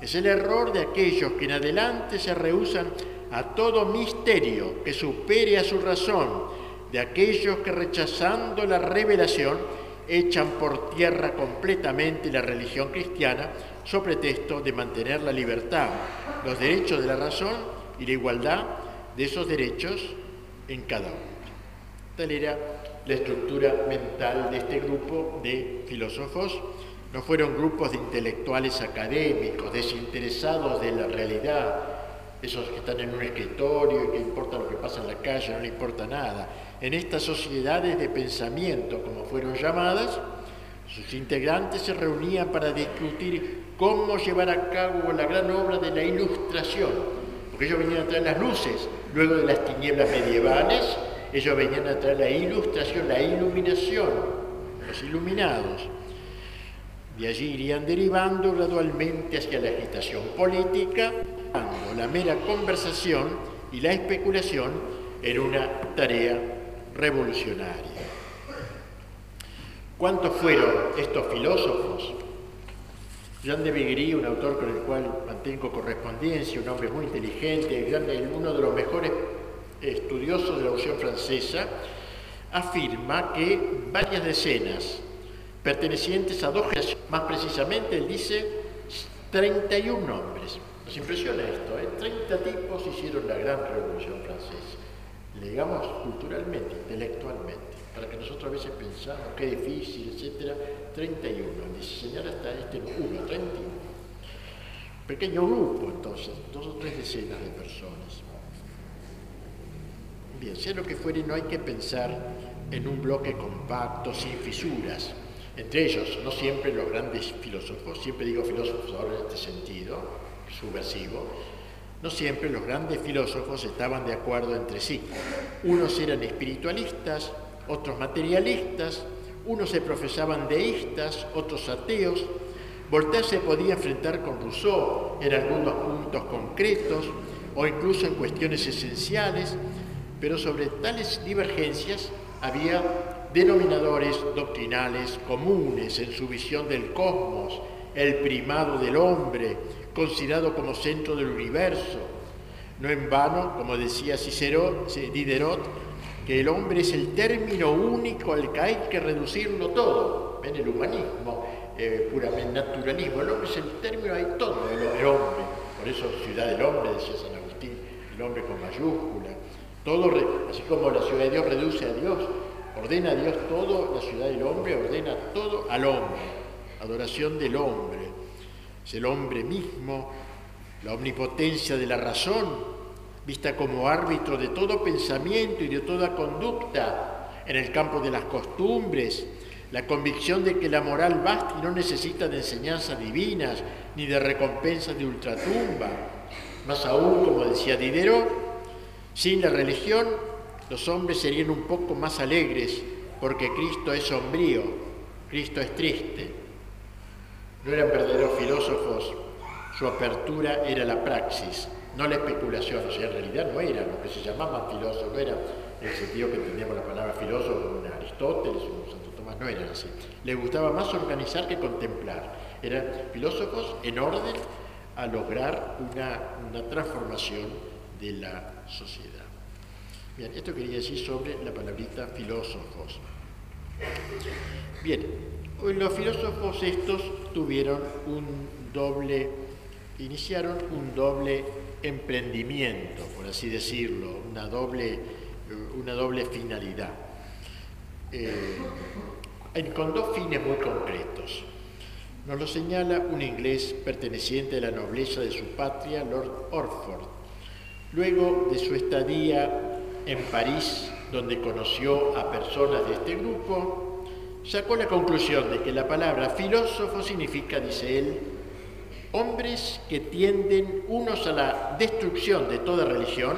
Es el error de aquellos que en adelante se rehusan a todo misterio que supere a su razón, de aquellos que rechazando la revelación echan por tierra completamente la religión cristiana sobre pretexto de mantener la libertad, los derechos de la razón y la igualdad de esos derechos en cada uno. Tal era la estructura mental de este grupo de filósofos. No fueron grupos de intelectuales académicos, desinteresados de la realidad, esos que están en un escritorio y que importa lo que pasa en la calle, no le importa nada. En estas sociedades de pensamiento, como fueron llamadas, sus integrantes se reunían para discutir cómo llevar a cabo la gran obra de la ilustración, porque ellos venían a traer las luces luego de las tinieblas medievales ellos venían a traer la ilustración, la iluminación, los iluminados. De allí irían derivando gradualmente hacia la agitación política, la mera conversación y la especulación en una tarea revolucionaria. ¿Cuántos fueron estos filósofos? Jean de Vigry, un autor con el cual mantengo correspondencia, un hombre muy inteligente, uno de los mejores estudioso de la Revolución Francesa, afirma que varias decenas pertenecientes a dos generaciones, más precisamente él dice 31 nombres, Nos impresiona esto, ¿eh? 30 tipos hicieron la gran revolución francesa, digamos culturalmente, intelectualmente, para que nosotros a veces pensamos qué difícil, etcétera, 31, diseñar hasta este 1, 31. Pequeño grupo entonces, dos o tres decenas de personas. Bien, sea lo que fuere, no hay que pensar en un bloque compacto, sin fisuras. Entre ellos, no siempre los grandes filósofos, siempre digo filósofos ahora en este sentido, subversivo, no siempre los grandes filósofos estaban de acuerdo entre sí. Unos eran espiritualistas, otros materialistas, unos se profesaban deístas, otros ateos. Voltaire se podía enfrentar con Rousseau en algunos puntos concretos o incluso en cuestiones esenciales, pero sobre tales divergencias había denominadores doctrinales comunes en su visión del cosmos, el primado del hombre, considerado como centro del universo. No en vano, como decía Cicero, Diderot, que el hombre es el término único al que hay que reducirlo todo. Ven el humanismo, eh, puramente naturalismo. El hombre es el término, hay todo el hombre. Por eso ciudad del hombre, decía San Agustín, el hombre con mayúscula. Todo, así como la ciudad de Dios reduce a Dios, ordena a Dios todo, la ciudad del hombre ordena todo al hombre. Adoración del hombre es el hombre mismo, la omnipotencia de la razón, vista como árbitro de todo pensamiento y de toda conducta en el campo de las costumbres, la convicción de que la moral basta y no necesita de enseñanzas divinas ni de recompensas de ultratumba. Más aún, como decía Diderot, sin la religión los hombres serían un poco más alegres porque Cristo es sombrío, Cristo es triste, no eran verdaderos filósofos, su apertura era la praxis, no la especulación. O sea, en realidad no eran lo que se llamaban filósofos, no era en el sentido que entendíamos la palabra filósofo, un Aristóteles, un Santo Tomás, no eran así. Les gustaba más organizar que contemplar. Eran filósofos en orden a lograr una transformación de la sociedad. Bien, esto quería decir sobre la palabrita filósofos. Bien, los filósofos estos tuvieron un doble, iniciaron un doble emprendimiento, por así decirlo, una doble, una doble finalidad, eh, con dos fines muy concretos. Nos lo señala un inglés perteneciente a la nobleza de su patria, Lord Orford. Luego de su estadía en París, donde conoció a personas de este grupo, sacó la conclusión de que la palabra filósofo significa, dice él, hombres que tienden unos a la destrucción de toda religión,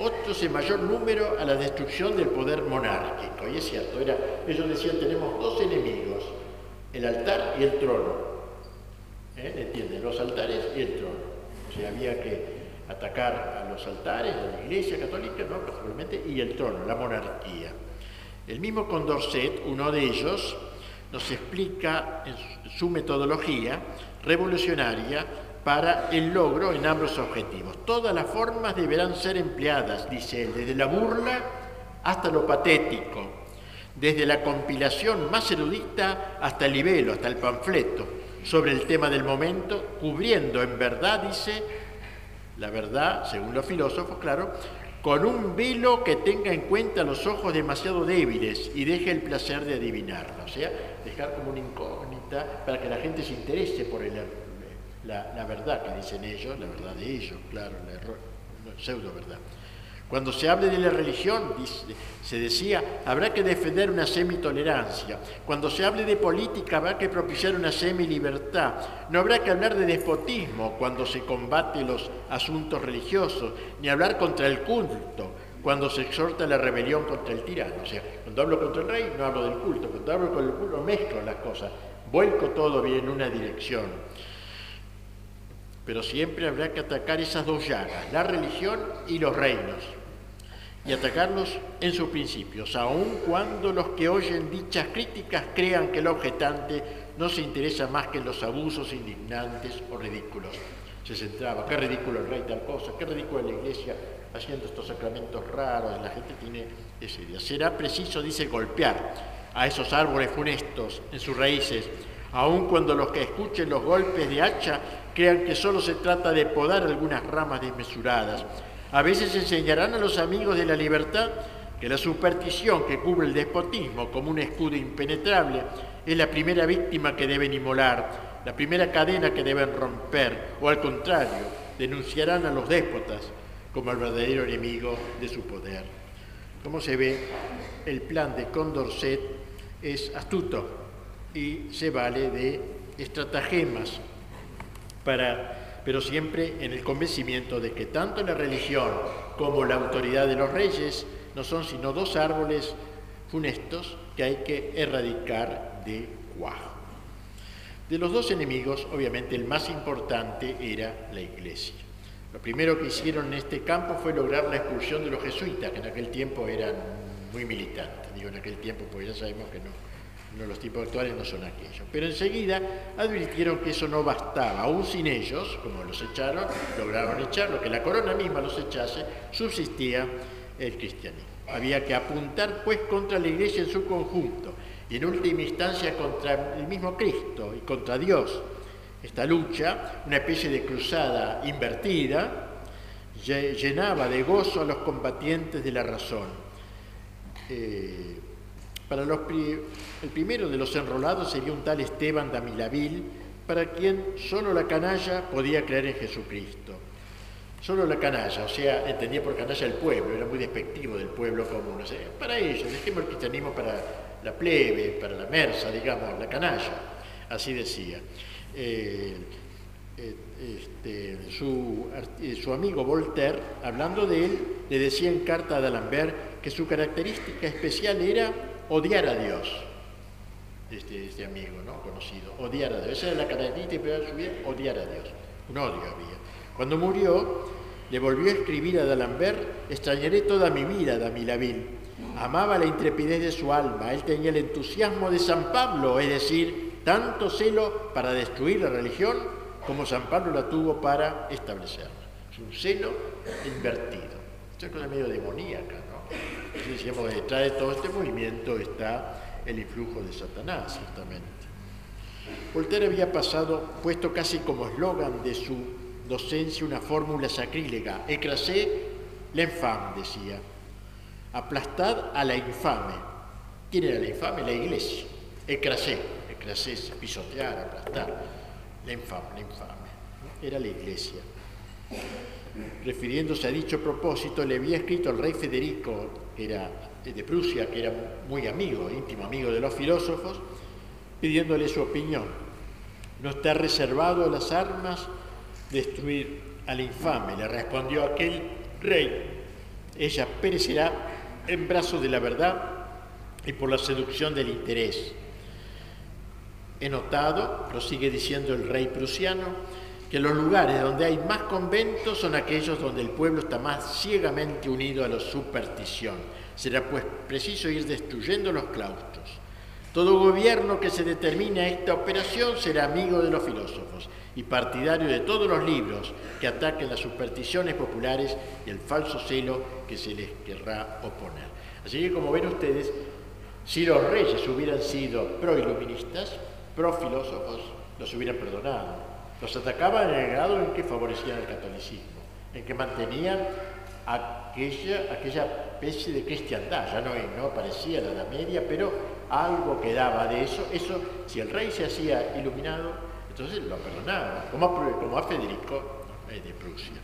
otros en mayor número a la destrucción del poder monárquico. Y es cierto, era, ellos decían tenemos dos enemigos, el altar y el trono. ¿Eh? ¿Entienden? Los altares y el trono. O sea, había que atacar a los altares, a la Iglesia católica, ¿no? Y el trono, la monarquía. El mismo Condorcet, uno de ellos, nos explica su metodología revolucionaria para el logro en ambos objetivos. Todas las formas deberán ser empleadas, dice él, desde la burla hasta lo patético, desde la compilación más erudita hasta el libelo, hasta el panfleto, sobre el tema del momento, cubriendo en verdad, dice, la verdad, según los filósofos, claro, con un velo que tenga en cuenta los ojos demasiado débiles y deje el placer de adivinarlo, o sea, dejar como una incógnita para que la gente se interese por la, verdad que dicen ellos, la verdad de ellos, claro, la pseudo verdad. Cuando se hable de la religión, se decía, habrá que defender una semitolerancia. Cuando se hable de política, habrá que propiciar una semilibertad. No habrá que hablar de despotismo cuando se combate los asuntos religiosos, ni hablar contra el culto cuando se exhorta la rebelión contra el tirano. O sea, cuando hablo contra el rey, no hablo del culto. Cuando hablo con el culto, mezclo las cosas. Vuelco todo bien en una dirección. Pero siempre habrá que atacar esas dos llagas, la religión y los reinos y atacarlos en sus principios, aun cuando los que oyen dichas críticas crean que el objetante no se interesa más que en los abusos indignantes o ridículos. Se centraba, qué ridículo el rey tal cosa, qué ridículo la iglesia haciendo estos sacramentos raros, la gente tiene esa idea. Será preciso, dice, golpear a esos árboles funestos en sus raíces, aun cuando los que escuchen los golpes de hacha crean que solo se trata de podar algunas ramas desmesuradas. A veces enseñarán a los amigos de la libertad que la superstición que cubre el despotismo como un escudo impenetrable es la primera víctima que deben inmolar, la primera cadena que deben romper, o al contrario, denunciarán a los déspotas como el verdadero enemigo de su poder. Como se ve, el plan de Condorcet es astuto y se vale de estratagemas para, pero siempre en el convencimiento de que tanto la religión como la autoridad de los reyes no son sino dos árboles funestos que hay que erradicar de cuajo. De los dos enemigos, obviamente el más importante era la iglesia. Lo primero que hicieron en este campo fue lograr la expulsión de los jesuitas, que en aquel tiempo eran muy militantes. Digo en aquel tiempo porque ya sabemos que no, los tiempos actuales no son aquellos. Pero enseguida advirtieron que eso no bastaba. Aún sin ellos, como los echaron, lograron echarlo, que la corona misma los echase, subsistía el cristianismo. Había que apuntar pues contra la iglesia en su conjunto y en última instancia contra el mismo Cristo y contra Dios esta lucha, una especie de cruzada invertida, llenaba de gozo a los combatientes de la razón. Eh, para los el primero de los enrolados sería un tal Esteban Damilavil, para quien solo la canalla podía creer en Jesucristo. Solo la canalla, o sea, entendía por canalla el pueblo, era muy despectivo del pueblo común. O para ellos, dejemos el cristianismo para la plebe, para la mersa, digamos, la canalla, así decía. Eh, eh, este, eh, su, amigo Voltaire, hablando de él, le decía en carta a D'Alembert que su característica especial era odiar a Dios. Este, este, amigo ¿no? conocido, odiar a Dios. Esa era la característica de su vida, odiar a Dios. Un odio había. Cuando murió, le volvió a escribir a D'Alembert, extrañaré toda mi vida, Damilaville. Amaba la intrepidez de su alma, él tenía el entusiasmo de San Pablo, es decir, tanto celo para destruir la religión como San Pablo la tuvo para establecerla. Es un celo invertido. Es cosa medio demoníaca, ¿no? Decíamos detrás de todo este movimiento está el influjo de Satanás, ciertamente. Voltaire había pasado, puesto casi como eslogan de su docencia, una fórmula sacrílega. Ecrasé l'infame, decía. Aplastad a la infame. ¿Quién era la infame? La iglesia. Ecrasé es pisotear, aplastar. La infame, la infame. Era la iglesia. Refiriéndose a dicho propósito, le había escrito al rey Federico, era de Prusia, que era muy amigo, íntimo amigo de los filósofos, pidiéndole su opinión. No está reservado a las armas destruir al infame, le respondió aquel rey. Ella perecerá en brazos de la verdad y por la seducción del interés. He notado, prosigue diciendo el rey prusiano, que los lugares donde hay más conventos son aquellos donde el pueblo está más ciegamente unido a la superstición. Será pues preciso ir destruyendo los claustros. Todo gobierno que se determine a esta operación será amigo de los filósofos y partidario de todos los libros que ataquen las supersticiones populares y el falso celo que se les querrá oponer. Así que como ven ustedes, si los reyes hubieran sido proiluministas, pro-filósofos los hubieran perdonado. Los atacaban en el grado en que favorecían el catolicismo, en que mantenían aquella, aquella especie de cristiandad, ya no, no aparecía la Edad Media, pero algo quedaba de eso. Eso, si el rey se hacía iluminado, entonces lo perdonaban, como, como a Federico de Prusia.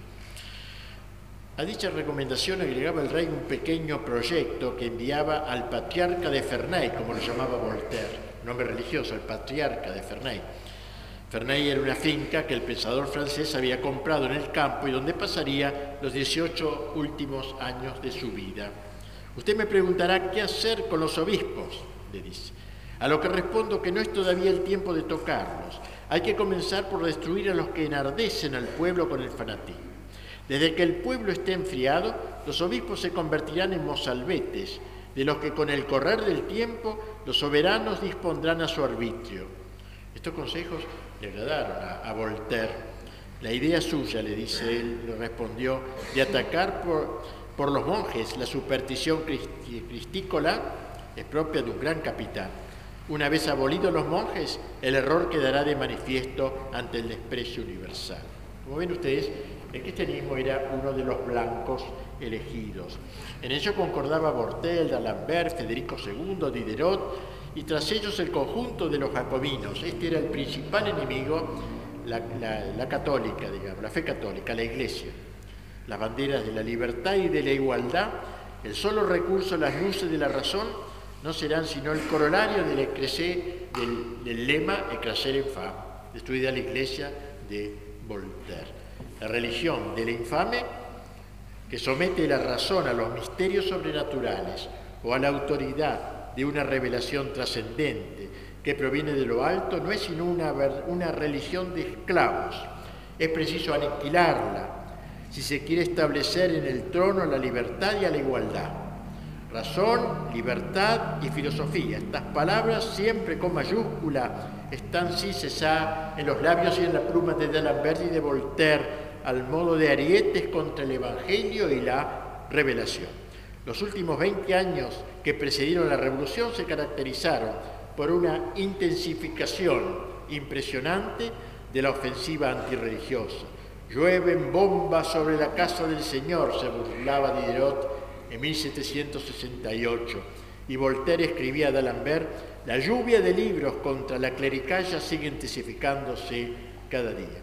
A dicha recomendación agregaba el rey un pequeño proyecto que enviaba al patriarca de Ferney, como lo llamaba Voltaire nombre religioso, el patriarca de Ferney. Ferney era una finca que el pensador francés había comprado en el campo y donde pasaría los 18 últimos años de su vida. Usted me preguntará qué hacer con los obispos, le dice. A lo que respondo que no es todavía el tiempo de tocarlos. Hay que comenzar por destruir a los que enardecen al pueblo con el fanatismo. Desde que el pueblo esté enfriado, los obispos se convertirán en mozalbetes, de los que con el correr del tiempo los soberanos dispondrán a su arbitrio. Estos consejos le agradaron a, Voltaire. La idea suya, le dice él, le respondió, de atacar por, por los monjes la superstición cristícola es propia de un gran capitán. Una vez abolidos los monjes, el error quedará de manifiesto ante el desprecio universal. Como ven ustedes, el cristianismo era uno de los blancos elegidos. En ello concordaba Bortel, D'Alembert, Federico II, Diderot y tras ellos el conjunto de los jacobinos. Este era el principal enemigo, la, católica, digamos, la fe católica, la iglesia. Las banderas de la libertad y de la igualdad, el solo recurso las luces de la razón, no serán sino el corolario del, del, del lema Ecraser infame, destruida la iglesia de Voltaire. La religión de la infame que somete la razón a los misterios sobrenaturales o a la autoridad de una revelación trascendente que proviene de lo alto, no es sino una, una religión de esclavos. Es preciso aniquilarla si se quiere establecer en el trono la libertad y la igualdad razón, libertad y filosofía. Estas palabras, siempre con mayúscula, están sin cesar en los labios y en la pluma de D'Alembert y de Voltaire, al modo de arietes contra el Evangelio y la revelación. Los últimos 20 años que precedieron la Revolución se caracterizaron por una intensificación impresionante de la ofensiva antirreligiosa. Llueven bombas sobre la casa del Señor, se burlaba Diderot en 1768, y Voltaire escribía a D'Alembert, la lluvia de libros contra la clericalla sigue intensificándose cada día.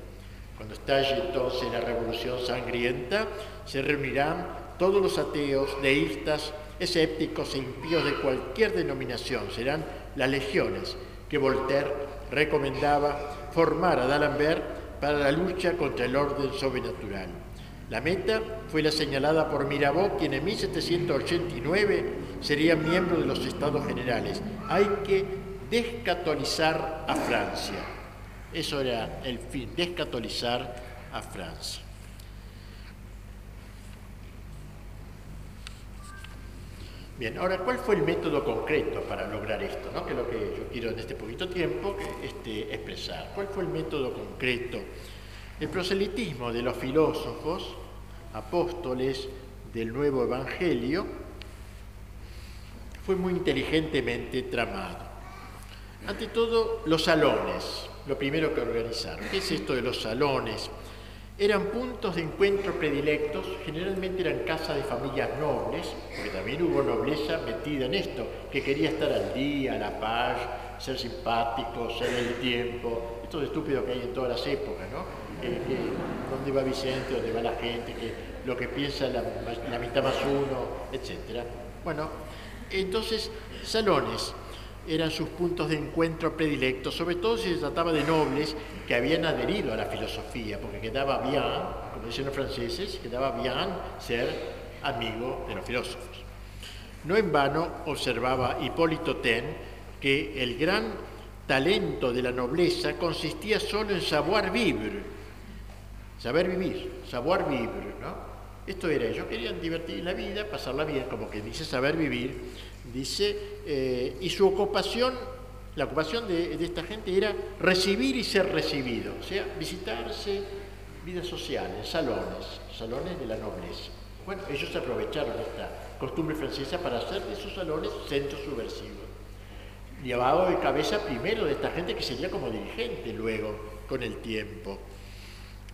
Cuando estalle entonces la revolución sangrienta, se reunirán todos los ateos, deístas, escépticos e impíos de cualquier denominación. Serán las legiones que Voltaire recomendaba formar a D'Alembert para la lucha contra el orden sobrenatural. La meta fue la señalada por Mirabeau, quien en 1789 sería miembro de los Estados Generales. Hay que descatolizar a Francia. Eso era el fin, descatolizar a Francia. Bien, ahora, ¿cuál fue el método concreto para lograr esto? ¿no? Que es lo que yo quiero en este poquito tiempo este, expresar. ¿Cuál fue el método concreto? El proselitismo de los filósofos apóstoles del nuevo Evangelio fue muy inteligentemente tramado. Ante todo, los salones, lo primero que organizaron. ¿Qué es esto de los salones? Eran puntos de encuentro predilectos, generalmente eran casas de familias nobles, porque también hubo nobleza metida en esto, que quería estar al día, a la paz, ser simpático, ser el tiempo, esto es estúpido que hay en todas las épocas, ¿no? dónde va Vicente, dónde va la gente, que lo que piensa la, la mitad más uno, etc. Bueno, entonces, salones eran sus puntos de encuentro predilectos, sobre todo si se trataba de nobles que habían adherido a la filosofía, porque quedaba bien, como dicen los franceses, quedaba bien ser amigo de los filósofos. No en vano observaba Hipólito Ten que el gran talento de la nobleza consistía solo en savoir vivre, saber vivir, savoir vivre, ¿no? Esto era, ellos querían divertir la vida, pasarla bien, como que dice saber vivir, dice, eh, y su ocupación, la ocupación de, esta gente era recibir y ser recibido, o sea, visitarse, vida social, en salones, salones de la nobleza. Bueno, ellos aprovecharon esta costumbre francesa para hacer de esos salones centros subversivos. Llevado de cabeza primero de esta gente que sería como dirigente luego, con el tiempo.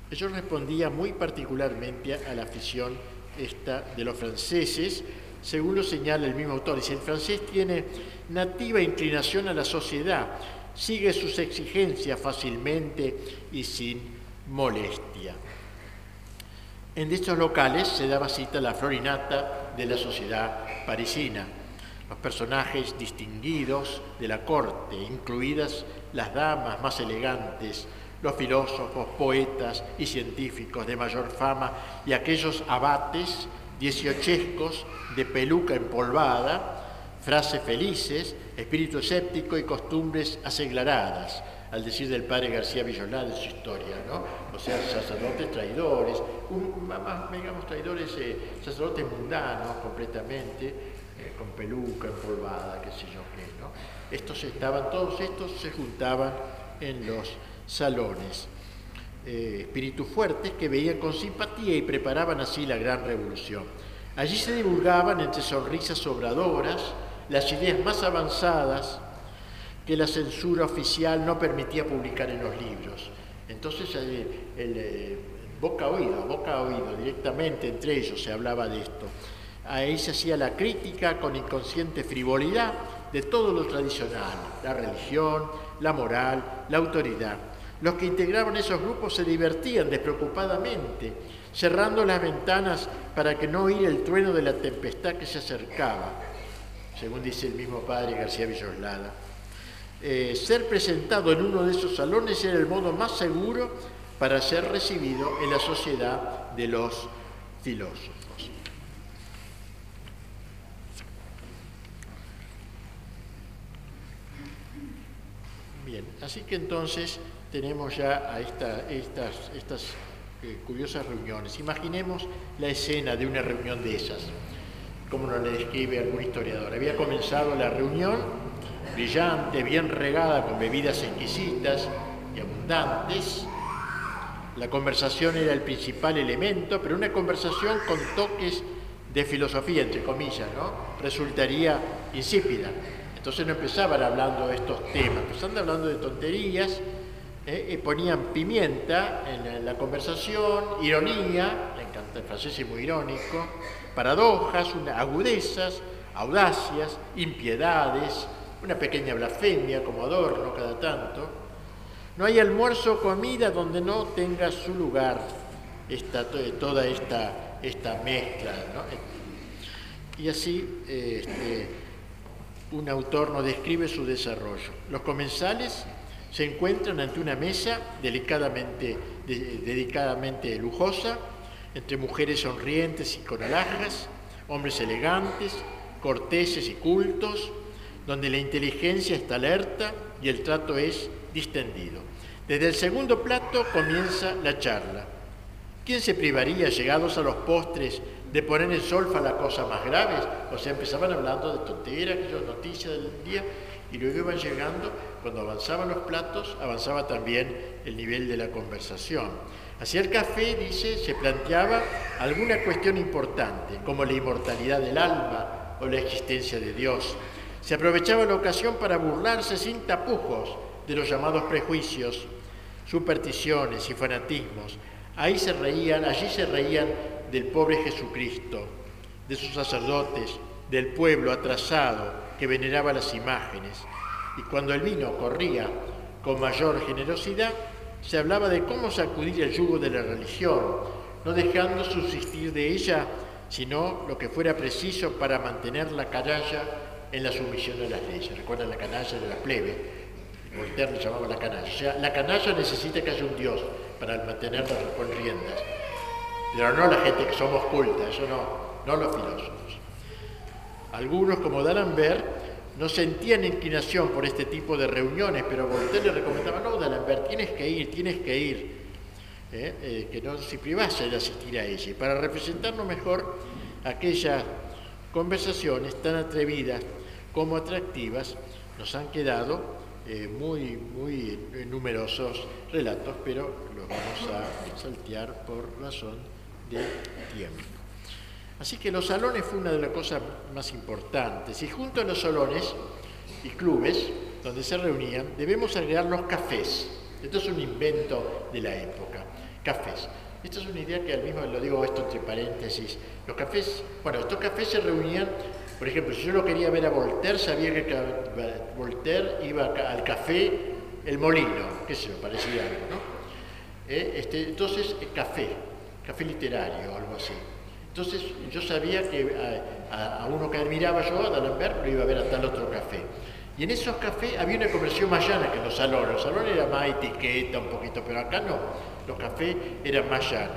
Eso respondía muy particularmente a la afición esta de los franceses, según lo señala el mismo autor. Dice, el francés tiene nativa inclinación a la sociedad, sigue sus exigencias fácilmente y sin molestia. En dichos locales se daba cita a la florinata de la sociedad parisina, los personajes distinguidos de la corte, incluidas las damas más elegantes, los filósofos, poetas y científicos de mayor fama y aquellos abates dieciochescos de peluca empolvada, frases felices, espíritu escéptico y costumbres aseglaradas, al decir del padre García Villolá de su historia, ¿no? O sea, sacerdotes traidores, más, digamos, traidores, eh, sacerdotes mundanos completamente, eh, con peluca empolvada, qué sé yo qué, ¿no? Estos estaban, todos estos se juntaban en los salones. Eh, espíritus fuertes que veían con simpatía y preparaban así la gran revolución. Allí se divulgaban entre sonrisas sobradoras las ideas más avanzadas que la censura oficial no permitía publicar en los libros. Entonces, el, el, boca a oído, boca a oído, directamente entre ellos se hablaba de esto. Ahí se hacía la crítica con inconsciente frivolidad de todo lo tradicional, la religión, la moral, la autoridad. Los que integraban esos grupos se divertían despreocupadamente, cerrando las ventanas para que no oír el trueno de la tempestad que se acercaba, según dice el mismo padre García Villoslada. Eh, ser presentado en uno de esos salones era el modo más seguro para ser recibido en la sociedad de los filósofos. Bien, así que entonces tenemos ya a estas, eh, curiosas reuniones. Imaginemos la escena de una reunión de esas, como nos le describe algún historiador. Había comenzado la reunión brillante, bien regada con bebidas exquisitas y abundantes. La conversación era el principal elemento, pero una conversación con toques de filosofía, entre comillas, ¿no? Resultaría insípida. Entonces no empezaban hablando de estos temas, empezaban hablando de tonterías, ¿eh? ponían pimienta en la conversación, ironía, le el francés es muy irónico, paradojas, agudezas, audacias, impiedades, una pequeña blasfemia como adorno cada tanto. No hay almuerzo o comida donde no tenga su lugar esta, toda esta, esta mezcla. Y así este, un autor nos describe su desarrollo. Los comensales se encuentran ante una mesa delicadamente, dedicadamente lujosa, entre mujeres sonrientes y con alhajas, hombres elegantes, corteses y cultos, donde la inteligencia está alerta y el trato es distendido. Desde el segundo plato comienza la charla. ¿Quién se privaría, llegados a los postres, de poner en solfa las cosas más graves? O sea, empezaban hablando de tonteras, noticias del día, y luego iban llegando, cuando avanzaban los platos, avanzaba también el nivel de la conversación. Hacia el café, dice, se planteaba alguna cuestión importante, como la inmortalidad del alma o la existencia de Dios, se aprovechaba la ocasión para burlarse sin tapujos de los llamados prejuicios, supersticiones y fanatismos. Ahí se reían, allí se reían del pobre Jesucristo, de sus sacerdotes, del pueblo atrasado que veneraba las imágenes. Y cuando el vino corría con mayor generosidad, se hablaba de cómo sacudir el yugo de la religión, no dejando subsistir de ella, sino lo que fuera preciso para mantener la caralla en la sumisión de las leyes. Recuerdan la canalla de la plebe, Voltaire le llamaba la canalla. La canalla necesita que haya un Dios para mantenerla con riendas. Pero no la gente que somos culta, eso no, no los filósofos. Algunos, como D'Alembert, no sentían inclinación por este tipo de reuniones, pero Voltaire le recomendaba, no, D'Alembert, tienes que ir, tienes que ir, ¿eh? Eh, que no se privase de asistir a ella. Y para representarnos mejor aquellas conversaciones tan atrevidas como atractivas, nos han quedado eh, muy, muy numerosos relatos, pero los vamos a saltear por razón de tiempo. Así que los salones fue una de las cosas más importantes. Y junto a los salones y clubes donde se reunían, debemos agregar los cafés. Esto es un invento de la época. Cafés. Esta es una idea que al mismo, lo digo esto entre paréntesis, los cafés, bueno, estos cafés se reunían por ejemplo, si yo lo quería ver a Voltaire, sabía que Voltaire iba al café El Molino, qué sé yo, parecía algo, ¿no? Eh, este, entonces, eh, café, café literario, algo así. Entonces, yo sabía que a, uno que admiraba yo, a D'Alembert, lo iba a ver a tal otro café. Y en esos cafés había una conversión más llana que en los salones. Los salones era más etiqueta un poquito, pero acá no. Los cafés eran más llanos.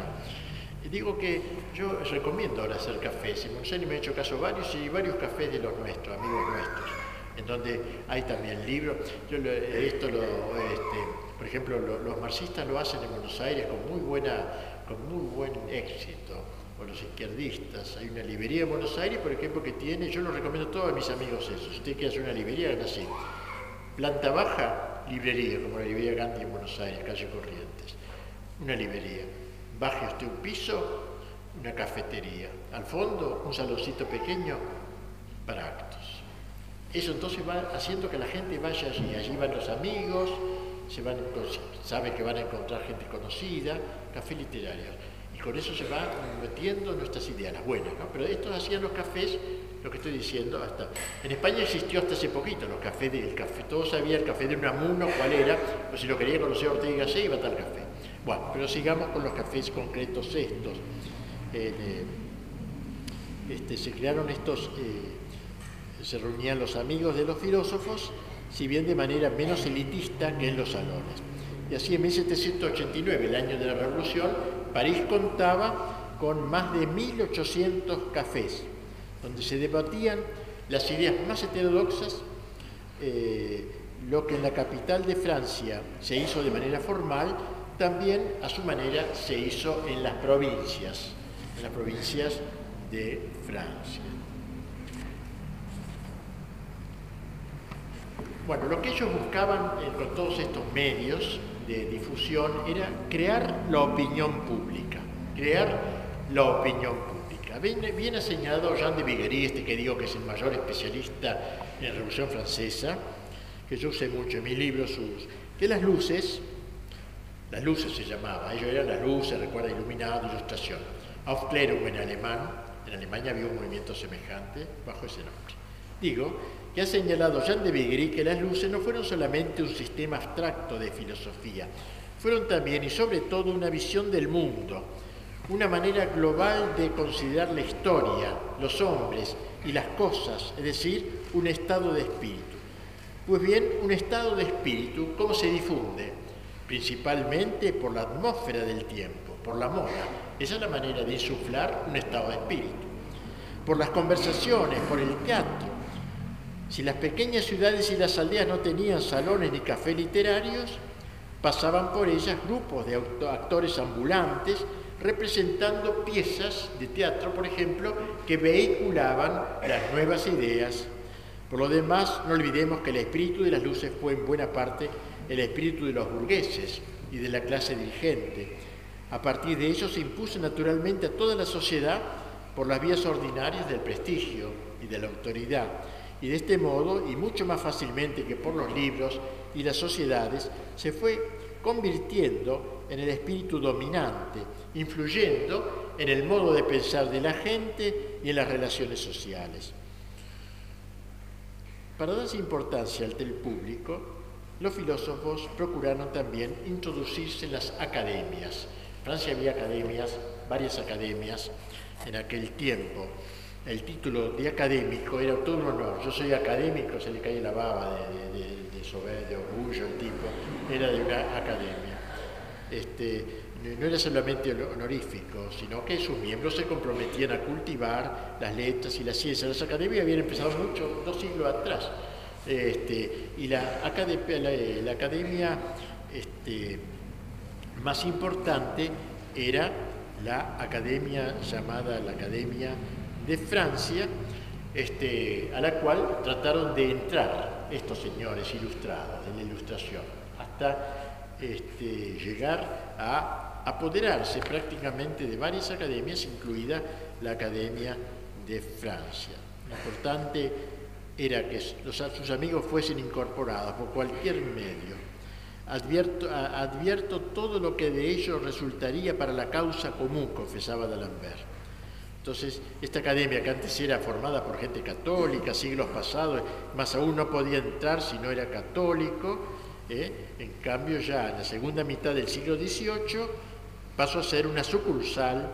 Y digo que yo recomiendo ahora hacer cafés. En Monsanto me he hecho caso varios y varios cafés de los nuestros, amigos nuestros, en donde hay también libros. Yo esto lo, este, por ejemplo, los marxistas lo hacen en Buenos Aires con muy buena, con muy buen éxito. O los izquierdistas. Hay una librería en Buenos Aires, por ejemplo, que tiene, yo lo recomiendo a todos mis amigos eso. Si usted quiere hacer una librería, así. Planta baja, librería, como la librería Gandhi en Buenos Aires, calle Corrientes. Una librería baje usted un piso, una cafetería. Al fondo, un saloncito pequeño para actos. Eso entonces va haciendo que la gente vaya allí. Allí van los amigos, se van, saben que van a encontrar gente conocida, café literario. Y con eso se va metiendo nuestras ideas, las buenas, ¿no? Pero estos hacían los cafés, lo que estoy diciendo, hasta... En España existió hasta hace poquito los cafés del café, todos sabían el café de Unamuno, cuál era, o si lo quería conocer Ortega y iba a tal café. Bueno, pero sigamos con los cafés concretos estos. Eh, este, se crearon estos... Eh, se reunían los amigos de los filósofos, si bien de manera menos elitista que en los salones. Y así en 1789, el año de la Revolución, París contaba con más de 1.800 cafés, donde se debatían las ideas más heterodoxas, eh, lo que en la capital de Francia se hizo de manera formal, también a su manera se hizo en las provincias, en las provincias de Francia. Bueno, lo que ellos buscaban eh, con todos estos medios de difusión era crear la opinión pública, crear la opinión pública. Bien, ha señalado Jean de Viguerie, este que digo que es el mayor especialista en la Revolución Francesa, que yo usé mucho en mis libros, sus, que las luces, las luces se llamaba, ellos eran las luces, recuerda, iluminado, ilustración. Aufklärung en alemán, en Alemania había un movimiento semejante bajo ese nombre. Digo que ha señalado Jean de Vigry que las luces no fueron solamente un sistema abstracto de filosofía, fueron también y sobre todo una visión del mundo, una manera global de considerar la historia, los hombres y las cosas, es decir, un estado de espíritu. Pues bien, un estado de espíritu, ¿cómo se difunde? Principalmente por la atmósfera del tiempo, por la moda. Esa es la manera de insuflar un estado de espíritu. Por las conversaciones, por el teatro, si las pequeñas ciudades y las aldeas no tenían salones ni cafés literarios, pasaban por ellas grupos de actores ambulantes representando piezas de teatro, por ejemplo, que vehiculaban las nuevas ideas. Por lo demás, no olvidemos que el espíritu de las luces fue en buena parte el espíritu de los burgueses y de la clase dirigente. A partir de ello se impuso naturalmente a toda la sociedad por las vías ordinarias del prestigio y de la autoridad y de este modo, y mucho más fácilmente que por los libros y las sociedades, se fue convirtiendo en el espíritu dominante, influyendo en el modo de pensar de la gente y en las relaciones sociales. Para darse importancia al del público, los filósofos procuraron también introducirse en las academias. En Francia había academias, varias academias en aquel tiempo, el título de académico era todo un honor. Yo soy académico, se le cae la baba de, de, orgullo el tipo, era de una academia. Este, no era solamente honorífico, sino que sus miembros se comprometían a cultivar las letras y la ciencia. Las academias habían empezado mucho, dos siglos atrás. Este, y la, la, academia este, más importante era la academia llamada la Academia de Francia, este, a la cual trataron de entrar estos señores ilustrados, de la ilustración, hasta este, llegar a apoderarse prácticamente de varias academias, incluida la Academia de Francia. Lo importante era que sus amigos fuesen incorporados por cualquier medio. Advierto, advierto todo lo que de ellos resultaría para la causa común, confesaba D'Alembert. Entonces, esta academia que antes era formada por gente católica, siglos pasados, más aún no podía entrar si no era católico, ¿eh? en cambio ya en la segunda mitad del siglo XVIII pasó a ser una sucursal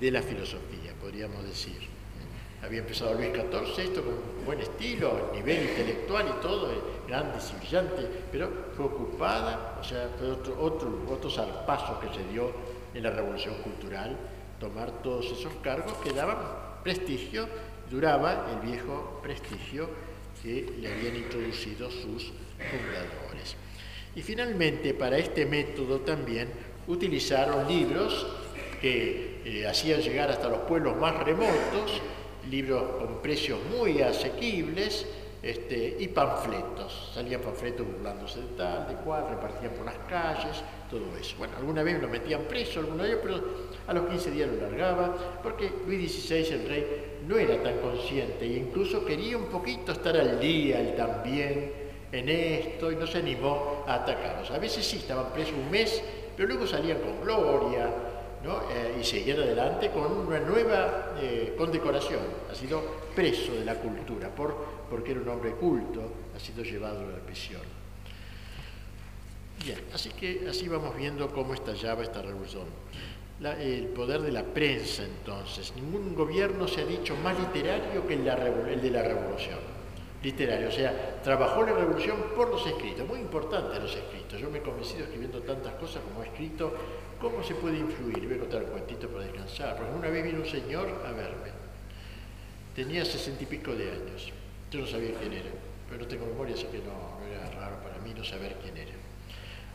de la filosofía, podríamos decir. Había empezado Luis XIV esto con buen estilo, nivel intelectual y todo, eh, grande y brillante, pero fue ocupada, o sea, fue otro, otro, otro zarpazo que se dio en la revolución cultural tomar todos esos cargos que daban prestigio, duraba el viejo prestigio que le habían introducido sus fundadores. Y finalmente, para este método también utilizaron libros que eh, hacían llegar hasta los pueblos más remotos, libros con precios muy asequibles, este, y panfletos. Salían panfletos burlándose de tal, de cual, repartían por las calles, todo eso. Bueno, alguna vez lo metían preso, alguna vez, pero a los 15 días lo largaba, porque Luis XVI, el rey, no era tan consciente e incluso quería un poquito estar al día, él también, en esto, y no se animó a atacarlos. A veces sí estaban presos un mes, pero luego salían con gloria, eh, y seguir adelante con una nueva eh, condecoración. Ha sido preso de la cultura por, porque era un hombre culto, ha sido llevado a la prisión. Bien, así que así vamos viendo cómo estallaba esta revolución. El poder de la prensa entonces. Ningún gobierno se ha dicho más literario que el, de la revolución. Literario, o sea, trabajó la revolución por los escritos, muy importante los escritos. Yo me he convencido escribiendo tantas cosas como he escrito ¿Cómo se puede influir? Voy a contar un cuentito para descansar. Porque una vez vino un señor a verme. Tenía sesenta y pico de años. Yo no sabía quién era, pero no tengo memoria, así que no, era raro para mí no saber quién era.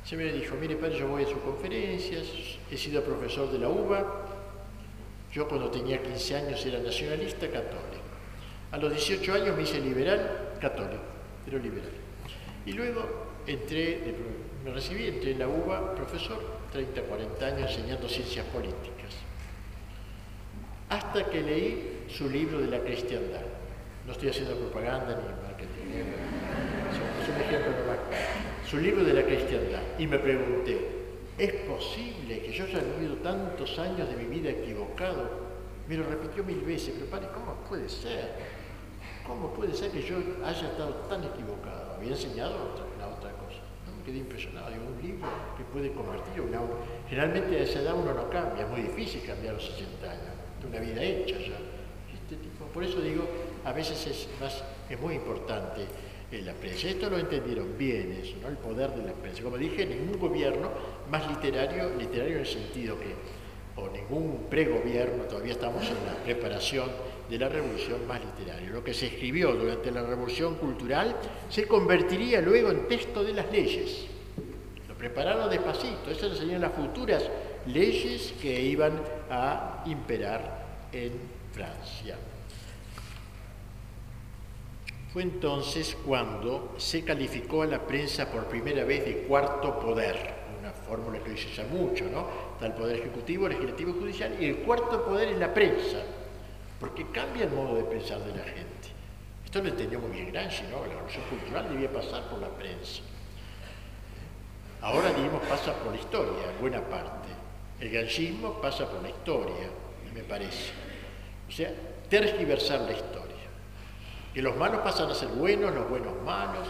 Se me dijo, mire padre, yo voy a sus conferencias, he sido profesor de la UBA, yo cuando tenía 15 años era nacionalista católico. A los 18 años me hice liberal católico, pero liberal. Y luego entré, me recibí, entré en la UBA profesor 30, 40 años enseñando ciencias políticas, hasta que leí su libro de la cristiandad. No estoy haciendo propaganda ni marketing, es un ejemplo. Su libro de la cristiandad. Y me pregunté, ¿es posible que yo haya vivido tantos años de mi vida equivocado? Me lo repitió mil veces, pero padre, ¿cómo puede ser? ¿Cómo puede ser que yo haya estado tan equivocado? Había enseñado otra, una otra cosa quedé impresionado. Digo, un libro que puede convertir una... Generalmente a esa edad uno no cambia, es muy difícil cambiar los 60 años, de una vida hecha ya. Este tipo, por eso digo, a veces es, más, es muy importante la. Esto lo entendieron bien, eso, el poder de la prensa. Como dije, ningún gobierno más literario, literario en el sentido que, o ningún pregobierno, todavía estamos en la preparación de la revolución más literaria. Lo que se escribió durante la revolución cultural se convertiría luego en texto de las leyes. Lo prepararon despacito, esas serían las futuras leyes que iban a imperar en Francia. Fue entonces cuando se calificó a la prensa por primera vez de cuarto poder, una fórmula que hoy se mucho, ¿no? Está el poder ejecutivo, legislativo y judicial, y el cuarto poder es la prensa porque cambia el modo de pensar de la gente. Esto lo entendió muy bien Gramsci, ¿no? La revolución cultural debía pasar por la prensa. Ahora, digamos, pasa por la historia, en buena parte. El ganchismo pasa por la historia, me parece. O sea, tergiversar la historia. Que los malos pasan a ser buenos, los buenos malos,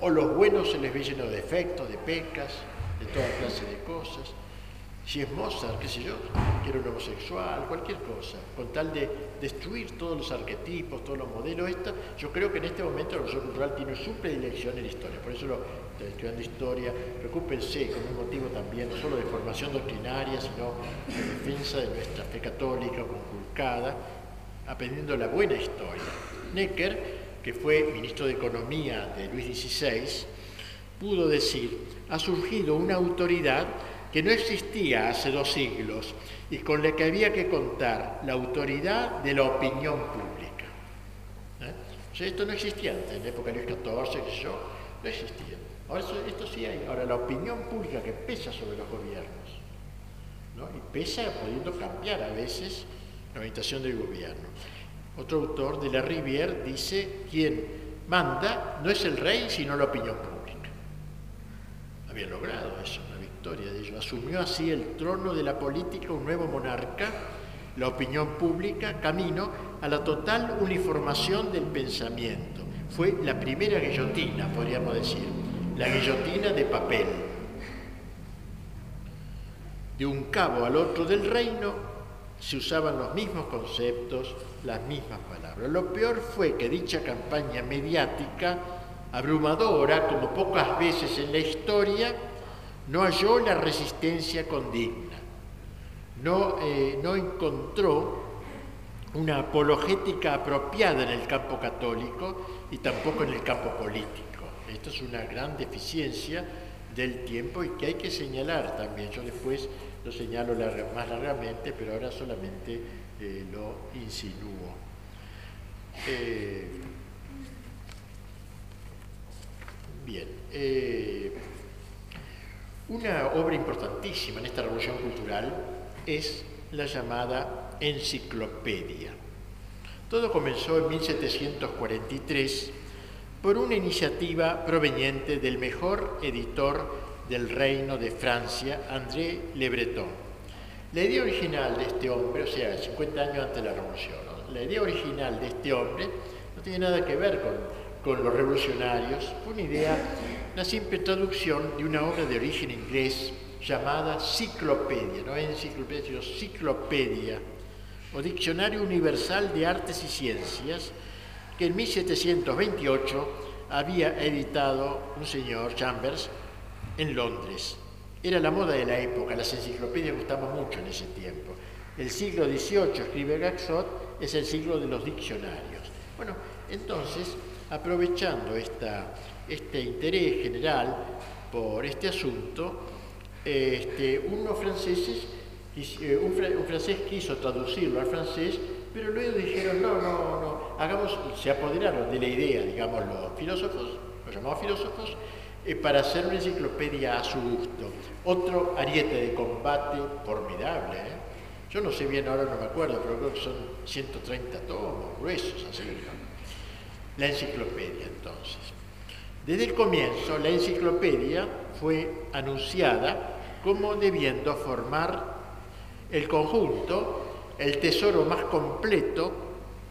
o los buenos se les ve llenos de defectos, de pecas, de toda clase de cosas. Si es Mozart, qué sé yo, que un homosexual, cualquier cosa, con tal de destruir todos los arquetipos, todos los modelos, yo creo que en este momento la Revolución Cultural tiene su predilección en la historia, por eso lo estoy estudiando historia, preocúpense con un motivo también no solo de formación doctrinaria, sino de defensa de nuestra fe católica conculcada, aprendiendo la buena historia. Necker, que fue ministro de Economía de Luis XVI, pudo decir, ha surgido una autoridad que no existía hace dos siglos y con la que había que contar la autoridad de la opinión pública. ¿Eh? Esto no existía antes, en la época de Luis XIV, que yo, no existía. Ahora esto sí hay. Ahora la opinión pública que pesa sobre los gobiernos, ¿no? y pesa pudiendo cambiar a veces la orientación del gobierno. Otro autor de la Rivière dice, quien manda no es el rey, sino la opinión pública. Había logrado eso de ello. Asumió así el trono de la política un nuevo monarca, la opinión pública, camino a la total uniformación del pensamiento. Fue la primera guillotina, podríamos decir, la guillotina de papel. De un cabo al otro del reino se usaban los mismos conceptos, las mismas palabras. Lo peor fue que dicha campaña mediática, abrumadora como pocas veces en la historia, no halló la resistencia condigna, no, eh, no encontró una apologética apropiada en el campo católico y tampoco en el campo político. Esto es una gran deficiencia del tiempo y que hay que señalar también. Yo después lo señalo más largamente, pero ahora solamente eh, lo insinúo. Eh, eh, una obra importantísima en esta revolución cultural es la llamada enciclopedia. Todo comenzó en 1743 por una iniciativa proveniente del mejor editor del reino de Francia, André Le Breton. La idea original de este hombre, o sea, 50 años antes de la revolución, la idea original de este hombre no tiene nada que ver con, con los revolucionarios, fue una idea, una simple traducción de una obra de origen inglés llamada Ciclopedia, no enciclopedia, sino Ciclopedia, o Diccionario Universal de Artes y Ciencias, que en 1728 había editado un señor, Chambers, en Londres. Era la moda de la época, las enciclopedias gustaban mucho en ese tiempo. El siglo XVIII, escribe Gaxot, es el siglo de los diccionarios. Bueno, entonces, aprovechando esta, este interés general por este asunto, este, unos franceses eh, un, francés quiso traducirlo al francés, pero luego dijeron, no, no, no, hagamos, se apoderaron de la idea, digamos, los filósofos, los llamados filósofos, eh, para hacer una enciclopedia a su gusto. Otro ariete de combate formidable. ¿eh? Yo no sé bien, ahora no me acuerdo, pero creo que son 130 tomos, gruesos, así. La enciclopedia, entonces. Desde el comienzo, la enciclopedia fue anunciada como debiendo formar el conjunto, el tesoro más completo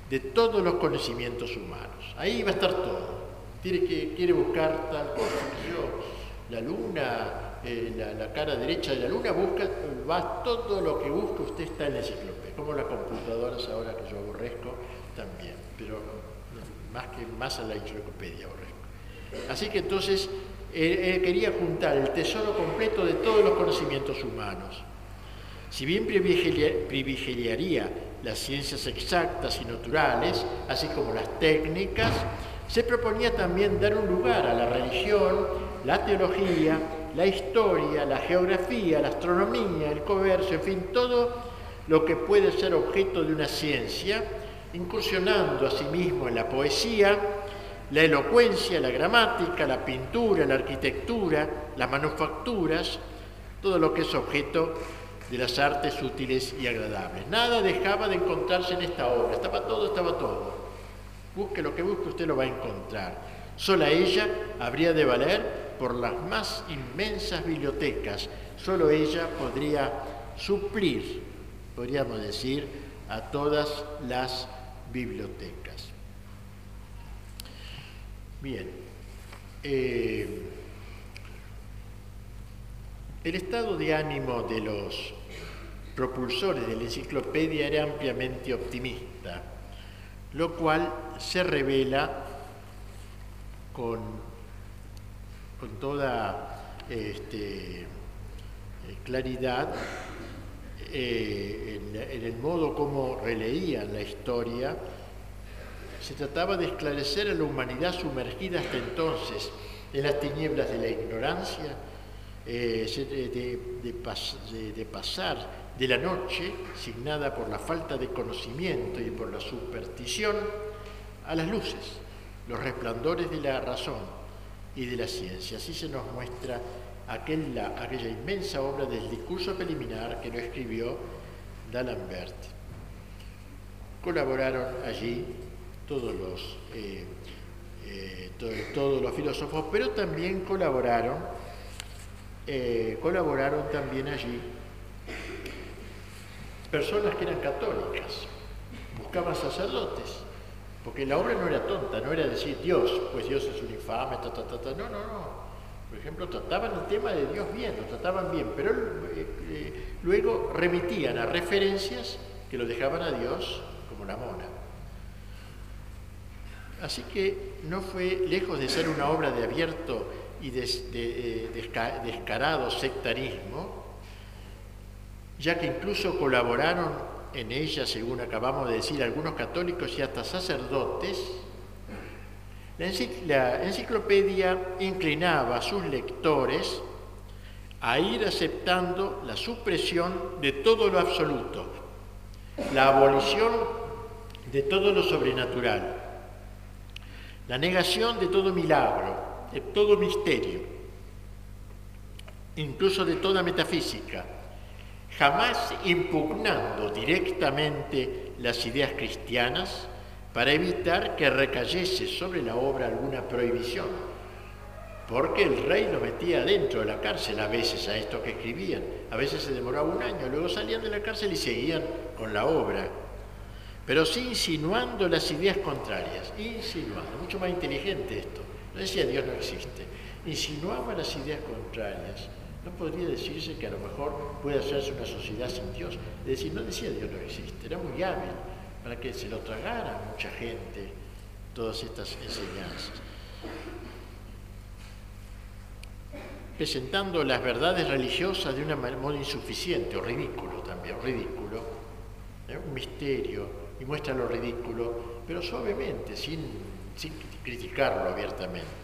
de todos los conocimientos humanos. Ahí va a estar todo. Tiene que, quiere buscar tal cosa, yo, la luna, eh, la, cara derecha de la luna, busca, va todo lo que busca usted está en la enciclopedia, como las computadoras ahora que yo aborrezco también, pero más que más a la enciclopedia aborrezco. Así que entonces él quería juntar el tesoro completo de todos los conocimientos humanos. Si bien privilegiaría las ciencias exactas y naturales, así como las técnicas, se proponía también dar un lugar a la religión, la teología, la historia, la geografía, la astronomía, el comercio, en fin, todo lo que puede ser objeto de una ciencia, incursionando asimismo en la poesía, la elocuencia, la gramática, la pintura, la arquitectura, las manufacturas, todo lo que es objeto de las artes útiles y agradables. Nada dejaba de encontrarse en esta obra, estaba todo, estaba todo. Busque lo que busque, usted lo va a encontrar. Sola ella habría de valer por las más inmensas bibliotecas. Solo ella podría suplir, podríamos decir, a todas las bibliotecas. Bien. Eh, el estado de ánimo de los propulsores de la enciclopedia era ampliamente optimista, lo cual se revela con, con toda este, claridad eh, en, el modo como releían la historia. Se trataba de esclarecer a la humanidad sumergida hasta entonces en las tinieblas de la ignorancia, eh, de pasar de la noche, signada por la falta de conocimiento y por la superstición, a las luces, los resplandores de la razón y de la ciencia. Así se nos muestra aquella, inmensa obra del discurso preliminar que lo escribió D'Alembert. Colaboraron allí todos los, eh, eh, todos los filósofos, pero también colaboraron, eh, colaboraron también allí personas que eran católicas, buscaban sacerdotes, porque la obra no era tonta, no era decir Dios, pues Dios es un infame, ta, ta, ta, no, no, no. Por ejemplo, trataban el tema de Dios bien, lo trataban bien, pero eh, eh, luego remitían a referencias que lo dejaban a Dios como la mona. Así que no fue lejos de ser una obra de abierto y de, eh, descarado sectarismo, ya que incluso colaboraron en ella, según acabamos de decir, algunos católicos y hasta sacerdotes, la enciclopedia inclinaba a sus lectores a ir aceptando la supresión de todo lo absoluto, la abolición de todo lo sobrenatural, la negación de todo milagro, de todo misterio, incluso de toda metafísica, jamás impugnando directamente las ideas cristianas para evitar que recayese sobre la obra alguna prohibición, porque el rey lo metía dentro de la cárcel a veces a estos que escribían, a veces se demoraba un año, luego salían de la cárcel y seguían con la obra, pero sí insinuando las ideas contrarias, insinuando, mucho más inteligente esto, no decía Dios no existe, insinuaba las ideas contrarias, no podría decirse que a lo mejor puede hacerse una sociedad sin Dios, es decir, no decía Dios no existe, era muy hábil para que se lo tragara mucha gente todas estas enseñanzas. presentando las verdades religiosas de una modo insuficiente o ridículo también, ridículo, ¿eh? un misterio, y muestra lo ridículo, pero suavemente, sin criticarlo abiertamente,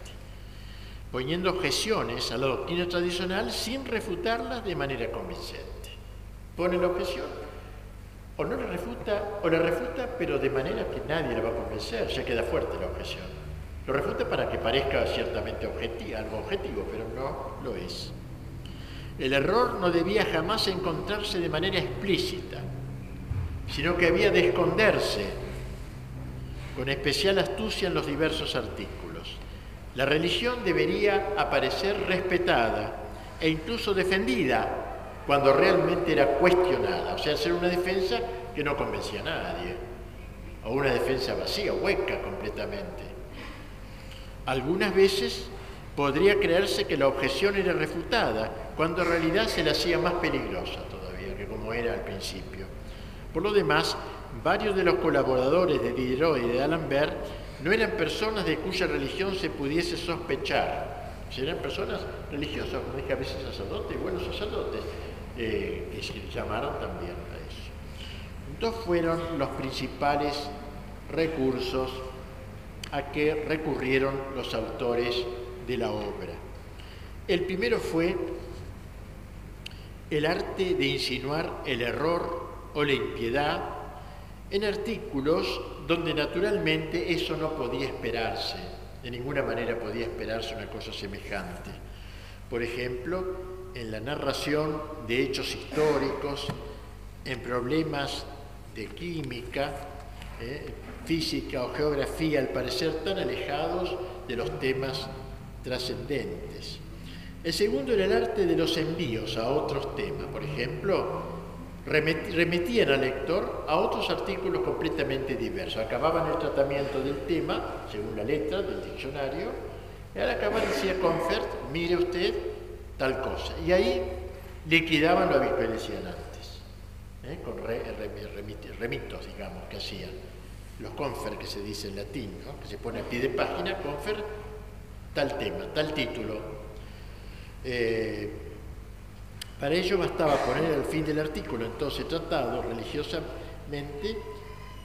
poniendo objeciones a la doctrina tradicional sin refutarlas de manera convincente. Pone la objeción, o no la refuta, o la refuta, pero de manera que nadie la va a convencer, ya queda fuerte la objeción. Lo refuta para que parezca ciertamente objetivo, algo objetivo, pero no lo es. El error no debía jamás encontrarse de manera explícita, sino que había de esconderse con especial astucia en los diversos artículos. La religión debería aparecer respetada e incluso defendida cuando realmente era cuestionada, o sea, ser una defensa que no convencía a nadie, o una defensa vacía, hueca completamente. Algunas veces podría creerse que la objeción era refutada, cuando en realidad se la hacía más peligrosa todavía que como era al principio. Por lo demás, varios de los colaboradores de Diderot y de D'Alembert no eran personas de cuya religión se pudiese sospechar. eran personas religiosas, como dije a veces sacerdotes, buenos sacerdotes, eh, que se llamaron también a eso. Entonces fueron los principales recursos a que recurrieron los autores de la obra. El primero fue el arte de insinuar el error o la impiedad en artículos donde naturalmente eso no podía esperarse, de ninguna manera podía esperarse una cosa semejante. Por ejemplo, en la narración de hechos históricos, en problemas de química, eh, física o geografía, al parecer tan alejados de los temas trascendentes. El segundo era el arte de los envíos a otros temas. Por ejemplo, remitían al lector a otros artículos completamente diversos. Acababan el tratamiento del tema, según la letra del diccionario, y al acabar decía Confert, mire usted tal cosa. Y ahí liquidaban lo que decían antes, ¿eh? con remitos, digamos, que hacían los confer que se dice en latín, que se pone a pie de página, confer, tal tema, tal título. Eh, para ello bastaba poner al fin del artículo, entonces tratado religiosamente,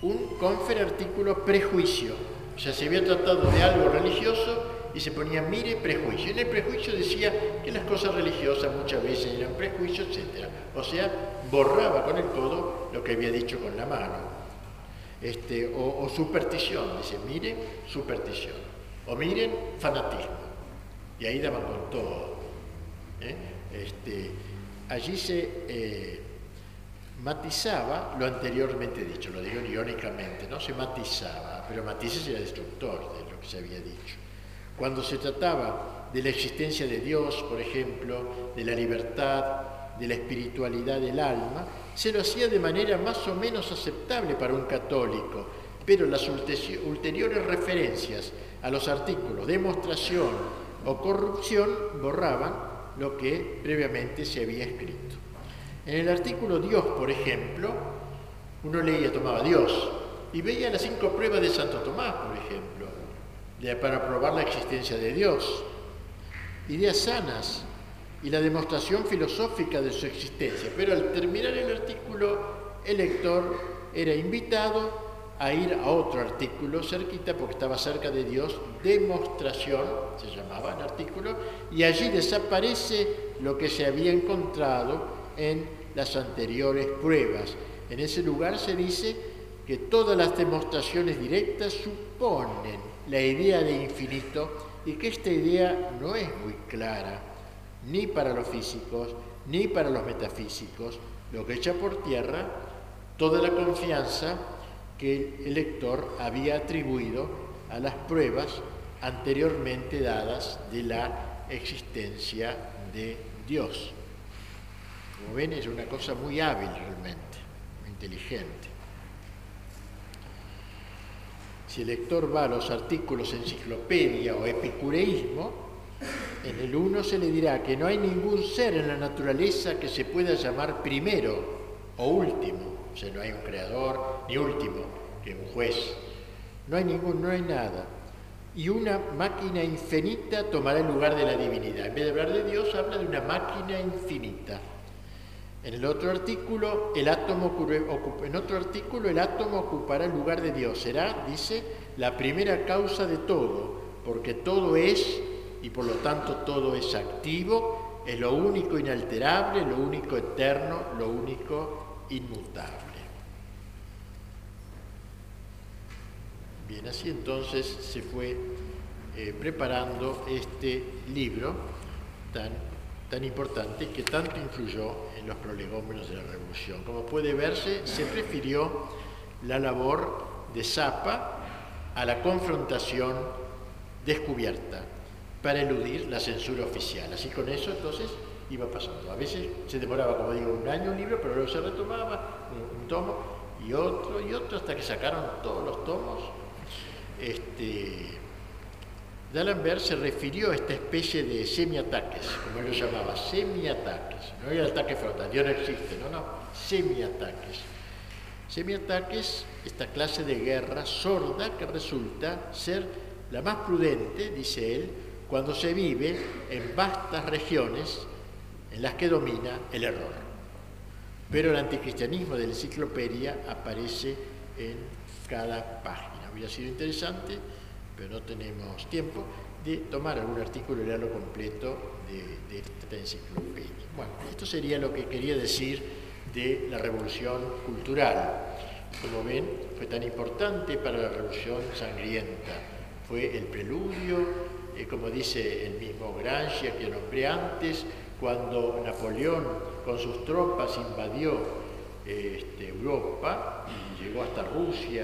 un confer artículo prejuicio. O sea, se había tratado de algo religioso y se ponía mire prejuicio. En el prejuicio decía que las cosas religiosas muchas veces eran prejuicios, etc. O sea, borraba con el codo lo que había dicho con la mano. Este, o, superstición, dice, miren, superstición, o miren, fanatismo. Y ahí daban con todo. ¿eh? Este, allí se eh, matizaba lo anteriormente dicho, lo digo irónicamente, no se matizaba, pero matices era destructor de lo que se había dicho. Cuando se trataba de la existencia de Dios, por ejemplo, de la libertad, de la espiritualidad del alma, se lo hacía de manera más o menos aceptable para un católico, pero las ulteriores referencias a los artículos demostración o corrupción borraban lo que previamente se había escrito. En el artículo Dios, por ejemplo, uno leía, tomaba Dios y veía las cinco pruebas de Santo Tomás, por ejemplo, para probar la existencia de Dios. Ideas sanas, y la demostración filosófica de su existencia. Pero al terminar el artículo, el lector era invitado a ir a otro artículo cerquita, porque estaba cerca de Dios, demostración, se llamaba el artículo, y allí desaparece lo que se había encontrado en las anteriores pruebas. En ese lugar se dice que todas las demostraciones directas suponen la idea de infinito y que esta idea no es muy clara ni para los físicos ni para los metafísicos, lo que echa por tierra toda la confianza que el lector había atribuido a las pruebas anteriormente dadas de la existencia de Dios. Como ven, es una cosa muy hábil realmente, muy inteligente. Si el lector va a los artículos enciclopedia o epicureísmo, en el uno se le dirá que no hay ningún ser en la naturaleza que se pueda llamar primero o último. O sea, no hay un creador ni último, que un juez. No hay ningún, no hay nada. Y una máquina infinita tomará el lugar de la divinidad. En vez de hablar de Dios, habla de una máquina infinita. En el otro artículo, el átomo en otro artículo, el átomo ocupará el lugar de Dios. Será, dice, la primera causa de todo, porque todo es y por lo tanto todo es activo, es lo único inalterable, lo único eterno, lo único inmutable. Bien, así entonces se fue eh, preparando este libro tan, tan importante que tanto influyó en los prolegómenos de la Revolución. Como puede verse, se prefirió la labor de Zapa a la confrontación descubierta para eludir la censura oficial. Así con eso entonces iba pasando. A veces se demoraba, como digo, un año un libro, pero luego se retomaba un, tomo y otro y otro hasta que sacaron todos los tomos. Este, D'Alembert se refirió a esta especie de semiataques, como lo llamaba, semiataques. No era ataque frontal, Dios no existe, no, no, semiataques. Semiataques, esta clase de guerra sorda que resulta ser la más prudente, dice él, cuando se vive en vastas regiones en las que domina el error. Pero el anticristianismo de la enciclopedia aparece en cada página. Hubiera sido interesante, pero no tenemos tiempo, de tomar algún artículo y leerlo completo de, de esta enciclopedia. Bueno, esto sería lo que quería decir de la revolución cultural. Como ven, fue tan importante para la revolución sangrienta. Fue el preludio como dice el mismo Gramsci, que nombré antes, cuando Napoleón con sus tropas invadió este, Europa y llegó hasta Rusia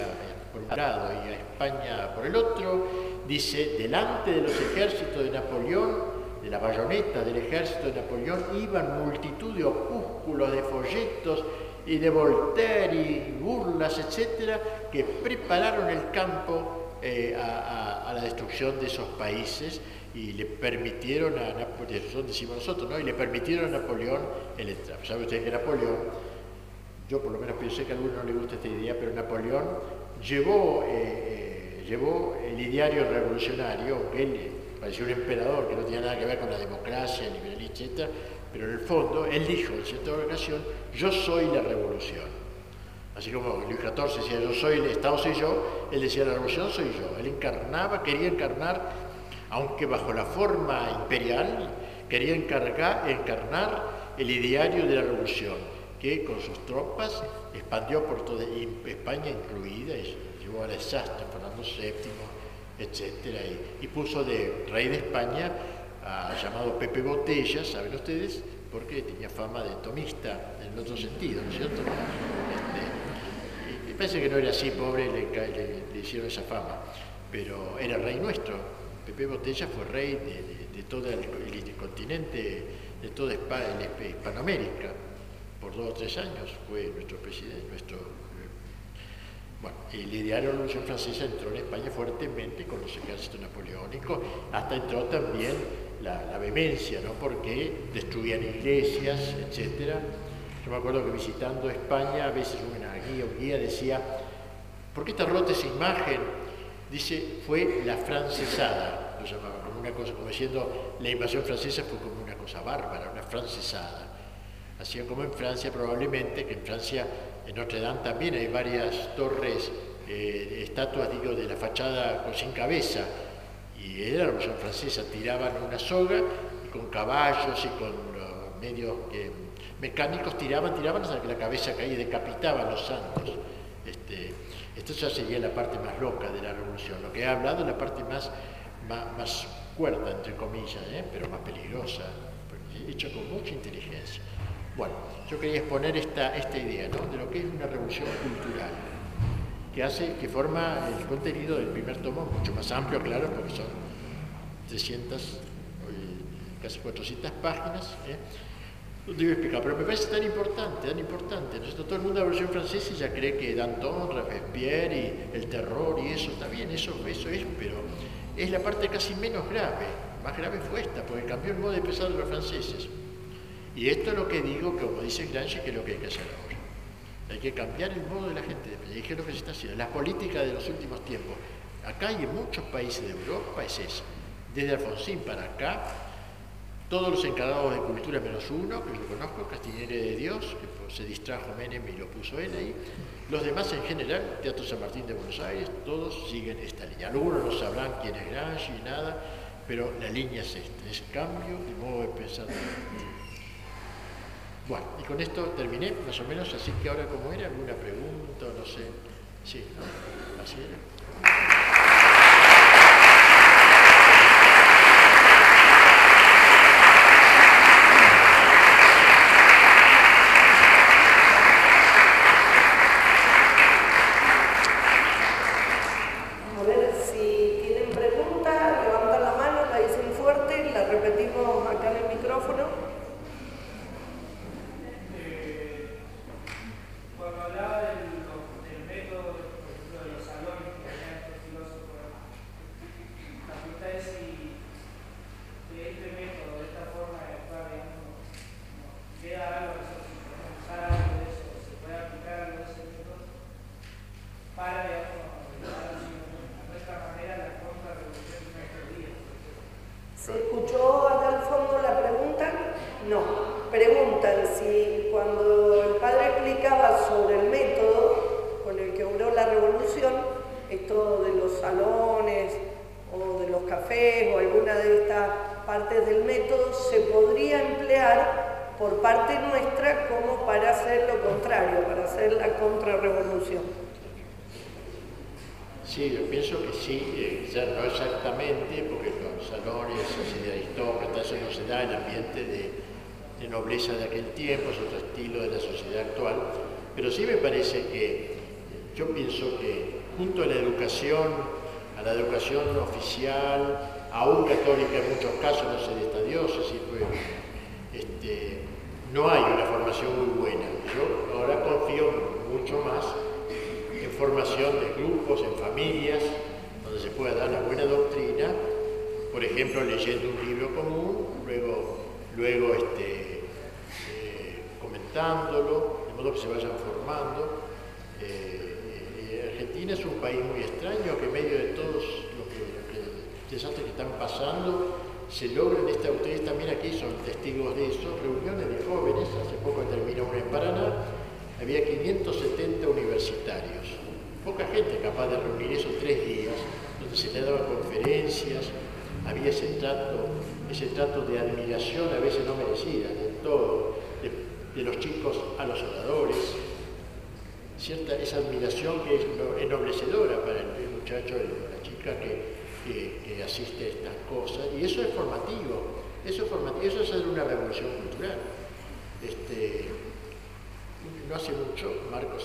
por y a España por el otro, dice, delante de los ejércitos de Napoleón, de la bayoneta del ejército de Napoleón, iban multitud de opúsculos, de folletos y de Voltaire y burlas, etcétera, que prepararon el campo eh, a, la destrucción de esos países y le permitieron a Napoleón, decimos nosotros, ¿no? y le permitieron a Napoleón el entrar. Sabe usted que Napoleón, yo por lo menos pensé que a alguno no le gusta esta idea, pero Napoleón llevó, eh, eh, llevó el ideario revolucionario, él parecía un emperador que no tenía nada que ver con la democracia, el liberalismo, etc., pero en el fondo él dijo en cierta ocasión, yo soy la revolución. Así como Luis XIV decía, yo soy el Estado, soy yo, él decía, la revolución soy yo. Él encarnaba, quería encarnar, aunque bajo la forma imperial, quería encargar, encarnar el ideario de la revolución, que con sus tropas expandió por toda España incluida, y llevó al desastre Fernando VII, etc. Y, puso de rey de España a, llamado Pepe Botella, ¿saben ustedes? Porque tenía fama de tomista en otro sentido, ¿no es cierto? Parece que no era así, pobre, le, le, hicieron esa fama, pero era rey nuestro. Pepe Botella fue rey de, todo el, continente, de toda Hispanoamérica, por dos o tres años fue nuestro presidente, nuestro... Eh, bueno, el ideario de la Revolución Francesa entró en España fuertemente con los ejércitos napoleónicos, hasta entró también la, la vehemencia, ¿no? porque destruían iglesias, etcétera, yo me acuerdo que visitando España, a veces una guía o guía decía, ¿por qué está rota esa imagen? Dice, fue la francesada, lo llamaba, como una cosa, como diciendo, la invasión francesa fue como una cosa bárbara, una francesada. Hacían como en Francia probablemente, que en Francia, en Notre Dame también hay varias torres, eh, estatuas, digo, de la fachada sin cabeza, y era la revolución francesa, tiraban una soga y con caballos y con uh, medios que mecánicos tiraban, tiraban hasta que la cabeza caía y decapitaban los santos. Este, esto ya sería la parte más loca de la revolución. Lo que he hablado es la parte más, más, cuerda, entre comillas, ¿eh? pero más peligrosa, hecha con mucha inteligencia. Bueno, yo quería exponer esta, idea de lo que es una revolución cultural, que hace, que forma el contenido del primer tomo mucho más amplio, claro, porque son 300, casi 400 páginas. ¿eh? digo explicar, pero me parece tan importante, tan importante. ¿no? Todo el mundo de la versión francesa ya cree que Danton, Robespierre y el terror y eso, está bien, eso, eso es, pero es la parte casi menos grave. Más grave fue esta, porque cambió el modo de pensar de los franceses. Y esto es lo que digo, como dice Gramsci, que es lo que hay que hacer ahora. Hay que cambiar el modo de la gente de pensar. Y es lo que se está haciendo. La política de los últimos tiempos. Acá y en muchos países de Europa es esa. Desde Alfonsín para acá, todos los encargados de cultura menos uno, que yo conozco, Castiñere de Dios, que se distrajo Menem y lo puso él ahí. Los demás en general, Teatro San Martín de Buenos Aires, todos siguen esta línea. Algunos no sabrán quién es Gramsci y nada, pero la línea es esta, es cambio de modo de pensar. Bueno, y con esto terminé, más o menos, así que ahora como era, alguna pregunta, no sé. Sí, ¿no? Así era.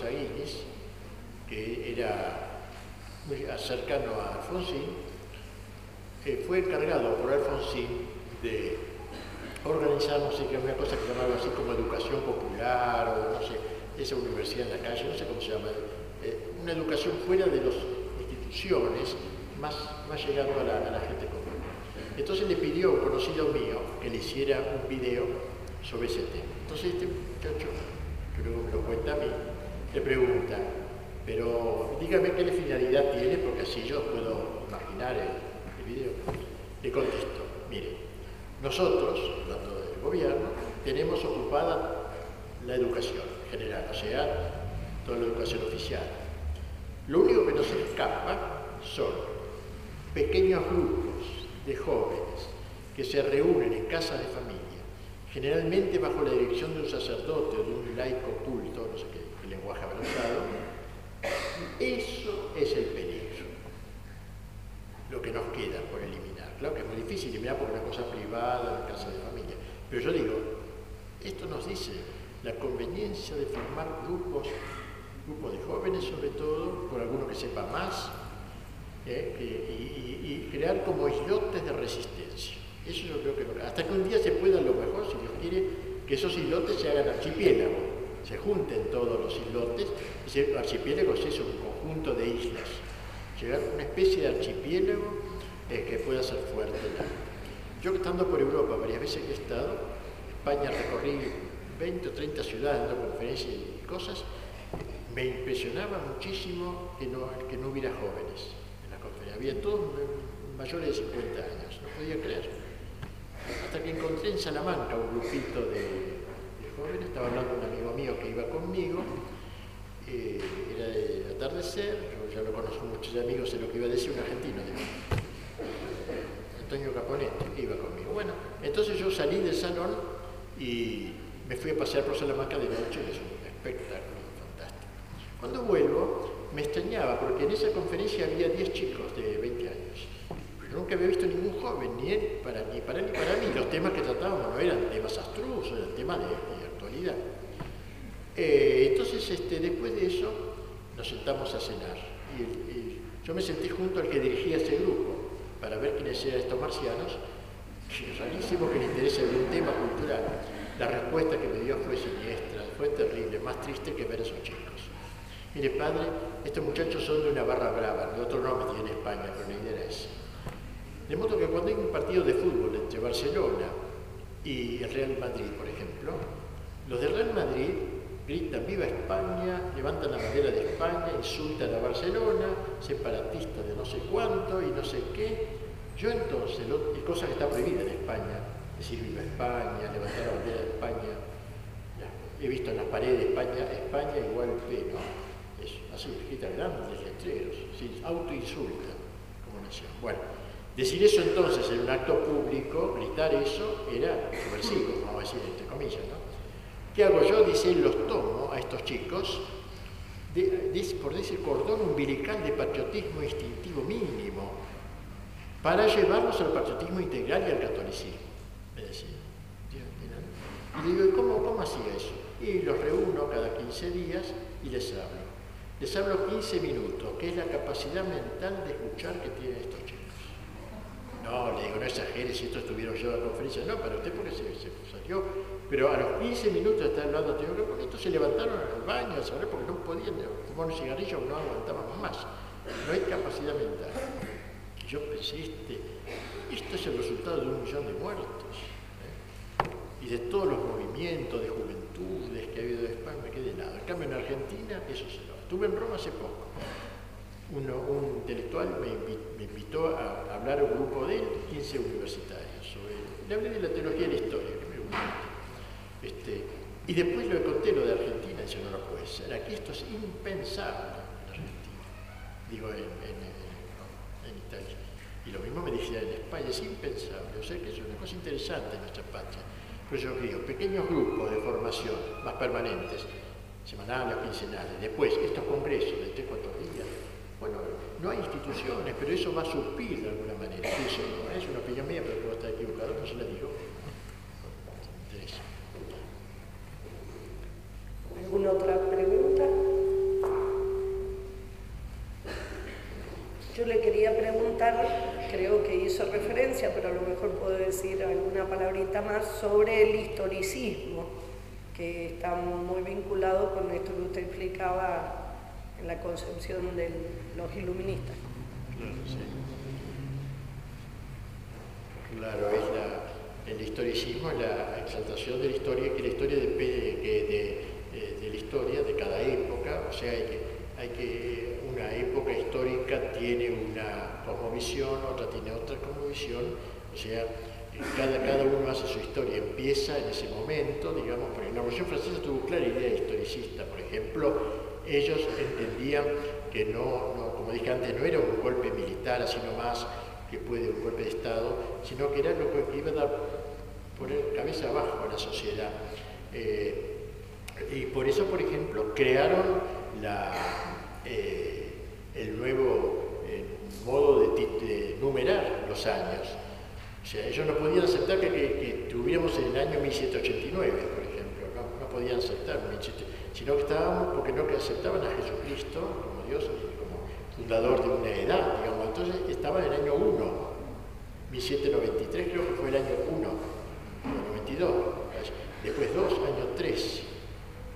Saínez, que era muy cercano a Alfonsín, eh, fue encargado por Alfonsín de organizar, no sé qué, una cosa que llamaba así como educación popular, o no sé, esa universidad en la calle, no sé cómo se llama, eh, una educación fuera de las instituciones, más, llegando a la, gente común. Entonces le pidió a un conocido mío que le hiciera un video sobre ese tema. Entonces este muchacho, que me lo cuenta a mí, le preguntan, pero dígame qué finalidad tiene, porque así yo puedo imaginar el, video. Le contesto, mire, nosotros, hablando del gobierno, tenemos ocupada la educación general, o sea, toda la educación oficial. Lo único que nos escapa son pequeños grupos de jóvenes que se reúnen en casas de familia, generalmente bajo la dirección de un sacerdote o de un laico culto, no sé qué, lenguaje avanzado, eso es el peligro, lo que nos queda por eliminar. Claro que es muy difícil eliminar por una cosa privada, una casa de familia, pero yo digo, esto nos dice la conveniencia de formar grupos, grupos de jóvenes sobre todo, por alguno que sepa más, ¿eh? y, crear como islotes de resistencia. Eso yo creo que hasta que un día se pueda, lo mejor, si Dios quiere, que esos islotes se hagan archipiélagos se junten todos los islotes, ese archipiélago es un conjunto de islas, llegar a una especie de archipiélago eh, que pueda ser fuerte. Yo estando por Europa, varias veces que he estado, España recorrí 20 o 30 ciudades dando conferencias y cosas, me impresionaba muchísimo que no, que no hubiera jóvenes en la conferencia. Había todos mayores de 50 años, no podía creer. Hasta que encontré en Salamanca un grupito de, estaba hablando un amigo mío que iba conmigo, eh, era de atardecer, yo ya lo conozco muchos amigos, sé lo que iba a decir un argentino, Antonio Caponete, que iba conmigo. Bueno, entonces yo salí del salón y me fui a pasear por Salamanca de noche, que es un espectáculo fantástico. Cuando vuelvo, me extrañaba, porque en esa conferencia había 10 chicos de 20 años. Yo nunca había visto ningún joven, ni él, para, ni para él ni para mí. Los temas que tratábamos no eran temas astrusos, eran temas de, Eh, entonces, este, después de eso, nos sentamos a cenar. Yo me sentí junto al que dirigía ese grupo, para ver quiénes eran estos marcianos. Es rarísimo que le interese algún tema cultural. La respuesta que me dio fue siniestra, fue terrible, más triste que ver a esos chicos. Mire, padre, estos muchachos son de una barra brava, de otro nombre tiene en España, pero la idea esa. De modo que cuando hay un partido de fútbol entre Barcelona y el Real Madrid, por ejemplo, los del Real Madrid gritan viva España, levantan la bandera de España, insultan a Barcelona, separatistas de no sé cuánto y no sé qué. Yo entonces, lo, es cosa que está prohibida en España, decir viva España, levantar la bandera de España. he visto en las paredes de España, España igual P, ¿no? Es así, escrita grandes letreros, sí, autoinsulta como nación. Bueno, decir eso entonces en un acto público, gritar eso, era subversivo, vamos a decir entre comillas, ¿no? ¿Qué hago yo? Dice, los tomo a estos chicos por decir cordón umbilical de patriotismo instintivo mínimo para llevarlos al patriotismo integral y al catolicismo. Y digo, ¿cómo, ¿cómo hacía eso? Y los reúno cada 15 días y les hablo. Les hablo 15 minutos, que es la capacidad mental de escuchar que tienen estos chicos. No, le digo, no exageres, si esto estuvieron yo a la conferencia. No, para usted porque se, se salió. Pero a los 15 minutos estar hablando con estos se levantaron al baño a saber porque no podían fumar un cigarrillo no aguantábamos más. No hay capacidad mental. Yo pensé, este, esto es el resultado de un millón de muertos y de todos los movimientos de juventudes que ha habido en España, me quedé nada. En cambio, en Argentina, eso se lo. Estuve en Roma hace poco. Un intelectual me, invitó a hablar a un grupo de 15 universitarios. Sobre, le hablé de la teología de la historia, que me gusta. Este, y después lo conté lo de Argentina, y no lo puede ser. Aquí esto es impensable en Argentina. Digo, en, Italia. Y lo mismo me decía en España, es impensable. O sea que es una cosa interesante en nuestra patria yo digo, pequeños grupos de formación más permanentes, semanales quincenales. Después, estos congresos de tres, cuatro días. Bueno, no hay instituciones, pero eso va a suplir de alguna manera. Eso no es una opinión mía, pero puedo estar equivocado, no se la digo. ¿Alguna otra pregunta? Yo le quería preguntar creo que hizo referencia, pero a lo mejor puedo decir alguna palabrita más sobre el historicismo, que está muy vinculado con esto que usted explicaba en la concepción de los iluministas. Claro, sí. Claro, es el historicismo es la exaltación de la historia, que la historia depende de, de, de cada época, o sea, hay que, una época histórica tiene una cosmovisión, otra tiene otra cosmovisión, o sea, cada, cada uno hace su historia, empieza en ese momento, digamos, porque la Revolución Francesa tuvo clara idea historicista, por ejemplo, ellos entendían que no, como dije antes, no era un golpe militar, sino más que puede un golpe de Estado, sino que era lo que iba a poner cabeza abajo a la sociedad. Eh, y por eso, por ejemplo, crearon eh, el nuevo eh, modo de, los años. Ellos no podían aceptar que, que, que estuviéramos en el año 1789, por ejemplo, no, podían aceptar, sino que estábamos porque no que aceptaban a Jesucristo como Dios como fundador de una edad, digamos. Entonces estaban en el año 1, 1793 creo que fue el año 1, 92, después 2, año 3,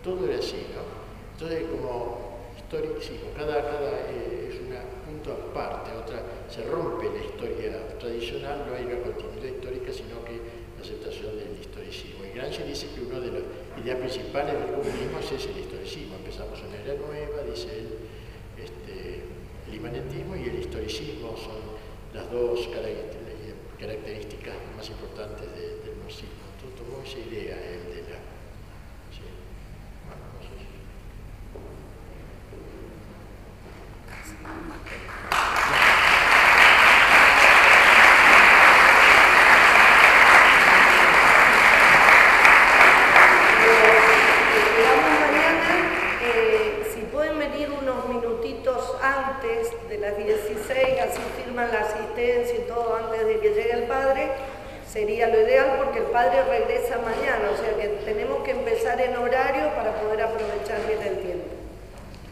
todo era así, ¿no? Entonces como histórico, sí, cada, cada eh, es un punto aparte, otra, se rompe la historia tradicional, no hay una continuidad histórica, sino que la aceptación del historicismo. Y Gramsci dice que una de las ideas principales del comunismo es el historicismo. Empezamos en la era nueva, dice él, este, el imanentismo y el historicismo son las dos características más importantes del marxismo. Entonces tomó esa idea él de la sería lo ideal porque el padre regresa mañana, o sea que tenemos que empezar en horario para poder aprovechar bien el tiempo.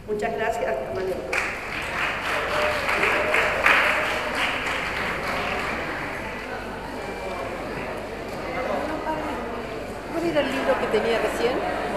Muchas gracias, hasta mañana. ¿Cuál era el libro que tenía recién?